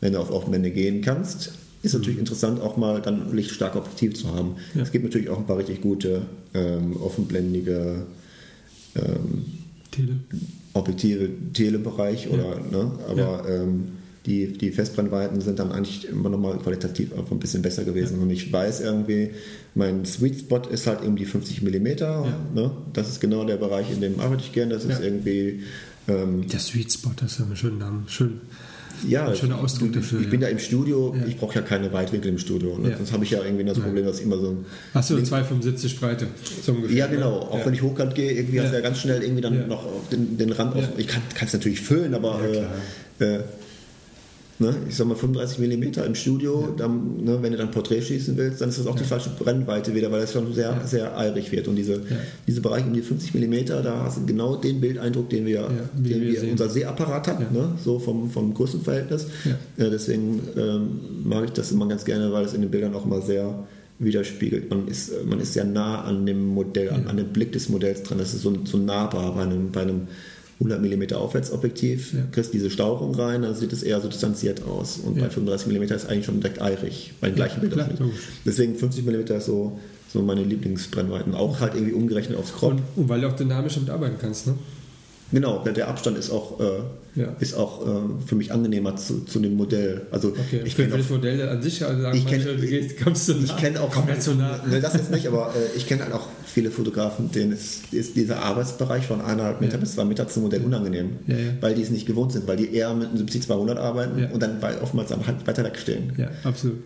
wenn du auf Offenblende gehen kannst, ist natürlich interessant, auch mal dann lichtstarke Objektiv zu haben. Mhm. Ja. Es gibt natürlich auch ein paar richtig gute ähm, offenblendige ähm, Tele. Objektive Telebereich oder ne, aber ähm, die, die Festbrennweiten sind dann eigentlich immer nochmal qualitativ einfach ein bisschen besser gewesen. Und ich weiß irgendwie, mein Sweet Spot ist halt eben die 50 mm. Ne? Das ist genau der Bereich, in dem arbeite ich gerne. Das ist Ja. irgendwie ähm, Der Sweet Spot, das ist ja ein schöner Name. Schön. Ja, Ein schöner Ausdruck ich, dafür, Ich bin ja. im Studio, Ja. ich brauche ja keine Weitwinkel im Studio. Ne? Ja. Sonst habe ich ja irgendwie das Problem, dass immer so Hast du 2,75 Breite? So ungefähr, Ja, ne? genau. Auch wenn ich hochkant gehe, irgendwie hast du ja ganz schnell irgendwie dann noch auf den, den Rand aus. Ich kann es natürlich füllen, aber äh, ne, ich sag mal 35 mm im Studio, dann, ne, wenn du dann Porträt schießen willst, dann ist das auch die falsche Brennweite wieder, weil das schon sehr, Ja. sehr eirig wird. Und diese, diese Bereiche um die 50 mm, da hast du genau den Bildeindruck, den wir, den wir wir unser Sehapparat hat, Ja. ne, so vom, vom Größenverhältnis. Ja. Äh, deswegen ähm, mag ich das immer ganz gerne, weil es in den Bildern auch immer sehr widerspiegelt. Man ist, man ist sehr nah an dem Modell, an, an dem Blick des Modells dran. Das ist so, so nahbar bei einem, bei einem 100 mm Aufwärtsobjektiv. Ja. Kriegst diese Stauchung rein, dann sieht es eher so distanziert aus. Und Ja. bei 35 mm ist eigentlich schon direkt eirig, bei den gleichen logisch. Deswegen 50 mm ist so, so meine Lieblingsbrennweiten. Auch halt irgendwie umgerechnet aufs Crop. Und, und weil du auch dynamisch damit arbeiten kannst, ne? Genau, der, Abstand ist auch, äh, Ja. ist auch äh, für mich angenehmer zu, zu dem Modell. Also Okay, ich kenne das Modell an sich also sagen Ich kenn- gehst, kommst du Ich nah. kenne auch Komm so nah. Ne, das jetzt nicht, aber äh, ich kenne halt auch viele Fotografen, denen ist, ist dieser Arbeitsbereich von eineinhalb Meter Ja. bis zwei Meter zum Modell unangenehm, Ja, weil die es nicht gewohnt sind, weil die eher mit einem 70-200 arbeiten Ja. und dann oftmals am halt weiter wegstehen. Ja, absolut.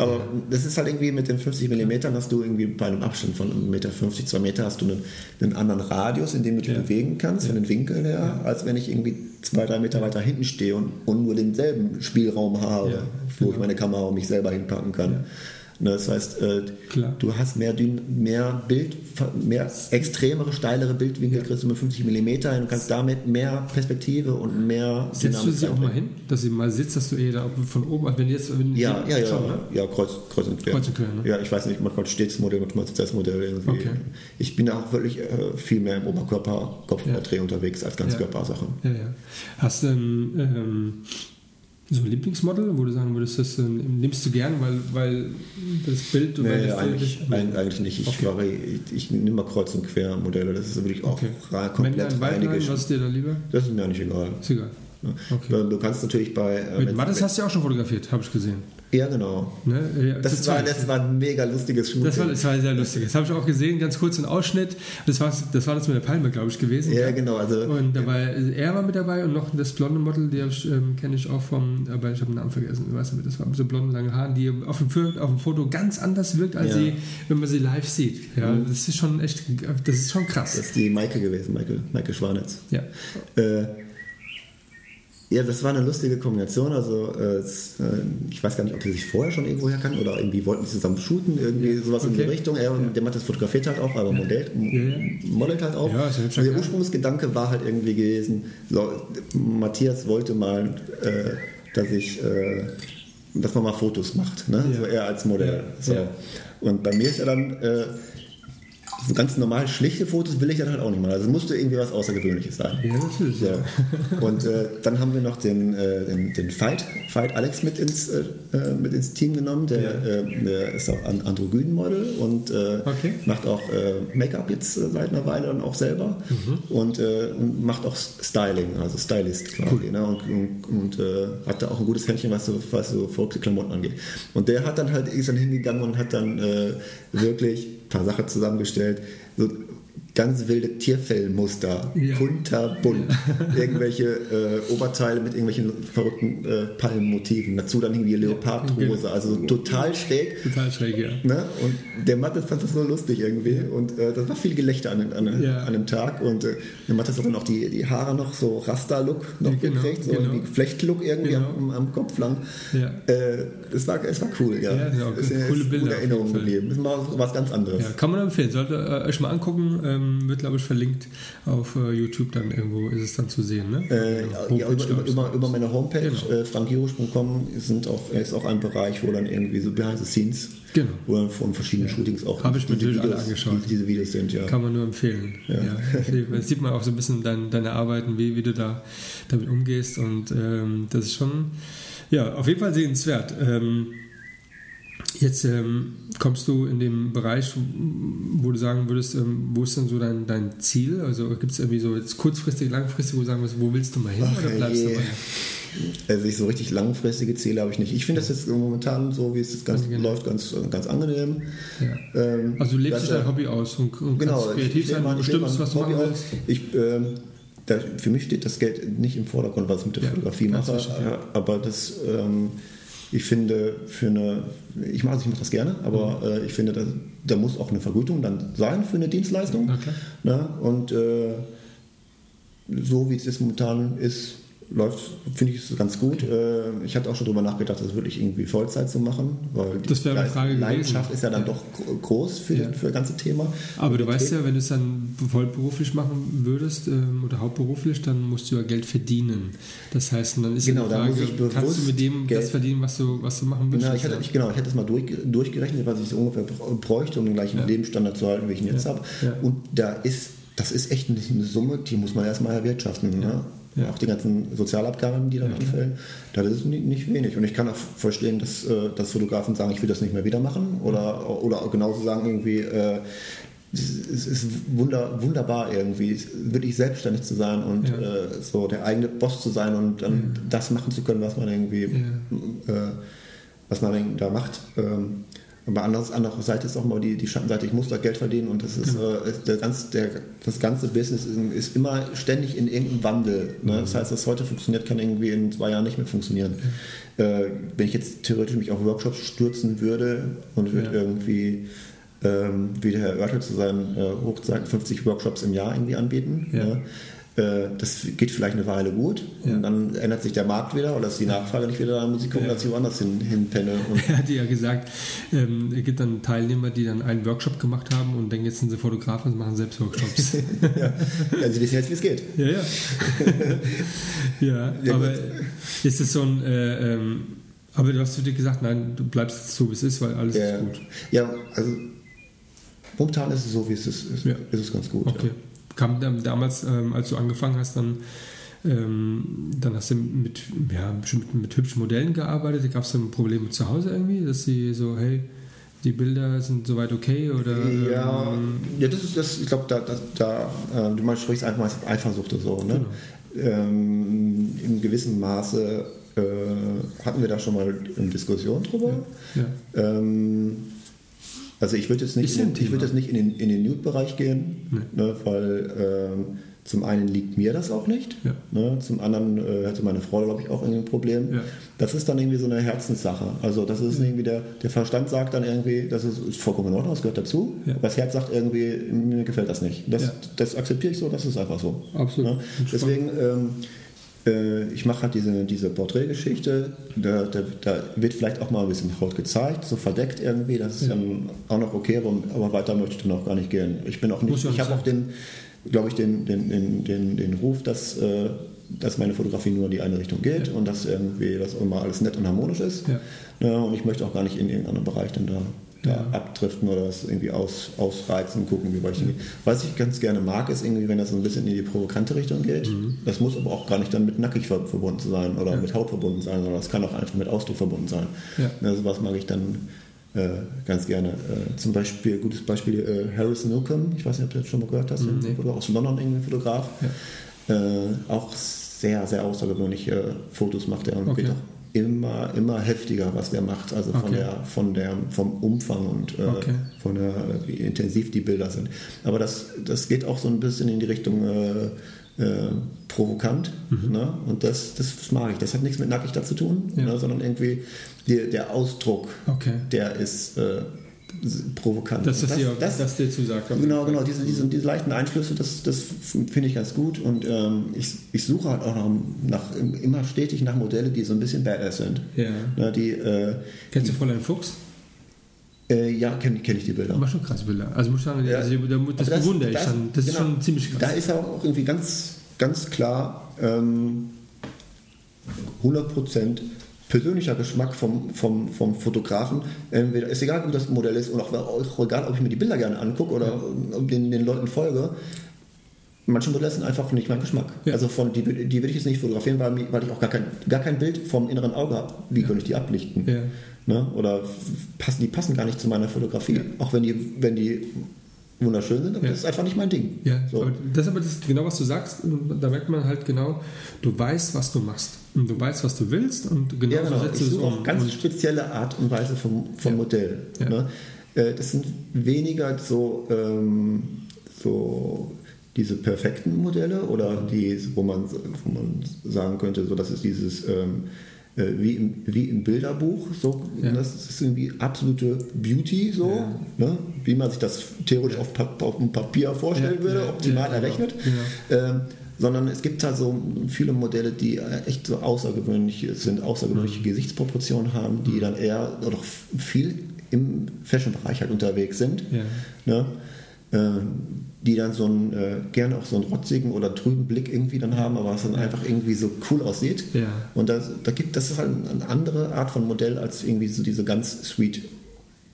Aber ja. das ist halt irgendwie mit den 50 mm hast du irgendwie bei einem Abstand von 1,50 Meter, 2 Meter hast du einen, einen anderen Radius, in dem du dich ja. bewegen kannst, von den Winkeln her, als wenn ich irgendwie zwei, drei Meter weiter hinten stehe und, und nur denselben Spielraum habe, wo ich genau. meine Kamera und mich selber hinpacken kann. Ne, das heißt, äh, du hast mehr, mehr Bild, mehr extremere, steilere Bildwinkel, kriegst du mit 50 mm hin und kannst damit mehr Perspektive und mehr. Setzt du sie auch mal hin, dass sie mal sitzt, dass du eher da von oben, wenn jetzt. Wenn ja, ja, ja, schon, ne? ja, kreuz, kreuz und quer. Kreuz und quer ne? Ja, ich weiß nicht, manchmal steht das Modell, manchmal sitzt das Modell irgendwie. Okay. Ich bin auch wirklich äh, viel mehr im Oberkörper, Kopfballträger ja. unterwegs als Ganzkörpersachen. Ja, ja. Hast du ähm, so ein Lieblingsmodel, wo du sagen würdest, das äh, nimmst du gern, weil, weil das Bild nee, weil das eigentlich, eigentlich nicht. Ich, okay. ich, ich nehme mal kreuz und quer Modelle. Das ist wirklich auch okay. komplett reiniges. Was ist dir da lieber? Das ist mir eigentlich egal. Ist egal. Okay. Du kannst natürlich bei. Äh, Mit Mattes hast du ja auch schon fotografiert, habe ich gesehen. Ja, genau. Ne? Ja, das, war, das war ein mega lustiges Shooting. Das war, das war sehr lustig. Das habe ich auch gesehen, ganz kurz ein Ausschnitt. Das war das, war das mit der Palme, glaube ich, gewesen. Ja, genau. Also, und dabei, er war mit dabei und noch das blonde Model, die ähm, kenne ich auch vom, aber ich habe den Namen vergessen, weißt du, das war mit so blonden langen Haaren, die auf dem, auf dem Foto ganz anders wirkt, als ja. sie, wenn man sie live sieht. Ja, mhm. das ist schon echt, das ist schon krass. Das ist die Maike gewesen, Maike, Maike Schwanitz. Ja. Äh, ja, das war eine lustige Kombination. Also äh, äh, ich weiß gar nicht, ob sie sich vorher schon irgendwo herkannten oder irgendwie wollten sie zusammen shooten, irgendwie sowas okay. in die Richtung. Er und der das fotografiert halt auch, aber modellt, ja. modelt halt auch. Ja, und der Ursprungsgedanke war halt irgendwie gewesen, so, Matthias wollte mal, äh, dass ich, äh, dass man mal Fotos macht, ne? Ja. so er als Modell. So. Und bei mir ist er dann äh, so ganz normal schlichte Fotos will ich dann halt auch nicht machen. Also es musste irgendwie was Außergewöhnliches sein. Ja, natürlich. Ja. Und äh, dann haben wir noch den, äh, den, den, Fight, Fight Alex mit ins, äh, äh mit ins Team genommen. Der, ja. Äh, der ist auch ein Androgyn-Model und äh, okay. macht auch Make-up jetzt seit einer Weile dann auch selber mhm. und, und, macht auch Styling, also Stylist quasi. Cool. Ne? Und, und, und hat da auch ein gutes Händchen, was so, was so verrückte Klamotten angeht. Und der hat dann halt, ist dann hingegangen und hat dann wirklich paar Sachen zusammengestellt. So ganz wilde Tierfellmuster, ja. kunterbunt, (laughs) irgendwelche äh, Oberteile mit irgendwelchen verrückten äh, Palmenmotiven, dazu dann irgendwie Leopardhose, also total schräg. Total schräg, ja. Ne? Und der Mattes fand das so lustig irgendwie und äh, das war viel Gelächter an, an, ja. an dem Tag und äh, der Mattes hat dann auch die, die Haare noch so Raster-Look noch genau, gekriegt, so genau. Flechtlook irgendwie genau. am, am, Kopf lang. Ja. Äh, es, war, es war cool, ja. ja genau, ist eine coole Bilder. Erinnerung geblieben. Das war was ganz anderes. Ja, kann man empfehlen, sollte euch mal angucken. Ähm, ähm, wird, glaube ich, verlinkt auf äh, YouTube dann irgendwo, ist es dann zu sehen, ne? Äh, ja, über, über, über, über, meine Homepage, genau. äh, frankjurisch.com, ist auch, ist auch ein Bereich, wo dann irgendwie so behind the scenes, genau. wo dann von verschiedenen ja. Shootings auch Habe ich mir natürlich Videos, alle angeschaut. diese Videos sind, ja. Kann man nur empfehlen. Ja. ja. (laughs) Das sieht man auch so ein bisschen dein, deine Arbeiten, wie, wie du da damit umgehst und ähm, das ist schon, ja, auf jeden Fall sehenswert. Ähm, Jetzt ähm, kommst du in dem Bereich, wo du sagen würdest, ähm, wo ist denn so dein, dein Ziel? Also gibt es irgendwie so jetzt kurzfristig, langfristig, wo du sagen würdest, wo willst du mal hin Ach, oder bleibst je. du dabei? Also ich so richtig langfristige Ziele habe ich nicht. Ich finde das jetzt momentan so, wie es jetzt ganz, genau. läuft, ganz, ganz angenehm. Ja. Ähm, also du lebst dein Hobby aus und, und genau, kreativ sein, und bestimmst, was du Hobby machen willst. Ich, ähm, da, für mich steht das Geld nicht im Vordergrund, was ich mit der ja, Fotografie mache, aber das ähm, ich finde, für eine, ich mache, ich mache das gerne, aber mhm. äh, ich finde, da, da, muss auch eine Vergütung dann sein für eine Dienstleistung. Okay. Ne? Und äh, so wie es jetzt momentan ist, läuft, finde ich es ganz gut. Okay. Äh, ich hatte auch schon darüber nachgedacht, das wirklich irgendwie Vollzeit zu machen, weil die das Frage Leidenschaft gewesen. ist ja dann ja. doch groß für, ja. für das ganze Thema. Aber du weißt ja, wenn du es dann vollberuflich machen würdest ähm, oder hauptberuflich, dann musst du ja Geld verdienen. Das heißt, dann ist genau, die Frage, kannst du mit dem Geld das verdienen, was du, was du machen willst? Genau, ich hätte, ich, genau, ich hätte es mal durch, durchgerechnet, was ich so ungefähr bräuchte, um den gleichen ja. Lebensstandard zu halten, wie ich ihn jetzt habe. Und da ist das ist echt eine Summe, die muss man erstmal erwirtschaften. Ne? Ja. Auch die ganzen Sozialabgaben, die dann ja, anfallen, das ist nicht wenig. Und ich kann auch verstehen, dass, äh, dass Fotografen sagen, ich will das nicht mehr wieder machen. Oder, oder genauso sagen irgendwie, äh, es ist wunder, wunderbar irgendwie, wirklich selbstständig zu sein und ja. äh, so der eigene Boss zu sein und dann ja. das machen zu können, was man irgendwie, ja. äh, was man da macht. Ähm, aber anders, andererseits ist auch mal die, die Schattenseite, ich muss da Geld verdienen und das ist, Genau. äh, der ganz, der, das ganze Business ist, ist immer ständig in irgendeinem Wandel. Ne? Das heißt, was heute funktioniert, kann irgendwie in zwei Jahren nicht mehr funktionieren. Äh, wenn ich jetzt theoretisch mich auf Workshops stürzen würde und würde Ja. irgendwie ähm, wie der Herr Oertel zu seinen äh, Hochzeiten 50 Workshops im Jahr irgendwie anbieten. Ja. Ne? Äh, Das geht vielleicht eine Weile gut Ja. und dann ändert sich der Markt wieder oder ist die Nachfrage nicht wieder da, muss ich gucken, Ja. dass ich woanders hin, hinpenne. Und (laughs) Er hatte ja gesagt, ähm, es gibt dann Teilnehmer, die dann einen Workshop gemacht haben und denken, jetzt sind sie Fotografen und machen selbst Workshops. (laughs) ja. ja, Sie wissen jetzt, wie es geht. ja, ja. (laughs) ja, Ja, aber gut. ist es so ein, äh, ähm, aber du hast zu dir gesagt, nein, du bleibst so, wie es ist, weil alles ist gut. ja, also momentan ist es so, wie es ist. Ist, ist es ganz gut. Okay. Kam damals, ähm, als du angefangen hast, dann, ähm, dann hast du mit, ja, bestimmt mit hübschen Modellen gearbeitet. Gab es dann Probleme zu Hause irgendwie, dass sie so, hey, die Bilder sind soweit okay oder Ja, ähm, ja, das ist das, ich glaube, da, da, da äh, du meinst, sprichst einfach mal Eifersucht und so, ne? Genau. Ähm, in gewissem Maße äh, hatten wir da schon mal eine Diskussion drüber. ja. Ähm, also ich würde jetzt nicht, ja in, ich würde jetzt nicht in den, in den Nude-Bereich gehen, Nee. ne, weil ähm, zum einen liegt mir das auch nicht, Ja. ne, zum anderen äh, hätte meine Frau, glaube ich, auch irgendwie ein Problem. Ja. Das ist dann irgendwie so eine Herzenssache. Also das ist irgendwie der, der Verstand sagt dann irgendwie, das ist, ist vollkommen in Ordnung, das gehört dazu. Ja. Aber das Herz sagt irgendwie, mir gefällt das nicht. Das, Ja. das akzeptiere ich so, das ist einfach so. Absolut. Ne? Deswegen, ähm, äh, ich mache halt diese, diese Porträtgeschichte, da, da, da wird vielleicht auch mal ein bisschen Haut gezeigt, so verdeckt irgendwie, das ist Ja. dann auch noch okay, aber, aber weiter möchte ich dann auch gar nicht gehen. Ich bin auch nicht, ich habe auch den, glaube ich, den, den, den, den, den Ruf, dass, äh, dass meine Fotografie nur in die eine Richtung geht Ja. und dass irgendwie das immer alles nett und harmonisch ist. Ja. Ja, und ich möchte auch gar nicht in irgendeinen anderen Bereich dann da, da Ja. abdriften oder das irgendwie aus, ausreizen, gucken, wie weit ich Was ich ganz gerne mag, ist irgendwie, wenn das so ein bisschen in die provokante Richtung geht. Das muss aber auch gar nicht dann mit nackig ver verbunden sein oder Mhm. Ja. mit Haut verbunden sein, sondern das kann auch einfach mit Ausdruck verbunden sein. Ja. Also was mag ich dann äh, ganz gerne. Äh, zum Beispiel, gutes Beispiel, äh, Harris Newcomb, ich weiß nicht, ob du das schon mal gehört hast, Mhm, nee. Fotograf aus London, irgendwie Fotograf. Äh, auch sehr, sehr außergewöhnliche Fotos macht er und Okay. wird auch immer, immer heftiger, was der macht. Also von Okay. der, von der, vom Umfang und äh, Okay. von der, wie intensiv die Bilder sind. Aber das, das geht auch so ein bisschen in die Richtung äh, äh, provokant. Mhm. Ne? Und das, das, mag ich. Das hat nichts mit nackig zu tun, Ja. ne? sondern irgendwie die, der Ausdruck, Okay. der ist äh, provokant. Dass das, Und dir, das, dir zusagt. Genau, genau, diese, diese, diese leichten Einflüsse, das, das finde ich ganz gut und ähm, ich, ich suche halt auch nach, nach, immer stetig nach Modelle, die so ein bisschen badass sind. Ja. Ne, die, äh, Kennst du Fräulein Fuchs? äh, ja, kenne kenn ich die Bilder. Macht schon krasse Bilder. Also muss ich sagen, Ja. also, das Aber bewundere ich das- schon. Das ist genau, schon ziemlich Da krass. ist er auch irgendwie ganz, ganz klar ähm, 100% persönlicher Geschmack vom, vom, vom Fotografen. Entweder, ist egal, wie das Modell ist und auch, auch egal, ob ich mir die Bilder gerne angucke oder ob den, den Leuten folge. Manche Modelle sind einfach nicht mein Geschmack. Ja. Also von, die, die will ich jetzt nicht fotografieren, weil, weil ich auch gar kein, gar kein Bild vom inneren Auge habe. Wie könnte ich die ablichten? Ja. Ne? Oder passen, die passen gar nicht zu meiner Fotografie. Ja. Auch wenn die, wenn die wunderschön sind, aber Ja. das ist einfach nicht mein Ding. Ja, So. aber das ist aber das, genau, was du sagst. Da merkt man halt genau, du weißt, was du machst. Und du weißt, was du willst und genau, Ja, so genau. setzt Ich du es um. ganz Und- spezielle Art und Weise vom, vom Ja. Modell. Ja. Ne? Äh, Das sind weniger so, ähm, so diese perfekten Modelle oder die, wo man, wo man sagen könnte, so das ist dieses ähm, äh, wie, im, wie im Bilderbuch. So, Ja. Das ist irgendwie absolute Beauty, so, Ja. ne? wie man sich das theoretisch auf, auf dem Papier vorstellen Ja, würde, optimal errechnet. Ähm, sondern es gibt halt so viele Modelle, die äh, echt so außergewöhnlich sind, außergewöhnliche Gesichtsproportionen haben, die dann eher oder viel im Fashion-Bereich halt unterwegs sind. Ne? Ähm, die dann so einen, äh, gerne auch so einen rotzigen oder trüben Blick irgendwie dann haben, aber es dann einfach irgendwie so cool aussieht. Ja. Und das, da gibt, das ist halt eine andere Art von Modell als irgendwie so diese ganz sweet,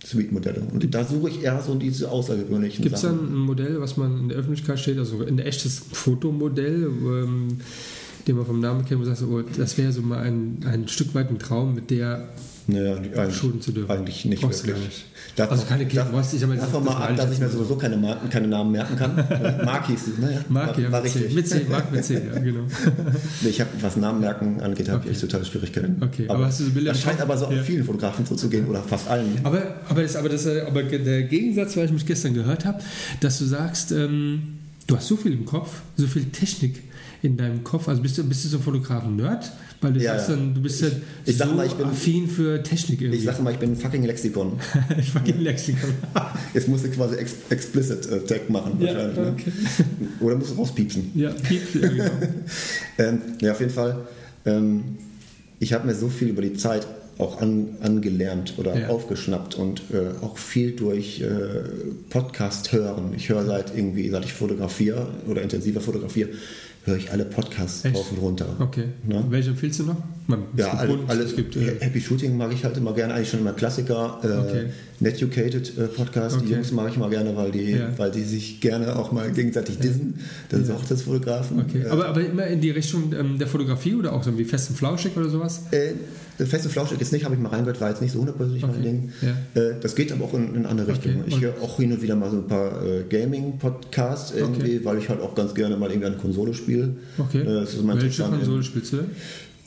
sweet Modelle. Und da suche ich eher so diese außergewöhnlichen Gibt es Sachen. dann ein Modell, was man in der Öffentlichkeit steht, also ein echtes Fotomodell, ähm, den man vom Namen kennt, wo man sagt, oh, das wäre so mal ein, ein Stück weit ein Traum, mit der Nee, eigentlich, zu dürfen. eigentlich nicht Brauchst wirklich. nicht. Davon, Also keine Kinder, du- ich mal, das- davon mal ab, dass ich jetzt mir sowieso keine, Marken, keine Namen merken kann. (laughs) Mark hieß es, ne? Ja, Mark, war, ja, war mit C. richtig. Mit C, Mark mit C, ja, genau. (laughs) Nee, ich habe, was Namen merken angeht, habe Okay. ich echt totale Schwierigkeiten. Okay, aber hast du so Bilder Das scheint aber so Ja. vielen Fotografen so zu gehen oder fast allen. Aber, aber, das, aber, das, aber der Gegensatz, weil ich mich gestern gehört habe, dass du sagst, ähm, du hast so viel im Kopf, so viel Technik in deinem Kopf. Also bist du, bist du so ein Fotografen-Nerd? Weil du Ja, ja. dann, du bist ja Ich sag so mal, ich bin- affin für Technik irgendwie. Ich sage mal, ich bin ein fucking Lexikon. (laughs) ich gegen Lexikon. (laughs) Jetzt musst du quasi ex explicit äh, Tag machen Ja, wahrscheinlich. Ne? okay. Oder musst du rauspiepsen. Ja, piep, ja, genau. (laughs) Ähm, ja, auf jeden Fall. Ähm, ich habe mir so viel über die Zeit auch an, angelernt oder Ja. aufgeschnappt und äh, auch viel durch äh, Podcast hören. Ich höre seit irgendwie, seit ich fotografiere oder intensiver fotografiere, höre ich alle Podcasts Echt? rauf und runter. Okay. Ne? Welche empfiehlst du noch? Man, Ja, gibt alle, Bund, alle, es gibt, äh, Happy Shooting mag ich halt immer gerne, eigentlich schon immer Klassiker. Äh, Okay. Netucated äh, Podcast, die Okay. Jungs mag ich mal gerne, weil die, Ja. weil die sich gerne auch mal gegenseitig dissen. Das sind Ja. Hochzeitsfotografen. okay. Äh, aber, aber immer in die Richtung ähm, der Fotografie oder auch so wie fest und flauschig oder sowas? Äh, feste Flauschig jetzt nicht, habe ich mal reingehört, war jetzt nicht so hundertprozentig mein Okay. Ding. Ja. Äh, das geht aber auch in, in andere Okay. Richtungen. Ich Und- höre auch hin und wieder mal so ein paar äh, Gaming-Podcasts irgendwie, weil ich halt auch ganz gerne mal irgendwie eine Konsole spiele. Okay. Äh, das ist Welche. Konsole spielst du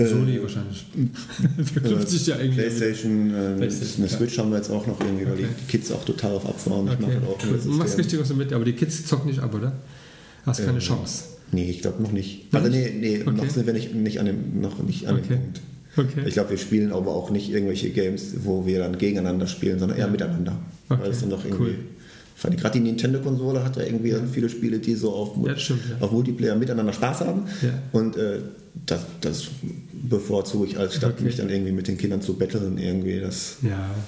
Sony wahrscheinlich. (laughs) Verknüpft sich ja irgendwie. Playstation, äh, Playstation, eine Switch haben wir jetzt auch noch irgendwie, weil Okay. die Kids auch total auf abfahren. Ich Okay. mache halt auch Cool. Du machst richtig was damit, aber die Kids zocken nicht ab, oder? Hast keine Äh, Chance. Nee, ich glaube noch nicht. Noch Also nee, nee Okay. noch sind wir nicht, nicht an dem, noch nicht an dem Punkt. Okay. Ich glaube, wir spielen aber auch nicht irgendwelche Games, wo wir dann gegeneinander spielen, sondern eher Ja. miteinander. Okay, Weil es dann doch irgendwie. cool. Fand Gerade die Nintendo-Konsole hat ja irgendwie viele Spiele, die so auf, Ja, stimmt, ja. auf Multiplayer miteinander Spaß haben. Ja. Und äh, das, das bevorzuge ich, als statt Okay. mich dann irgendwie mit den Kindern zu betteln. Irgendwie, das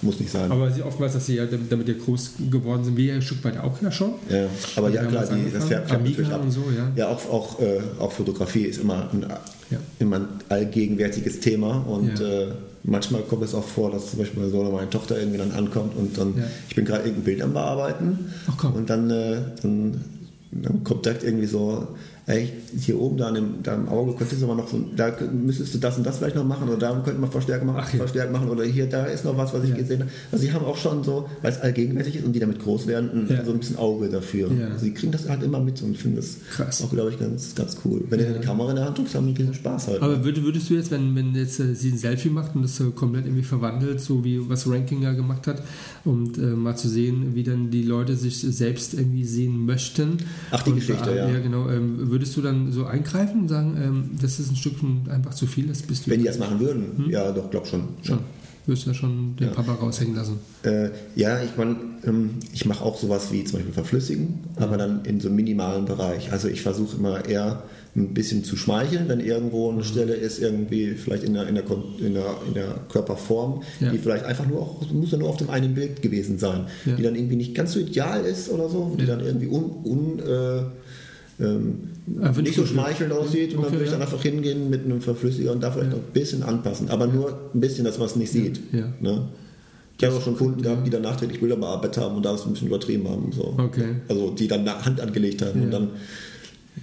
muss nicht sein. Aber sie oftmals, dass sie ja damit ja groß geworden sind, wir ein Stück weit auch ja schon. Ja, aber ja klar, die, das färbt natürlich ab. und so, ja. Auch, auch, äh, auch Fotografie ist immer ein, immer ein allgegenwärtiges Thema und äh, manchmal kommt es auch vor, dass zum Beispiel meine Sohn oder meine Tochter irgendwie dann ankommt und dann, Ja. ich bin gerade irgendein Bild am Bearbeiten Ach und dann, äh, dann, dann kommt direkt irgendwie so, ey, hier oben da in im Auge könntest du aber noch so, da müsstest du das und das vielleicht noch machen oder da könnte man Verstärker machen, Ach ja. Verstärker machen oder hier, da ist noch was, was ich Ja. gesehen habe. Also sie haben auch schon so, weil es allgegenwärtig ist und die damit groß werden, Ja. so ein bisschen Auge dafür. Also sie kriegen das halt immer mit und finden das Krass. auch, glaube ich, ganz, ganz cool. Wenn ihr eine Kamera in der Hand drückt, haben die diesen Spaß halt. Aber würd, würdest du jetzt, wenn, wenn jetzt äh, sie ein Selfie macht und das komplett irgendwie verwandelt, so wie was Ranking ja gemacht hat, und äh, mal zu sehen, wie dann die Leute sich selbst irgendwie sehen möchten. Ach, die und, Geschichte, äh, ja. Ja, genau. Ähm, würdest du dann so eingreifen und sagen, ähm, das ist ein Stückchen einfach zu viel, das bist du Wenn die das machen würden, ja, doch, glaub schon. Hm? schon. Würdest du ja schon den Ja. Papa raushängen lassen. Äh, ja, ich meine, ähm, ich mache auch sowas wie zum Beispiel Verflüssigen, aber dann in so einem minimalen Bereich. Also ich versuche immer eher ein bisschen zu schmeicheln, wenn irgendwo Mhm. eine Stelle ist, irgendwie vielleicht in der, in der, in der, in der Körperform, Ja. die vielleicht einfach nur auch, muss ja nur auf dem einen Bild gewesen sein, Ja. die dann irgendwie nicht ganz so ideal ist oder so, die dann irgendwie un, un äh, ähm, Einfach nicht so schmeichelnd aussieht und Okay, dann würde ich ja. dann einfach hingehen mit einem Verflüssiger und da vielleicht Ja. noch ein bisschen anpassen, aber nur ein bisschen, dass man es nicht sieht. Ja. Ne? Ich habe auch schon Kunden gehabt, die dann nachträglich Bilder bearbeitet haben und da es ein bisschen übertrieben haben. So. Okay. Also die dann Hand angelegt haben Ja. und dann,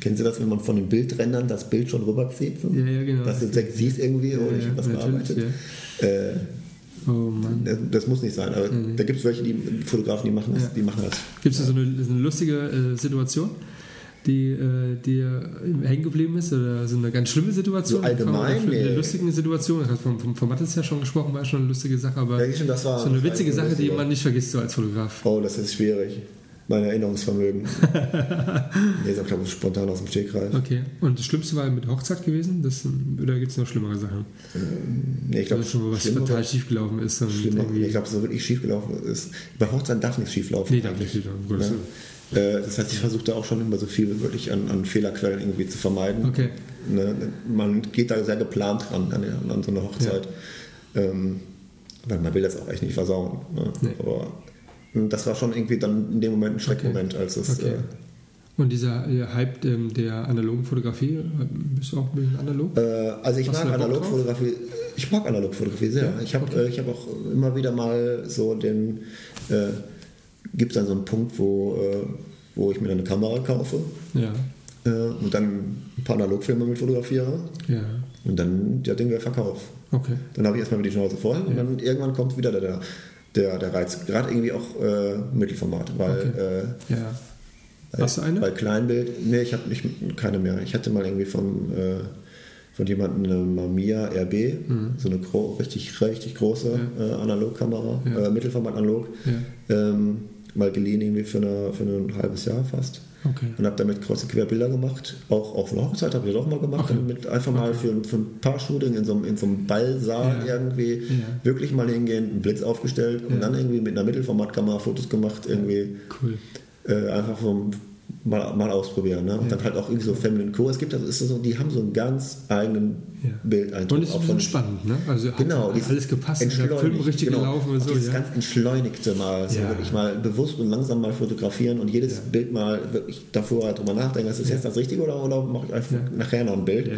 kennen Sie das, wenn man von den Bildrändern das Bild schon rüberzieht? So? Ja, ja, genau. Dass du direkt siehst irgendwie, oh, Ja, ich ja, habe was bearbeitet. Äh, Oh Mann. das, das muss nicht sein, aber Mhm. da gibt es welche, die Fotografen, die machen das. Ja. Die machen das. Gibt es so eine, eine lustige äh, Situation, die äh, dir hängen geblieben ist? Oder so eine ganz schlimme Situation? So allgemein? Oder Eine lustige Situation. Vom, vom Format ist ja schon gesprochen, war schon eine lustige Sache, aber Ja, war- so eine witzige Sache, die man nicht vergisst so als Fotograf. Oh, das ist schwierig. Mein Erinnerungsvermögen. (laughs) nee, ist auch, glaube ich, spontan aus dem Stegreif. Okay. Und das Schlimmste war mit Hochzeit gewesen? Das, oder gibt es noch schlimmere Sachen? Nee, ich glaube, Also schon was total schief gelaufen ist. Und Schlimmer. irgendwie- Ich glaube, so wirklich schief gelaufen ist. Bei Hochzeiten darf nichts schief laufen. Nee, darf nicht schief laufen, Gottes Ja. Äh, Das heißt, ich versuche da auch schon immer so viel wie möglich an, an Fehlerquellen irgendwie zu vermeiden. Okay. Ne? Man geht da sehr geplant ran an, an so eine Hochzeit. Ähm, weil man will das auch echt nicht versauen. Ne? Nee. Aber ähm, das war schon irgendwie dann in dem Moment ein Schreckmoment, als es. Okay. Äh, Und dieser äh, Hype ähm, der analogen Fotografie, bist du auch ein bisschen analog? Also ich Hast mag Analogfotografie. Ich mag Analogfotografie sehr. Ja? Ich habe Okay. äh, hab auch immer wieder mal so den. Gibt es dann so einen Punkt, wo, äh, wo ich mir dann eine Kamera kaufe Ja. äh, und dann ein paar Analogfilme mit fotografiere. Ja. Und dann der Ding wäre Verkauf. Okay. Dann habe ich erstmal wieder die Schnauze voll und dann irgendwann kommt wieder der, der, der Reiz. Gerade irgendwie auch äh, Mittelformat, weil, Okay. äh, Ja. weil, Hast du eine? weil Kleinbild, nee, ich habe nicht keine mehr. Ich hatte mal irgendwie von, äh, von jemandem eine Mamiya RB, so eine richtig, richtig große Mhm. Ja. äh, Analogkamera, Ja. äh, Mittelformat analog, Ja. ähm, mal geliehen irgendwie für, eine, für ein halbes Jahr fast. Okay. Und habe damit kreuz und quer Bilder gemacht. Auch auf einer Hochzeit habe ich das auch mal gemacht. Okay. Mit einfach mal für, für ein paar Shooting in so, einem- in so einem Ballsaal Ja. irgendwie Ja. wirklich mal hingehen, einen Blitz aufgestellt und Ja. dann irgendwie mit einer Mittelformatkamera Fotos gemacht, irgendwie Cool. äh, einfach vom, mal, mal ausprobieren. Ne? Und Ja. dann halt auch irgendwie so Feminine Co. Es gibt also ist so, die haben so einen ganz eigenen Ja. Bildeindruck. Und es ist von- spannend, ne? Also Genau, hat alles gepasst, der Film richtig genau. gelaufen und so. Dieses Ja. ganz entschleunigte mal, so wirklich mal bewusst und langsam mal fotografieren und jedes. Bild mal wirklich davor drüber nachdenken, ist das jetzt das Richtige oder, oder mache ich einfach nachher noch ein Bild?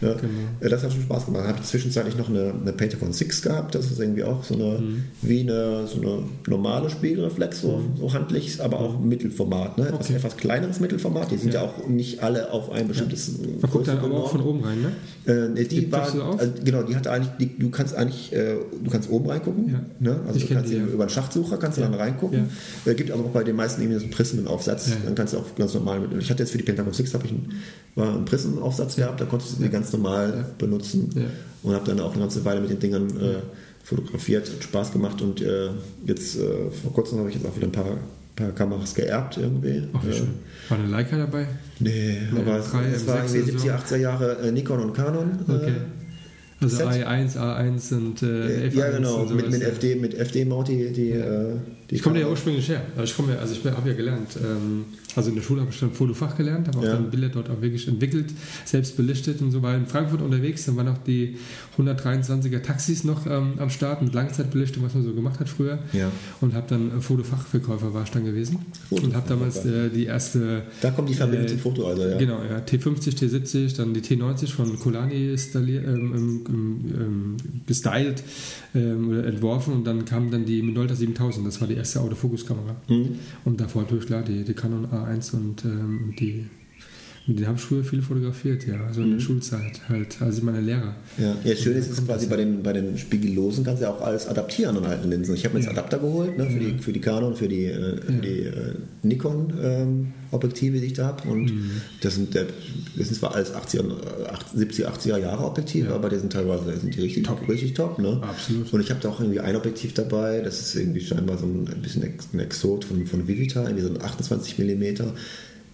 Genau. Äh, Das hat schon Spaß gemacht. Habe zwischenzeitlich noch eine, eine Pentagon 6 gehabt, das ist irgendwie auch so eine, Mhm. wie eine, so eine normale Spiegelreflex, so, so handlich, aber auch Mittelformat, ne? etwas, Okay. etwas kleineres Mittelformat. Die sind ja, Ja. auch nicht alle auf ein bestimmtes Man guckt dann aber auch von oben rein, ne? äh, die war, also, genau, die hatte eigentlich, die, du kannst eigentlich, äh, du kannst oben reingucken, Ja. ne? also Ich du kannst die, eben ja. über einen Schachtsucher kannst du Ja. dann reingucken. Äh, gibt aber auch bei den meisten irgendwie so einen Prismenaufsatz, Ja, ja. dann kannst du auch ganz normal mit, ich hatte jetzt für die Pentagon 6 habe ich einen, war einen Prismenaufsatz gehabt, da konntest du die ganz normal Ja. benutzen Ja. und habe dann auch eine ganze Weile mit den Dingern äh, fotografiert, hat Spaß gemacht und äh, jetzt äh, vor kurzem habe ich jetzt auch wieder ein paar, paar Kameras geerbt irgendwie. Ach, wie Äh, schön. War eine Leica dabei? Nee, Nee, aber es, es war irgendwie oder 70er, so. 80er Jahre äh, Nikon und Canon. äh, Okay. Also Set? I1, A1 und äh, F1 ja, genau, und mit, mit ja. FD, mit FD-Mount, die, die, äh, die Ich komme ja ursprünglich her. Also ich komme ja, also ich habe ja gelernt. Ähm, also in der Schule habe ich dann Fotofach gelernt, habe auch Ja. dann Bilder dort auch wirklich entwickelt, selbst belichtet und so war in Frankfurt unterwegs. Dann waren auch die 123er Taxis noch ähm, am Start mit Langzeitbelichtung, was man so gemacht hat früher. Ja. Und habe dann äh, Fotofachverkäufer war ich dann gewesen und habe damals äh, die erste Da kommt die Verbindung Äh, zum Foto, also ja. Genau, ja. T50, T70, dann die T90 von Colani ähm, ähm, ähm, gestylt ähm, oder entworfen und dann kam dann die Minolta 7000, das war die erste Autofokuskamera. Mhm. Und davor natürlich klar die, die Canon A1 und ähm, die mit denen habe ich früher viel fotografiert, ja, also in der Schulzeit halt, also meine Lehrer. Ja, ja schön ist es quasi bei den, bei den Spiegellosen kannst du ja auch alles adaptieren an alten Linsen. Ich habe mir jetzt Ja. Adapter geholt ne, für, die, für die Canon, für die, äh, für Ja. die äh, Nikon-Objektive, die ich da habe. Und Mhm. das, sind, der- das sind zwar alles 80er, äh, 80, 70er, 80er Jahre Objektive, Ja. aber die sind teilweise sind die richtig top. Richtig top ne? Absolut. Und ich habe da auch irgendwie ein Objektiv dabei, das ist irgendwie scheinbar so ein, ein bisschen ein Exot von, von Vivita, irgendwie so ein 28 mm.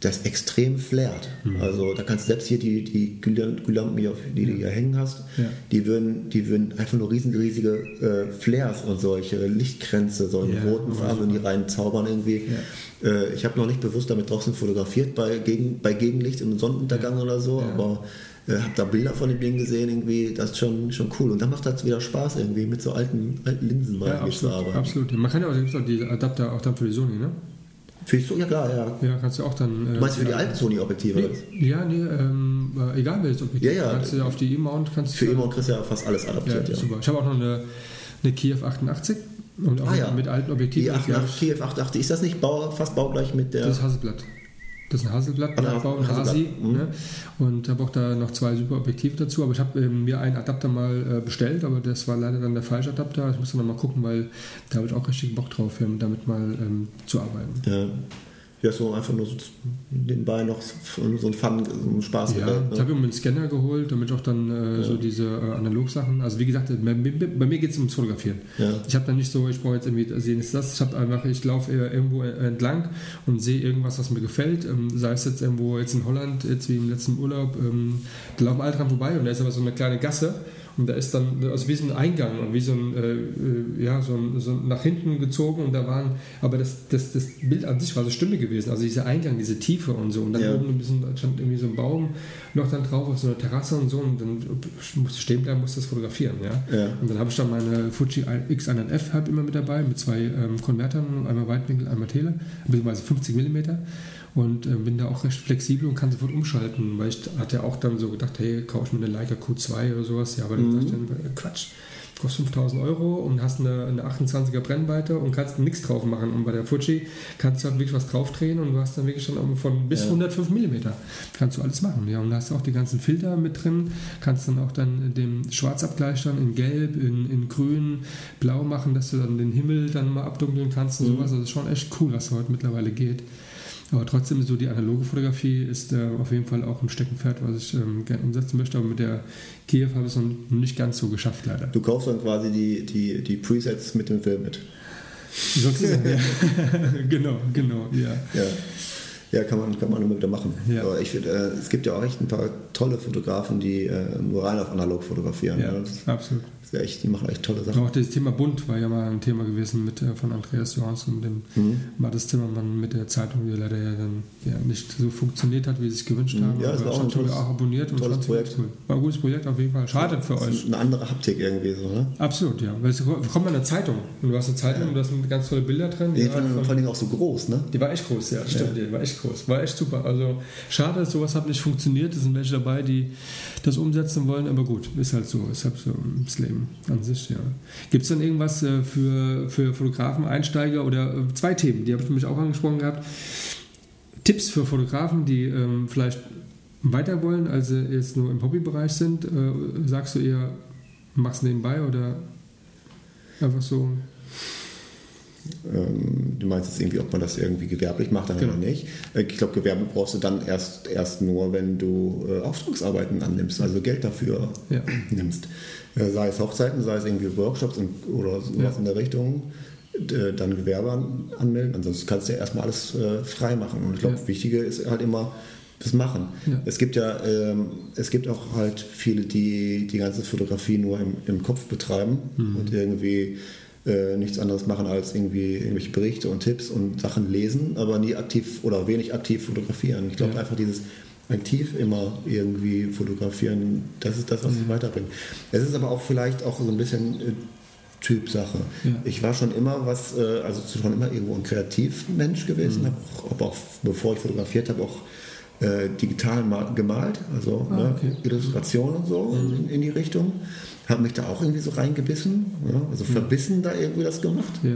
Das extrem flärt. Mhm. Also da kannst du selbst hier die, die Glühlampen, auf- die du hier hängen hast, Ja. die, würden, die würden einfach nur riesen, riesige äh, Flares und solche Lichtkränze, so in Ja, roten Farben, die rein zaubern irgendwie. Äh, ich habe noch nicht bewusst damit draußen fotografiert bei, Gegen, bei Gegenlicht im Sonnenuntergang oder so, Ja. aber äh, habe da Bilder von dem Ding gesehen, irgendwie, das ist schon, schon cool. Und dann macht das wieder Spaß, irgendwie mit so alten, alten Linsen mal Ja, irgendwie zu absolut, arbeiten. absolut. Man kann ja auch, auch die Adapter auch dann für die Sony, ne? Für die, so- ja klar, ja. Ja, kannst du auch dann. äh, Du meinst für die ja, alten Sony-Objektive? Nee, ja, nee, ähm, äh, egal welches Objektiv. Ja, ja. Kannst du ja auf die E-Mount kannst Für du. E-Mount kriegst du ja fast alles Ja, adaptiert, ja. super. Ich habe auch noch eine, eine Kiev 88 und auch Ah, ja. mit alten Objektiven. Die hab 88, TF 88, ist das nicht bau, fast baugleich mit der... Das ist Hasselblatt. Das ist ein Blattbau, ein Hasselblatt, Hasi. mhm. Ne? Und habe auch da noch zwei super Objektive dazu. Aber ich habe ähm, mir einen Adapter mal äh, bestellt, aber das war leider dann der falsche Adapter. Ich muss dann noch mal gucken, weil da habe ich auch richtig Bock drauf, ähm, damit mal ähm, zu arbeiten. ja. Ja, so einfach nur so nebenbei noch so ein Fun, so ein Spaß. Ja, ne? ich habe mir einen Scanner geholt, damit auch dann äh, so diese äh, Analogsachen. Also wie gesagt, bei, mir- bei mir geht es ums Fotografieren. Ja. Ich habe dann nicht so, ich brauche jetzt irgendwie sehen ist das. Ich habe einfach, ich laufe irgendwo entlang und sehe irgendwas, was mir gefällt. Ähm, sei es jetzt irgendwo jetzt in Holland, jetzt wie im letzten Urlaub, ähm, da laufen alle dran vorbei und da ist aber so eine kleine Gasse. Und da ist dann also wie so ein Eingang und wie so ein, äh, äh, ja, so ein, so nach hinten gezogen und da waren, aber das, das, das Bild an sich war so stimmig gewesen. Also dieser Eingang, diese Tiefe und so. Und dann Ja. oben ein bisschen, stand irgendwie so ein Baum noch dann drauf auf so einer Terrasse und so. Und dann musste ich stehen bleiben, musste das fotografieren. Ja? Ja. Und dann habe ich dann meine Fuji X100F halt immer mit dabei, mit zwei ähm, Konvertern, einmal Weitwinkel, einmal Tele, beziehungsweise 50 mm. Und äh, bin da auch recht flexibel und kann sofort umschalten, weil ich hatte auch dann so gedacht, hey, kaufe ich mir eine Leica Q2 oder sowas. Ja, aber dann dachte ich dann, äh, Quatsch. kostet 5000 Euro und hast eine, eine 28er Brennweite und kannst nichts drauf machen. Und bei der Fuji kannst du halt wirklich was drauf drehen und du hast dann wirklich schon von bis Ja. 105 mm. Kannst du alles machen. Ja, und da hast du auch die ganzen Filter mit drin. Kannst dann auch dann den Schwarzabgleich dann in Gelb, in, in Grün, Blau machen, dass du dann den Himmel dann mal abdunkeln kannst und Mhm. sowas. Also das ist schon echt cool, was heute mittlerweile geht. Aber trotzdem, so die analoge Fotografie ist äh, auf jeden Fall auch ein Steckenpferd, was ich ähm, gerne umsetzen möchte. Aber mit der Kiew habe ich es noch nicht ganz so geschafft, leider. Du kaufst dann quasi die, die, die Presets mit dem Film mit. Sozusagen, ja. (laughs) genau, genau, ja. Ja. Ja, kann man, kann man immer wieder machen. Ja. Aber ich finde, äh, es gibt ja auch echt ein paar tolle Fotografen, die äh, nur rein auf analog fotografieren. Ja, ne? Das absolut. ja echt, die machen echt tolle Sachen. Auch das Thema Bunt war ja mal ein Thema gewesen mit, äh, von Andreas Johans und dem Mhm. Mattes Zimmermann mit der Zeitung, die leider ja dann ja, nicht so funktioniert hat, wie sie es gewünscht Mhm. haben. Ja, es Aber war auch ein tolles- auch abonniert und tolles Projekt. Cool. War ein gutes Projekt auf jeden Fall. Schade für Das euch. ist eine andere Haptik irgendwie so, ne? Absolut, ja. Weil es kommt mal eine Zeitung und du hast eine Zeitung und da sind ganz tolle Bilder drin. Ja, vor, allem, von- vor allem auch so groß, ne? Die war echt groß, ja, stimmt, die war echt groß. War echt super. Also schade, dass sowas hat nicht funktioniert. Es sind welche dabei, die das umsetzen wollen, aber gut, ist halt so, ist halt so das Leben an sich, ja. Gibt es dann irgendwas äh, für, für Fotografen, Einsteiger oder äh, zwei Themen, die habe ich nämlich auch angesprochen gehabt. Tipps für Fotografen, die ähm, vielleicht weiter wollen, als sie jetzt nur im Hobbybereich sind. Äh, sagst du eher, mach's nebenbei oder einfach so? Ähm, du meinst jetzt irgendwie, ob man das irgendwie gewerblich macht, dann Genau. oder nicht. Äh, Ich glaube, Gewerbe brauchst du dann erst, erst nur, wenn du äh, Auftragsarbeiten annimmst, also Geld dafür Ja. (clears throat) nimmst. Äh, sei es Hochzeiten, sei es irgendwie Workshops und, oder sowas Ja. in der Richtung. Dann Gewerbe an, anmelden, ansonsten kannst du ja erstmal alles frei machen. Und ich glaube, Ja. Wichtige ist halt immer das Machen. Ja. Es gibt ja, ähm, es gibt auch halt viele, die die ganze Fotografie nur im, im Kopf betreiben Mhm. und irgendwie äh, nichts anderes machen als irgendwie irgendwelche Berichte und Tipps und Sachen lesen, aber nie aktiv oder wenig aktiv fotografieren. Ich glaube Ja. einfach dieses aktiv immer irgendwie fotografieren, das ist das, was sich weiterbringt. Es ist aber auch vielleicht auch so ein bisschen äh, Typsache. Ja. Ich war schon immer was, äh, also schon immer irgendwo ein Kreativmensch gewesen, Mhm. habe auch, hab auch, bevor ich fotografiert habe, auch digital ma- gemalt, also Ah, ne, okay. Mhm. Illustration und so in, in die Richtung. Habe mich da auch irgendwie so reingebissen, ja, also verbissen da irgendwie das gemacht. Ja.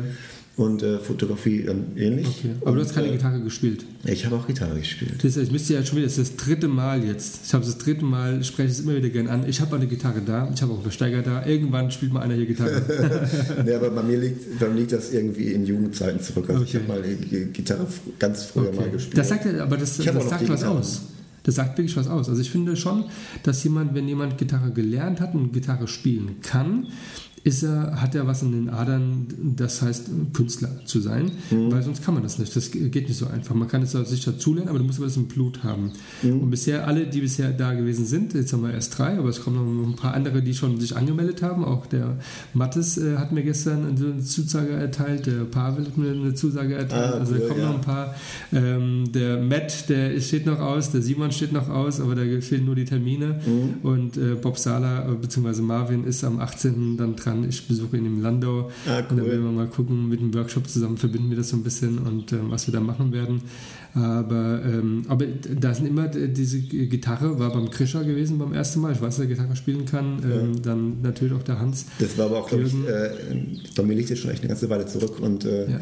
Und äh, Fotografie dann ähnlich. Okay. Aber du hast keine Und, äh, Gitarre gespielt. Ich habe auch Gitarre gespielt. Das ich müsste ja schon wieder, das ist das dritte Mal jetzt. Ich habe das dritte Mal, ich spreche es immer wieder gerne an. Ich habe eine Gitarre da, ich habe auch einen Versteiger da. Irgendwann spielt mal einer hier Gitarre. (laughs) nee, aber bei mir liegt, bei mir liegt das irgendwie in Jugendzeiten zurück. Also ich Okay. habe mal Gitarre ganz früher mal Okay. gespielt. Das sagt ja, aber das, Ich das sagt was aus. Das sagt wirklich was aus. Also ich finde schon, dass jemand, wenn jemand Gitarre gelernt hat und Gitarre spielen kann, ist er, hat er was in den Adern, das heißt Künstler zu sein, Mhm. weil sonst kann man das nicht. Das geht nicht so einfach. Man kann es sich dazu lernen, aber du musst aber das im Blut haben. Mhm. Und bisher alle, die bisher da gewesen sind, jetzt haben wir erst drei, aber es kommen noch ein paar andere, die schon sich angemeldet haben. Auch der Mattes äh, hat mir gestern eine Zusage erteilt, der Pavel hat mir eine Zusage erteilt. Ah, also da cool, kommen ja. noch ein paar. Ähm, der Matt, der steht noch aus, der Simon steht noch aus, aber da fehlen nur die Termine. Mhm. Und äh, Bob Sala äh, bzw. Marvin ist am 18. dann dran. Ich besuche ihn in Landau. Ah, Und dann cool. werden wir mal gucken, mit dem Workshop zusammen verbinden wir das so ein bisschen und ähm, was wir da machen werden. Aber, ähm, aber da sind immer diese Gitarre, war beim Krischer gewesen beim ersten Mal. Ich weiß, dass er Gitarre spielen kann. Ähm, Dann natürlich auch der Hans. Das war aber auch, glaube ich, äh, bei mir liegt jetzt schon echt eine ganze Weile zurück und äh, Ja.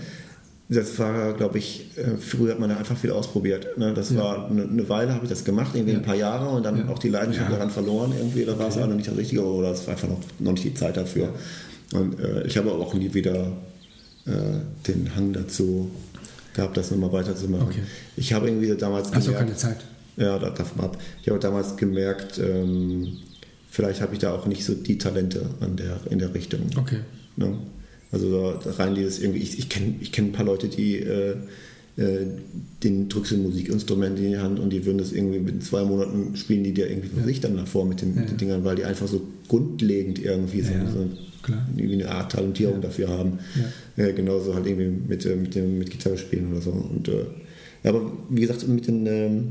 Das war, glaube ich, äh, früher hat man da einfach viel ausprobiert. Ne? Das war eine, eine Weile, habe ich das gemacht, irgendwie Ja. ein paar Jahre und dann Ja. auch die Leidenschaft Ja. daran verloren irgendwie. Da war es Okay. auch noch nicht das Richtige oder es war einfach noch, noch nicht die Zeit dafür. Und äh, ich habe auch nie wieder äh, den Hang dazu gehabt, das nochmal weiterzumachen. Okay. Ich habe irgendwie damals Hast du gemerkt, keine Zeit? ja, da- davon ab. Ich habe damals gemerkt, ähm, vielleicht habe ich da auch nicht so die Talente an der, in der Richtung. Okay. Ne? Also da, rein dieses irgendwie, ich, ich kenne ich kenn ein paar Leute, die äh, äh, den drückst du ein Musikinstrument in die Hand und die würden das irgendwie mit zwei Monaten spielen, die dir irgendwie für Ja. sich dann davor mit den, Ja, den. Dingern, weil die einfach so grundlegend irgendwie so, Ja, so irgendwie eine Art Talentierung dafür haben. Äh, genauso halt irgendwie mit, äh, mit, dem, mit Gitarre spielen oder so. Und, äh, aber wie gesagt, mit, den, ähm,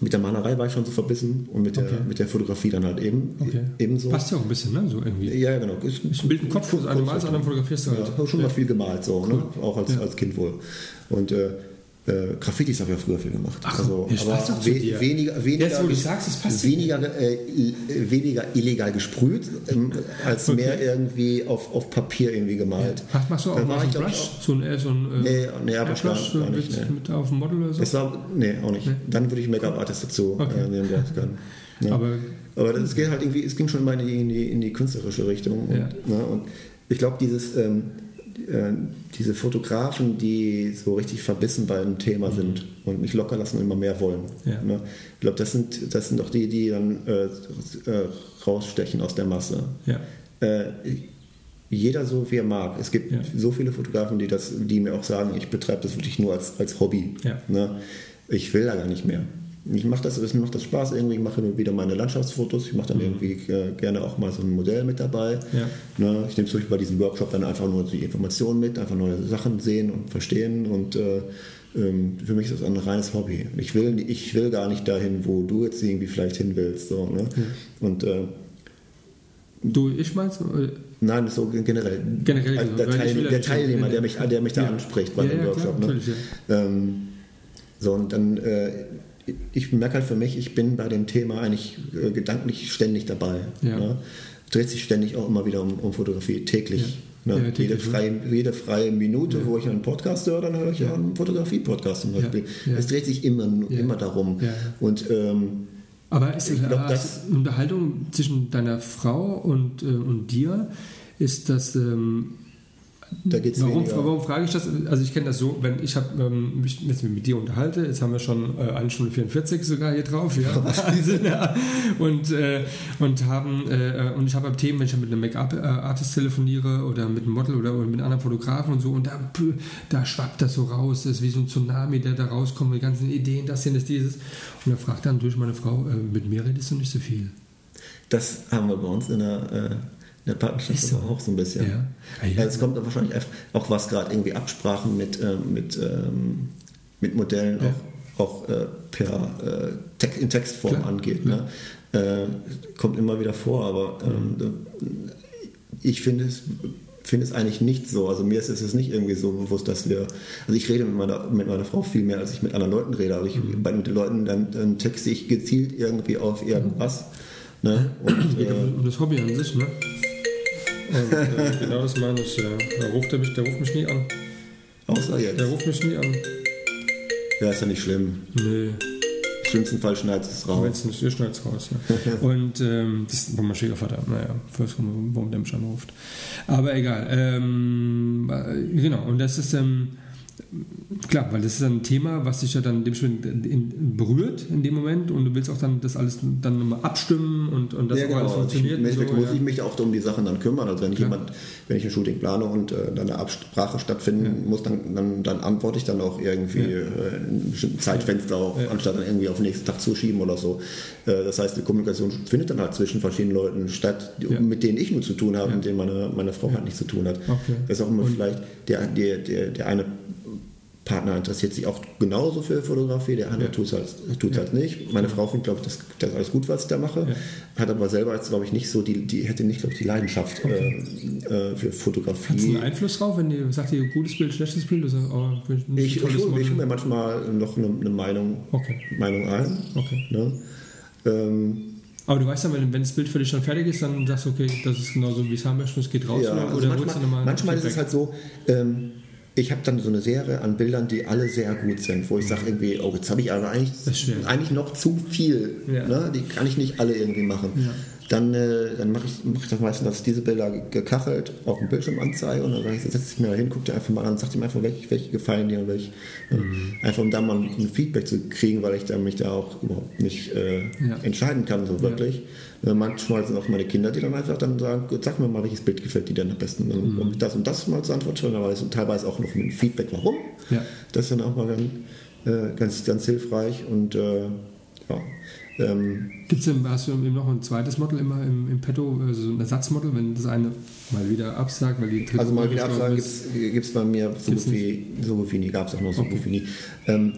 mit der Malerei war ich schon so verbissen und mit der, Okay. mit der Fotografie dann halt eben Okay. ebenso. Passt ja auch ein bisschen, ne? So irgendwie. Ja, genau. Ist, Ich bild einen Kopf, das eine Mal, das andere fotografierst du ja, halt. habe schon mal viel gemalt, so, ne? auch als, Ja. als Kind wohl. Und äh, äh, Graffitis habe ich ja früher viel gemacht. Ach, also, jetzt aber passt doch we dir. weniger, weniger, Jetzt, wo du sagst, es passt weniger, äh, weniger illegal gesprüht, ähm, als Okay. mehr irgendwie auf, auf Papier irgendwie gemalt. Mach- Machst du auch mal einen Brush? So ein, eher so ein äh, Nee, nee, aber Airbrush, gar- gar so nicht, nee. mit auf dem Model oder so? Es war, nee, auch nicht. Dann würde ich Make-up-Artist dazu Okay. äh, nehmen, der das kann. (laughs) Ja. Aber Aber das geht halt irgendwie, es ging schon mal in die, in die, in die künstlerische Richtung. Und, Ja. ne, und ich glaube, dieses, ähm, äh, diese Fotografen, die so richtig verbissen bei einem Thema sind und nicht locker lassen und immer mehr wollen. Mhm. Ja. Ne? Ich glaube, das sind, das sind auch die, die dann äh, äh, rausstechen aus der Masse. ja. Äh, jeder so wie er mag. Es gibt Ja. so viele Fotografen, die, das, die mir auch sagen, ich betreibe das wirklich nur als, als Hobby. Ne? Ich will da gar nicht mehr. Ich mache das, es macht das Spaß irgendwie, ich mache wieder meine Landschaftsfotos, ich mache dann irgendwie äh, gerne auch mal so ein Modell mit dabei. Mhm. Ja. Ne? Ich nehme zum Beispiel bei diesem Workshop dann einfach nur die Informationen mit, einfach neue Sachen sehen und verstehen und äh, ähm, für mich ist das ein reines Hobby. Ich will, ich will gar nicht dahin, wo du jetzt irgendwie vielleicht hin willst. So, ne? Und äh, Du, ich meinst? Oder? Nein, so generell. Generell, Also der, Teil, der Teilnehmer, der mich, der mich da Ja. anspricht bei Ja, dem ja, klar, Workshop. ne? ähm, so, und dann, äh, ich merke halt für mich, ich bin bei dem Thema eigentlich äh, gedanklich ständig dabei. Ja. Ne? Dreht sich ständig auch immer wieder um, um Fotografie, täglich. Ja. Ne? Ja, täglich, jede, freie, jede freie Minute, wo ich einen Podcast höre, dann höre ich ja. einen Fotografie-Podcast zum Beispiel. Es dreht sich immer, immer darum. Und ähm, Aber ist Ich glaub, das- eine Unterhaltung zwischen deiner Frau und, äh, und dir? Ist das. Ähm, da geht es Warum, weniger. warum frage ich das? Also ich kenne das so, wenn ich hab, ähm, mich jetzt mit dir unterhalte, jetzt haben wir schon äh, eine Stunde 44 sogar hier drauf, (laughs) (laughs) ja, und äh, und haben äh, und ich habe Themen, wenn ich mit einem Make-up-Artist telefoniere oder mit einem Model oder, oder mit einem anderen Fotografen und so und da, da schwappt das so raus, das ist wie so ein Tsunami, der da rauskommt, die ganzen Ideen, das hier, das dieses und da fragt dann durch meine Frau, äh, mit mir redest du nicht so viel. Das haben wir bei uns in der, äh, in der Partnerschaft Ist so. aber auch so ein bisschen. Ja. Ah, ja. Ja, Es kommt aber wahrscheinlich einfach auch was gerade irgendwie Absprachen mit, ähm, mit, ähm, mit Modellen Ja. auch, auch äh, per äh, in Textform Klar, angeht. Ne? Äh, kommt immer wieder vor, aber ähm, ich finde es finde es eigentlich nicht so. Also mir ist es nicht irgendwie so bewusst, dass wir. Also ich rede mit meiner, mit meiner Frau viel mehr, als ich mit anderen Leuten rede. Also ich, Mhm. bei mit den Leuten dann, dann texte ich gezielt irgendwie auf irgendwas. Ne? Und, äh, um das Hobby an sich, ne? Und, äh, genau das meine ich, ja. Da ruft er mich, der ruft mich nie an. außer Der jetzt. ruft mich nie an. Ja, ist ja nicht schlimm. Nee, Im schlimmsten Fall schneidet es raus. jetzt nicht, ihr schneidet's raus, ja. (laughs) Und ähm, das ist mein Schwiegervater, naja, warum, warum der mich anruft. Aber egal. Ähm, äh, genau, und das ist, ähm, klar, weil das ist ein Thema, was dich ja dann dementsprechend in, berührt in dem Moment und du willst auch dann das alles dann nochmal abstimmen und, und das ja, auch genau. alles ich, funktioniert. Und so, muss ja. ich mich auch um die Sachen dann kümmern. Also wenn Klar. jemand, wenn ich ein Shooting plane und äh, dann eine Absprache stattfinden muss, dann, dann, dann antworte ich dann auch irgendwie äh, in einem bestimmten Zeitfenster auch, Ja. anstatt dann irgendwie auf den nächsten Tag zu schieben oder so. Äh, das heißt, die Kommunikation findet dann halt zwischen verschiedenen Leuten statt, die, Ja. mit denen ich nur zu tun habe, Ja. mit denen meine, meine Frau halt nichts zu tun hat. Okay. Das ist auch immer Und- vielleicht der, der, der, der eine Partner interessiert sich auch genauso für Fotografie, der andere Ja. tut es halt, tut's halt nicht. Meine Frau findet, glaube ich, das, das alles gut, was ich da mache. Ja. Hat aber selber jetzt, glaube ich, nicht so die, die hätte nicht, glaube ich, die Leidenschaft äh, äh, für Hat es Fotografie. einen Einfluss drauf, wenn ihr sagt, ihr gutes Bild, schlechtes Bild? Oder, so, oh, Ich, ich, hole, ich hole mir manchmal noch eine, eine Meinung, Okay. Meinung ein. Okay. Ne? Ähm, Aber du weißt dann, wenn, wenn das Bild für dich dann fertig ist, dann sagst du, okay, das ist genauso, wie es haben möchte, es geht raus. Ja, oder also oder manchmal, du manchmal ist es halt so, ähm, ich habe dann so eine Serie an Bildern, die alle sehr gut sind, wo ich sage irgendwie, oh, jetzt habe ich aber eigentlich, eigentlich noch zu viel. Ja. Ne? Die kann ich nicht alle irgendwie machen. Ja. Dann, äh, dann mache ich, mach ich das meistens, dass ich diese Bilder gekachelt auf dem Bildschirm anzeige und dann sage ich, setze ich mir da hin, guck dir einfach mal an, sag dir einfach, welche, welche gefallen dir und welche. Mhm. Äh, einfach um da mal ein Feedback zu kriegen, weil ich da mich da auch überhaupt nicht äh, Ja. entscheiden kann, so wirklich. Äh, manchmal sind auch meine Kinder, die dann einfach dann sagen, sag mir mal, welches Bild gefällt dir denn am besten. Dann Mhm. um das und das mal zu antworten, aber ist teilweise auch noch einem Feedback, warum. Ja. Das ist dann auch mal dann, äh, ganz, ganz hilfreich und äh, ja. Ähm, Gibt's denn, hast du eben noch ein zweites Model immer im, im Petto, also so ein Ersatzmodel, wenn das eine mal wieder absagt, weil die dritte also mal wieder Absagen gibt es bei mir so gut, wie, so gut wie nie, gab es auch noch so Okay. gut wie nie. Ähm,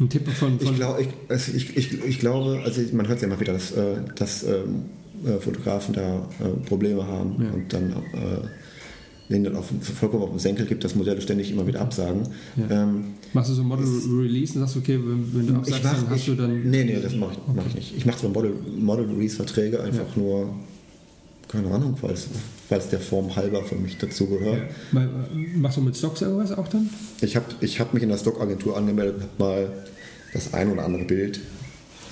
Ein Tipp von, von Ich, glaub, ich, also ich, ich, ich glaube, also man hört ja immer wieder, dass, äh, dass ähm, äh, Fotografen da äh, Probleme haben Ja. und dann äh, denen dann auf, vollkommen auf den Senkel gibt, dass Modelle ständig immer wieder absagen. Ja. Ähm, Machst du so Model Release und sagst, okay, wenn, wenn du absagst, mach, dann hast ich, du dann. Nee, nee, das mache ich, okay. mach ich nicht. Ich mache zwar Model, Model Release-Verträge, einfach ja. nur, keine Ahnung, weil es der Form halber für mich dazugehört. Ja. Machst du mit Stocks irgendwas auch dann? Ich habe ich hab mich in der Stockagentur angemeldet und habe mal das ein oder andere Bild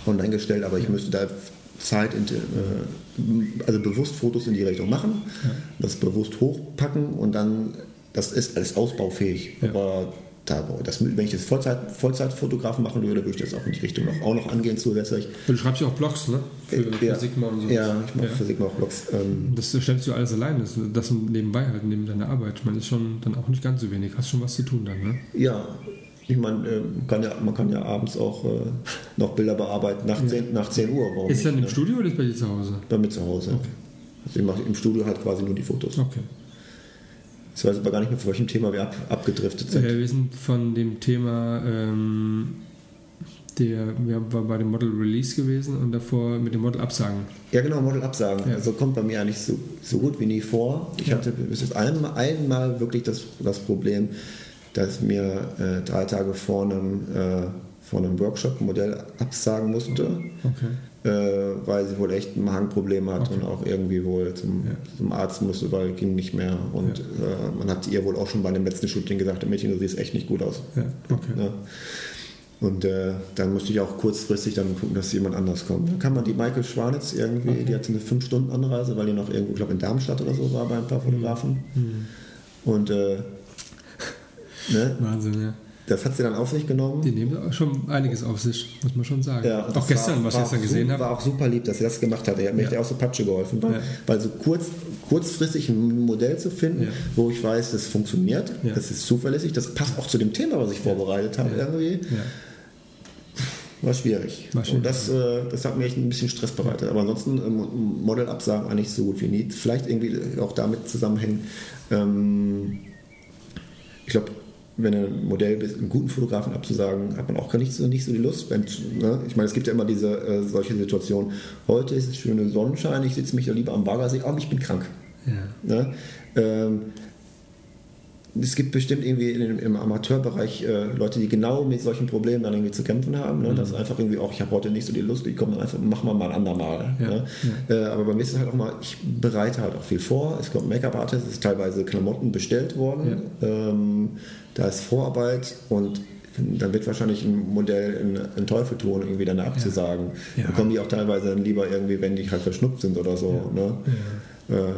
online gestellt, aber ich müsste da Zeit, in, äh, also bewusst Fotos in die Richtung machen, ja. das bewusst hochpacken und dann, das ist alles ausbaufähig. Ja. Aber da, das, wenn ich das Vollzeit, Vollzeitfotografen machen würde, würde ich das auch in die Richtung noch, auch noch angehen zusätzlich. Du schreibst ja auch Blogs, ne? Für, ja. für Sigma und so. Ja, ich mache ja. für Sigma auch Blogs. Ähm. Das stellst du alles allein, das, das nebenbei halt, neben deiner Arbeit. Ich meine, das ist schon dann auch nicht ganz so wenig. Hast schon was zu tun dann, ne? Ja, ich meine, äh, kann ja, man kann ja abends auch äh, noch Bilder bearbeiten nach, 10, nach 10 Uhr. Warum ist dann im ne? Studio oder ist bei dir zu Hause? Bei mir zu Hause. Okay. Also ich mache im Studio halt quasi nur die Fotos. Okay. Ich weiß aber gar nicht mehr, von welchem Thema wir ab, abgedriftet sind. Äh, wir sind von dem Thema, ähm, der, wir waren bei dem Model Release gewesen und davor mit dem Model Absagen. Ja, genau, Model Absagen. Ja. Also kommt bei mir eigentlich so, so gut wie nie vor. Ich ja. hatte bis jetzt einmal, einmal wirklich das, das Problem, dass mir äh, drei Tage vor einem, äh, vor einem Workshop ein Modell absagen musste, okay. äh, weil sie wohl echt ein Magenproblem hat okay. und auch irgendwie wohl zum, ja. zum, Arzt musste, weil ging nicht mehr. Und ja. Äh, man hat ihr wohl auch schon bei dem letzten Shooting gesagt, Mädchen, du siehst echt nicht gut aus. Ja. Okay. Ja. Und äh, dann musste ich auch kurzfristig dann gucken, dass jemand anders kommt. Dann kann man die Michael Schwanitz irgendwie, okay. die hatte eine 5-Stunden-Anreise, weil die noch irgendwo, ich glaube in Darmstadt oder so war bei ein paar Fotografen. Mhm. Und äh, Ne? Wahnsinn, ja. Das hat sie dann auf sich genommen. Die nehmen schon einiges auf sich, muss man schon sagen. Ja, auch gestern, war, was ich gestern gesehen habe. War auch super lieb, dass sie das gemacht hat. Er hat mir ja. auch so Patsche geholfen, weil, ja. weil so kurz, kurzfristig ein Modell zu finden, ja. wo ich weiß, das funktioniert, das ist zuverlässig, das passt auch zu dem Thema, was ich vorbereitet habe irgendwie. War schwierig. War schwierig. Und das, äh, das hat mir echt ein bisschen Stress bereitet. Aber ansonsten äh, Model-Absagen eigentlich so gut wie nie. Vielleicht irgendwie auch damit zusammenhängen. Ähm, ich glaube, wenn ein Modell bist, einen guten Fotografen abzusagen, hat man auch gar nicht so, nicht so die Lust. Wenn, ne? Ich meine, es gibt ja immer diese äh, solche Situationen. Heute ist es schöne Sonnenschein, ich sitze mich da lieber am Baggersee, aber ich bin krank. Ja. Ne? Ähm, es gibt bestimmt irgendwie in, im Amateurbereich äh, Leute, die genau mit solchen Problemen dann irgendwie zu kämpfen haben. Ne? Mhm. Das ist einfach irgendwie auch, ich habe heute nicht so die Lust, ich komme einfach, machen wir mal ein andermal. Ja. Ne? Ja. Äh, aber bei mir ist es halt auch mal, ich bereite halt auch viel vor. Es kommt Make-up-Artist, es ist teilweise Klamotten bestellt worden. Ja. Ähm, da ist Vorarbeit und dann wird wahrscheinlich ein Modell in, Teufel tun, irgendwie danach zu sagen. Dann kommen die auch teilweise dann lieber irgendwie, wenn die halt verschnupft sind oder so. Ne? Äh,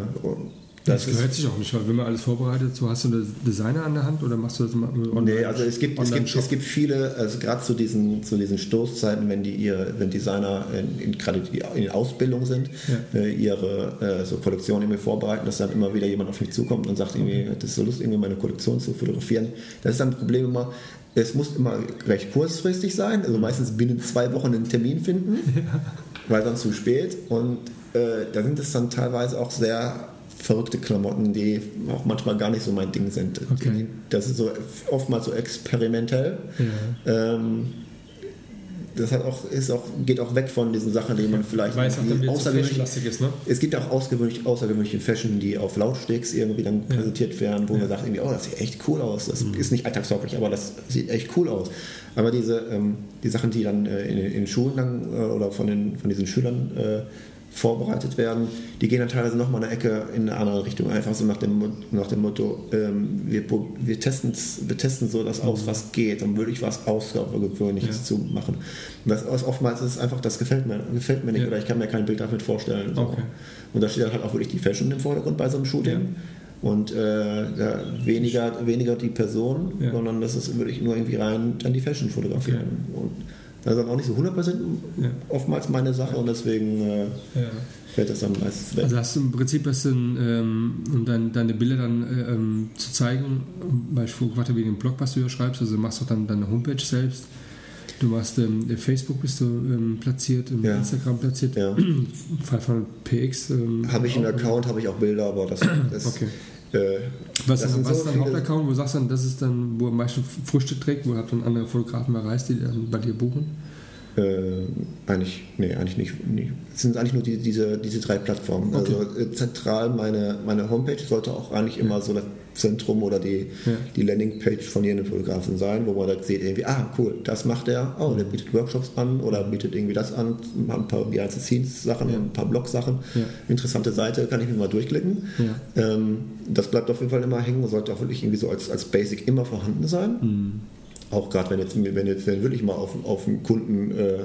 das, das gehört sich auch nicht, weil wenn man alles vorbereitet, so hast du einen Designer an der Hand oder machst du das mal online? Nee, also es gibt, es gibt, es gibt viele, also gerade zu diesen, zu diesen Stoßzeiten, wenn die ihr, wenn Designer in, in, gerade in Ausbildung sind, ja. äh, ihre äh, so Kollektion irgendwie vorbereiten, dass dann immer wieder jemand auf mich zukommt und sagt, irgendwie, das ist so lustig, irgendwie meine Kollektion zu fotografieren. Das ist dann ein Problem immer, es muss immer recht kurzfristig sein, also meistens binnen zwei Wochen einen Termin finden, (laughs) ja. weil dann zu spät und äh, da sind es dann teilweise auch sehr verrückte Klamotten, die auch manchmal gar nicht so mein Ding sind. Okay. Das ist so oftmals so experimentell. Ja. Ähm, das hat auch, ist auch, geht auch weg von diesen Sachen, die man vielleicht Weiß außergewöhnlich ist. Ne? Es gibt auch außergewöhnlich, außergewöhnliche Fashion, die auf Lautsticks irgendwie dann ja. präsentiert werden, wo ja. man sagt, irgendwie, oh, das sieht echt cool aus. Das mhm. ist nicht alltagstauglich, aber das sieht echt cool aus. Aber diese ähm, die Sachen, die dann äh, in, in Schulen dann äh, oder von, den, von diesen Schülern äh, vorbereitet werden, die gehen dann teilweise nochmal eine Ecke in eine andere Richtung, einfach so nach dem, nach dem Motto, ähm, wir, wir, testen, wir testen so das aus, was geht, um wirklich was Außergewöhnliches ja. zu machen. Und das, oftmals ist es einfach, das gefällt mir, gefällt mir nicht ja. oder ich kann mir kein Bild damit vorstellen. So. Okay. Und da steht dann halt auch wirklich die Fashion im Vordergrund bei so einem Shooting. Ja. Und äh, weniger, weniger die Person, sondern das ist wirklich nur irgendwie rein dann die Fashion fotografieren. Okay. Das ist dann auch nicht so 100% ja. oftmals meine Sache und deswegen äh, ja. fällt das dann meistens weg. Also hast du im Prinzip das dann, ähm, um dann, deine Bilder dann äh, ähm, zu zeigen, beispielsweise warte wegen dem Blog, was du hier schreibst, also machst du dann deine Homepage selbst. Du machst ähm, Facebook bist du ähm, platziert, im ja. Instagram platziert. Ja. (clears throat) Fall von PX. Ähm, habe ich einen Account, habe ich auch Bilder, aber das, (clears throat) das okay. Äh, was, was so ist dein Hauptaccount, wo du sagst dann, das ist dann, wo am meisten Früchte trägt, wo habt dann andere Fotografen erreicht, die dann bei dir buchen? Äh, eigentlich, nee, eigentlich nicht. nicht. Es sind eigentlich nur die, diese, diese drei Plattformen. Okay. Also äh, zentral meine, meine Homepage sollte auch eigentlich immer so das Zentrum oder die, Ja. die Landingpage von jedem Fotografen sein, wo man dann sieht, irgendwie, ah, cool, das macht er, oh, der bietet Workshops an oder bietet irgendwie das an, ein paar Behind-the-Scenes-Sachen Ja. und ein paar Blog-Sachen. Ja. Interessante Seite, kann ich mir mal durchklicken. Ja. Ähm, das bleibt auf jeden Fall immer hängen und sollte auch wirklich irgendwie so als, als Basic immer vorhanden sein. Mhm. Auch gerade wenn jetzt, wenn jetzt wenn wirklich mal auf, auf einen Kunden äh,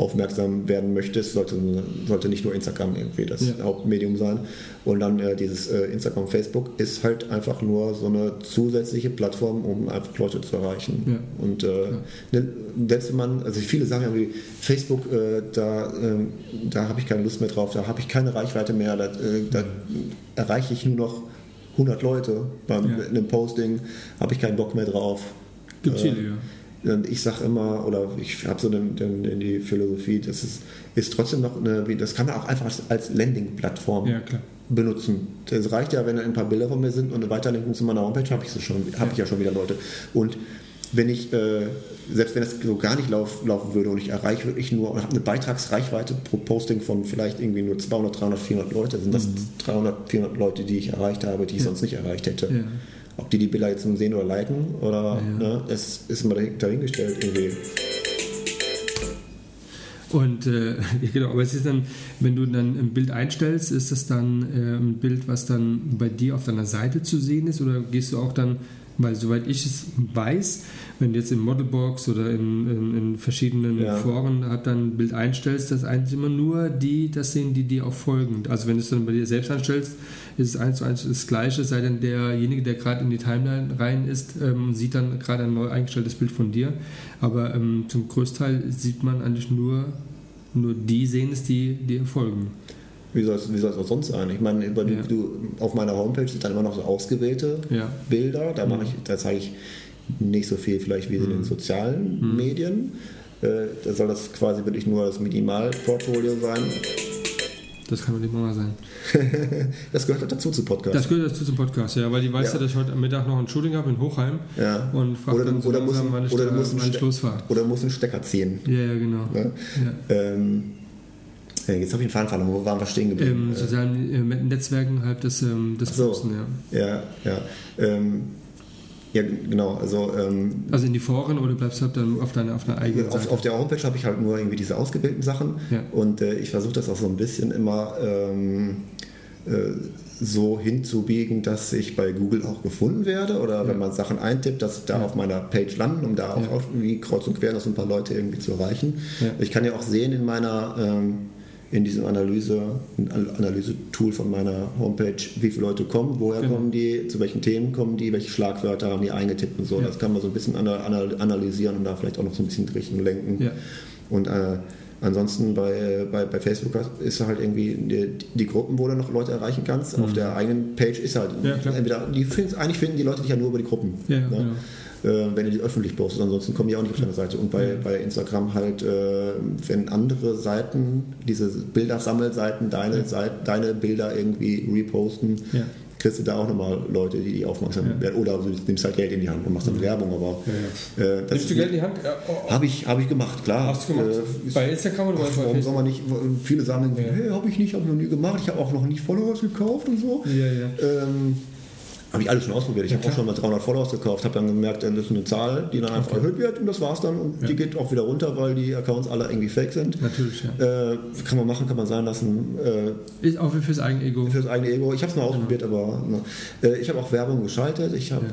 aufmerksam werden möchtest, sollte, sollte nicht nur Instagram irgendwie das Ja. Hauptmedium sein. Und dann äh, dieses äh, Instagram, Facebook ist halt einfach nur so eine zusätzliche Plattform, um einfach Leute zu erreichen. Ja. Und äh, ne, selbst wenn man, also viele sagen ja wie Facebook, äh, da, ähm, da habe ich keine Lust mehr drauf, da habe ich keine Reichweite mehr, da, äh, da erreiche ich nur noch 100 Leute beim Ja. einem Posting, habe ich keinen Bock mehr drauf. Gibt Äh, viele, ja. Und ich sage immer, oder ich habe so den, den, den die Philosophie, das ist, ist trotzdem noch eine, das kann man auch einfach als, Landing-Plattform Ja, benutzen. Das reicht ja, wenn ein paar Bilder von mir sind und eine Weiterlenkung zu meiner Homepage, habe ich, so schon, habe ich ja schon wieder Leute. Und wenn ich, äh, selbst wenn das so gar nicht lauf, laufen würde und ich erreiche wirklich nur, habe eine Beitragsreichweite pro Posting von vielleicht irgendwie nur 200, 300, 400 Leute, sind das 300, 400 Leute, die ich erreicht habe, die ich Ja. sonst nicht erreicht hätte. Ja. Ob die die Bilder jetzt nun sehen oder liken oder Ja. ne, es ist immer dahin- dahingestellt irgendwie. Und äh, (laughs) genau, aber es ist dann, wenn du dann ein Bild einstellst, ist das dann äh, ein Bild, was dann bei dir auf deiner Seite zu sehen ist oder gehst du auch dann, weil soweit ich es weiß, wenn du jetzt in Modelbox oder in, in, in verschiedenen Ja. Foren halt dann ein Bild einstellst, dass eigentlich immer nur die das sehen, die dir auch folgen. Also wenn du es dann bei dir selbst einstellst, ist es eins zu eins das Gleiche, sei denn derjenige, der gerade in die Timeline rein ist, ähm, sieht dann gerade ein neu eingestelltes Bild von dir. Aber ähm, zum Großteil sieht man eigentlich nur, nur die sehen es, die dir folgen. Wie soll es wie soll es auch sonst sein? Ich meine, über Ja. du, auf meiner Homepage sind dann immer noch so ausgewählte Ja. Bilder. Da, mache Mhm. ich, da zeige ich nicht so viel vielleicht wie in den sozialen Mhm. Medien. Äh, da soll das quasi wirklich nur das Minimalportfolio sein. Das kann doch nicht mal sein. (laughs) Das gehört halt dazu zu Podcast. Das gehört dazu zum Podcast, ja, weil die weiß ja, Ja. dass ich heute Mittag noch ein Shooting habe in Hochheim ja. und fragt Oder, dann so oder, muss, langsam, wann ich, oder, da- einen wann ich losfahre. oder musst einen Stecker ziehen. Ja, ja, genau. Ne? Ja. Ähm, ja, jetzt habe ich den Faden verloren. Wo waren wir stehen geblieben? Im sozialen äh, Netzwerken halt das, ähm, das so. Posten, ja. ja, ja. Ähm, ja, genau. Also ähm, Also in die Foren oder bleibst du halt dann auf deiner auf deiner eigenen Auf, Seite? auf der Homepage habe ich halt nur irgendwie diese ausgebildeten Sachen Ja. und äh, ich versuche das auch so ein bisschen immer ähm, äh, so hinzubiegen, dass ich bei Google auch gefunden werde oder wenn man Sachen eintippt, dass da Ja. auf meiner Page landen, um da auch, Ja. irgendwie kreuz und quer noch so ein paar Leute irgendwie zu erreichen. Ja. Ich kann ja auch sehen in meiner ähm, in diesem Analyse, Analyse-Tool von meiner Homepage, wie viele Leute kommen, woher Genau. kommen die, zu welchen Themen kommen die, welche Schlagwörter haben die eingetippt und so. Ja. Das kann man so ein bisschen ana- ana- analysieren und da vielleicht auch noch so ein bisschen Richtung lenken. Ja. Und äh, ansonsten bei, bei, bei Facebook ist halt irgendwie die, die Gruppen, wo du noch Leute erreichen kannst. Auf der eigenen Page ist halt Mhm. Ja, entweder die finden, eigentlich finden die Leute dich ja nur über die Gruppen. Ja, ne? genau. Äh, wenn du die öffentlich postest, ansonsten kommen die auch nicht auf deine Seite. Und bei, Ja. bei Instagram halt, äh, wenn andere Seiten, diese Bildersammelseiten, deine, Ja. Seite, deine Bilder irgendwie reposten, Ja. kriegst du da auch nochmal Leute, die die aufmerksam Ja. werden. Oder du nimmst halt Geld in die Hand und machst dann Werbung, aber äh, das Nimmst du Geld in die Hand? Oh, oh. habe ich, hab ich gemacht, klar. Hast du gemacht? Äh, bei Instagram oder Ach, bei warum soll man nicht, viele sagen, hey, habe ich nicht, habe ich noch nie gemacht, ich habe auch noch nie Followers gekauft und so. Ja, ja. Ähm, habe ich alles schon ausprobiert. Ich Ja, habe auch schon mal 300 Followers gekauft, habe dann gemerkt, das ist eine Zahl, die dann einfach erhöht wird und das war's dann. Und Ja. die geht auch wieder runter, weil die Accounts alle irgendwie fake sind. Natürlich, ja. Äh, kann man machen, kann man sein lassen. Äh, Ist auch fürs eigene Ego. für das eigene Ego. Ich habe es mal ausprobiert, aber ne. Äh, ich habe auch Werbung geschaltet. Ich habe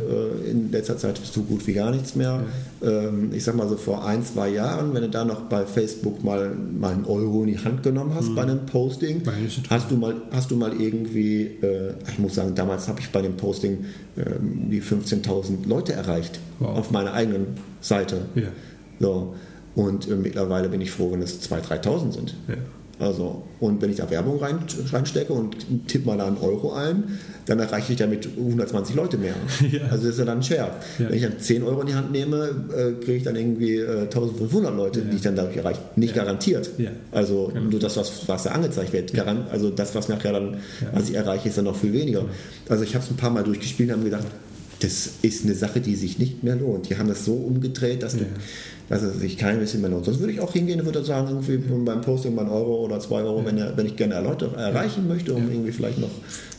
äh, in letzter Zeit so gut wie gar nichts mehr. Ähm, ich sag mal so vor ein, zwei Jahren, wenn du da noch bei Facebook mal, mal einen Euro in die Hand genommen hast bei einem Posting, hast du mal, hast du mal irgendwie, äh, ich muss sagen, damals habe ich bei dem Posting ähm, die 15.000 Leute erreicht Wow. auf meiner eigenen Seite. Ja. So. Und äh, mittlerweile bin ich froh, wenn es 2.000, 3.000 sind. Ja. Also, und wenn ich da Werbung rein, reinstecke und tippe mal da einen Euro ein, dann erreiche ich damit 120 Leute mehr. (laughs) Ja. Also das ist ja dann ein Share. Ja. Wenn ich dann 10 Euro in die Hand nehme, äh, kriege ich dann irgendwie äh, 1500 Leute, Ja. die ich dann dadurch erreiche. Nicht garantiert. Also Genau. nur das, was, was da angezeigt wird. Garan also das, was nachher dann, was ich erreiche, ist dann noch viel weniger. Also ich habe es ein paar Mal durchgespielt und habe gedacht, das ist eine Sache, die sich nicht mehr lohnt. Die haben das so umgedreht, dass, ja. du, dass es sich kein bisschen mehr lohnt. Sonst würde ich auch hingehen und würde sagen, irgendwie beim Posting mal einen Euro oder zwei Euro, ja. wenn, wenn ich gerne Leute erreichen möchte, um irgendwie vielleicht noch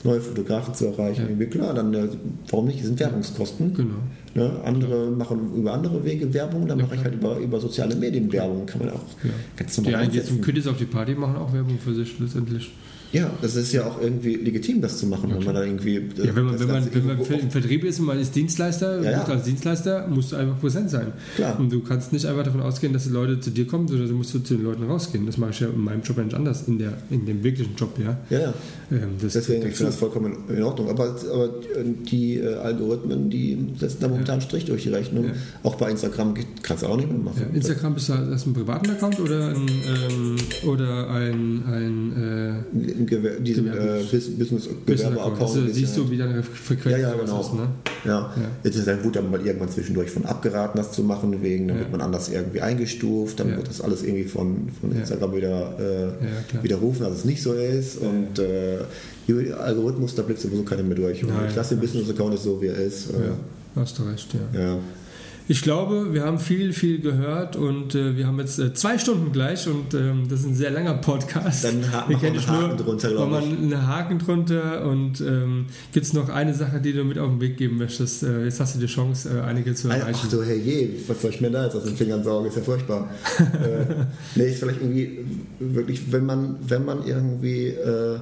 neue Fotografen zu erreichen. Irgendwie klar, dann äh, warum nicht? Das sind Werbungskosten. Genau. Ne? Andere machen über andere Wege Werbung, dann mache ich halt über, über soziale Medien Werbung. Kann man auch ganz normal Die einen jetzt zum Kiddies auf die Party machen auch Werbung für sich letztendlich. Ja, das ist ja auch irgendwie legitim, das zu machen, okay. wenn man da irgendwie. Ja, wenn man, wenn man, wenn man im Vertrieb ist und man ist Dienstleister, ja, ja. als Dienstleister musst du einfach präsent sein. Klar. Und du kannst nicht einfach davon ausgehen, dass die Leute zu dir kommen, sondern du musst zu den Leuten rausgehen. Das mache ich ja in meinem Job nicht anders, in, der, in dem wirklichen Job, ja. Ja, ja. Ähm, Deswegen, ich finde das vollkommen in Ordnung. Aber, aber die äh, Algorithmen, die setzen da momentan ja. Strich durch die Rechnung. Ja. Auch bei Instagram kannst du auch nicht mehr machen. Ja, Instagram ist das ein privaten Account oder ein, ähm, oder ein, ein äh, im Gewer diesen äh, Business Gewerbe-Account. Also siehst du, wie deine Frequenz ja, ja, genau. ist. Ne? Ja. ja. Jetzt ist dann gut, dann mal irgendwann zwischendurch von abgeraten, das zu machen, wegen, dann wird man anders irgendwie eingestuft, dann wird das alles irgendwie von, von Instagram wieder äh, widerrufen, dass es nicht so ist. Und äh, Algorithmus, da blickt sowieso keiner mehr durch. Und ich lasse den Business-Account so, wie er ist. Ja, hast du recht, ja. Ich glaube, wir haben viel, viel gehört und äh, wir haben jetzt äh, zwei Stunden gleich und ähm, das ist ein sehr langer Podcast. Dann ha wir einen Haken nur, drunter, glaube ich. einen Haken drunter und ähm, gibt es noch eine Sache, die du mit auf den Weg geben möchtest? Äh, jetzt hast du die Chance, äh, einige zu erreichen. Ach so, herrje, was soll ich mir da jetzt aus den Fingern saugen? Ist ja furchtbar. (laughs) äh, nee, ist vielleicht irgendwie wirklich, wenn man, wenn man irgendwie äh,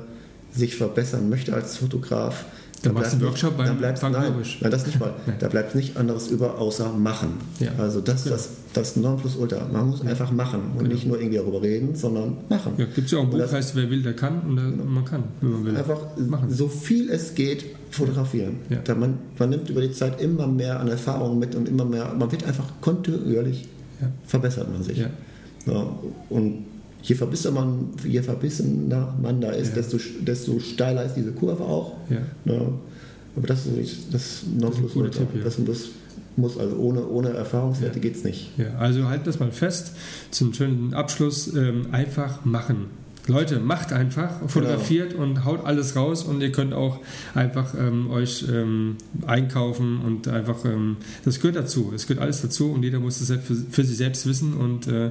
sich verbessern möchte als Fotograf, dann machst du einen Workshop beim bleibt, Frank nein, nein, das nicht mal. (laughs) Da bleibt nicht anderes über, außer machen. Ja. Also das ist das, das Nonplusultra. Man muss ja. einfach machen und genau. nicht nur irgendwie darüber reden, sondern machen. Ja, Gibt es ja auch ein Buch, das heißt, wer will, der kann und der, man kann, wenn man will. Einfach machen. so viel es geht fotografieren. Ja. Da man, man nimmt über die Zeit immer mehr an Erfahrung mit und immer mehr, man wird einfach kontinuierlich, verbessert man sich. und je verbissener man, je verbissener man da ist, ja. desto, desto steiler ist diese Kurve auch. Ja. Ne? Aber das ist das Nonplusultra. Das, das, das muss, also ohne, ohne Erfahrungswerte ja. geht es nicht. Ja, also halt das mal fest, zum schönen Abschluss, ähm, einfach machen. Leute, macht einfach, fotografiert genau. und haut alles raus und ihr könnt auch einfach ähm, euch ähm, einkaufen und einfach, ähm, das gehört dazu. Es gehört alles dazu und jeder muss das für, für sich selbst wissen. Und äh,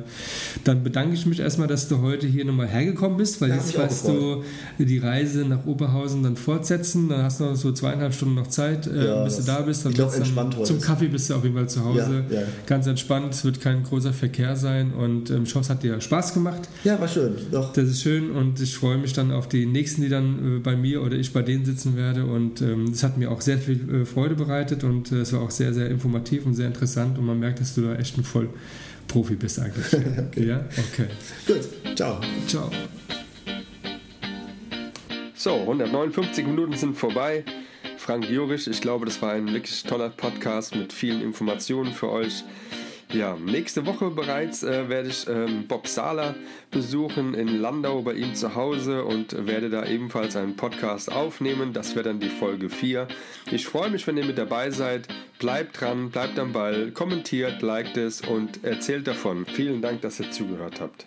dann bedanke ich mich erstmal, dass du heute hier nochmal hergekommen bist, weil ja, jetzt weißt du die Reise nach Oberhausen dann fortsetzen. Dann hast du noch so zweieinhalb Stunden noch Zeit, äh, ja, bis du da bist. Dann glaub, dann zum Kaffee bist du auf jeden Fall zu Hause. Ja, Ganz entspannt, es wird kein großer Verkehr sein und ähm, ich hoffe, es hat dir Spaß gemacht. Ja, war schön. Doch. Das ist schön und ich freue mich dann auf die nächsten, die dann äh, bei mir oder ich bei denen sitzen werde. Und ähm, es hat mir auch sehr viel äh, Freude bereitet und äh, es war auch sehr, sehr informativ und sehr interessant und man merkt, dass du da echt ein Vollprofi bist eigentlich. (laughs) okay. Ja? Okay. Gut. Ciao. Ciao. So, 159 Minuten sind vorbei. Frank Jurisch, ich glaube, das war ein wirklich toller Podcast mit vielen Informationen für euch. Ja, nächste Woche bereits äh, werde ich ähm, Bob Sahler besuchen in Landau bei ihm zu Hause und werde da ebenfalls einen Podcast aufnehmen. Das wäre dann die Folge 4. Ich freue mich, wenn ihr mit dabei seid. Bleibt dran, bleibt am Ball, kommentiert, liked es und erzählt davon. Vielen Dank, dass ihr zugehört habt.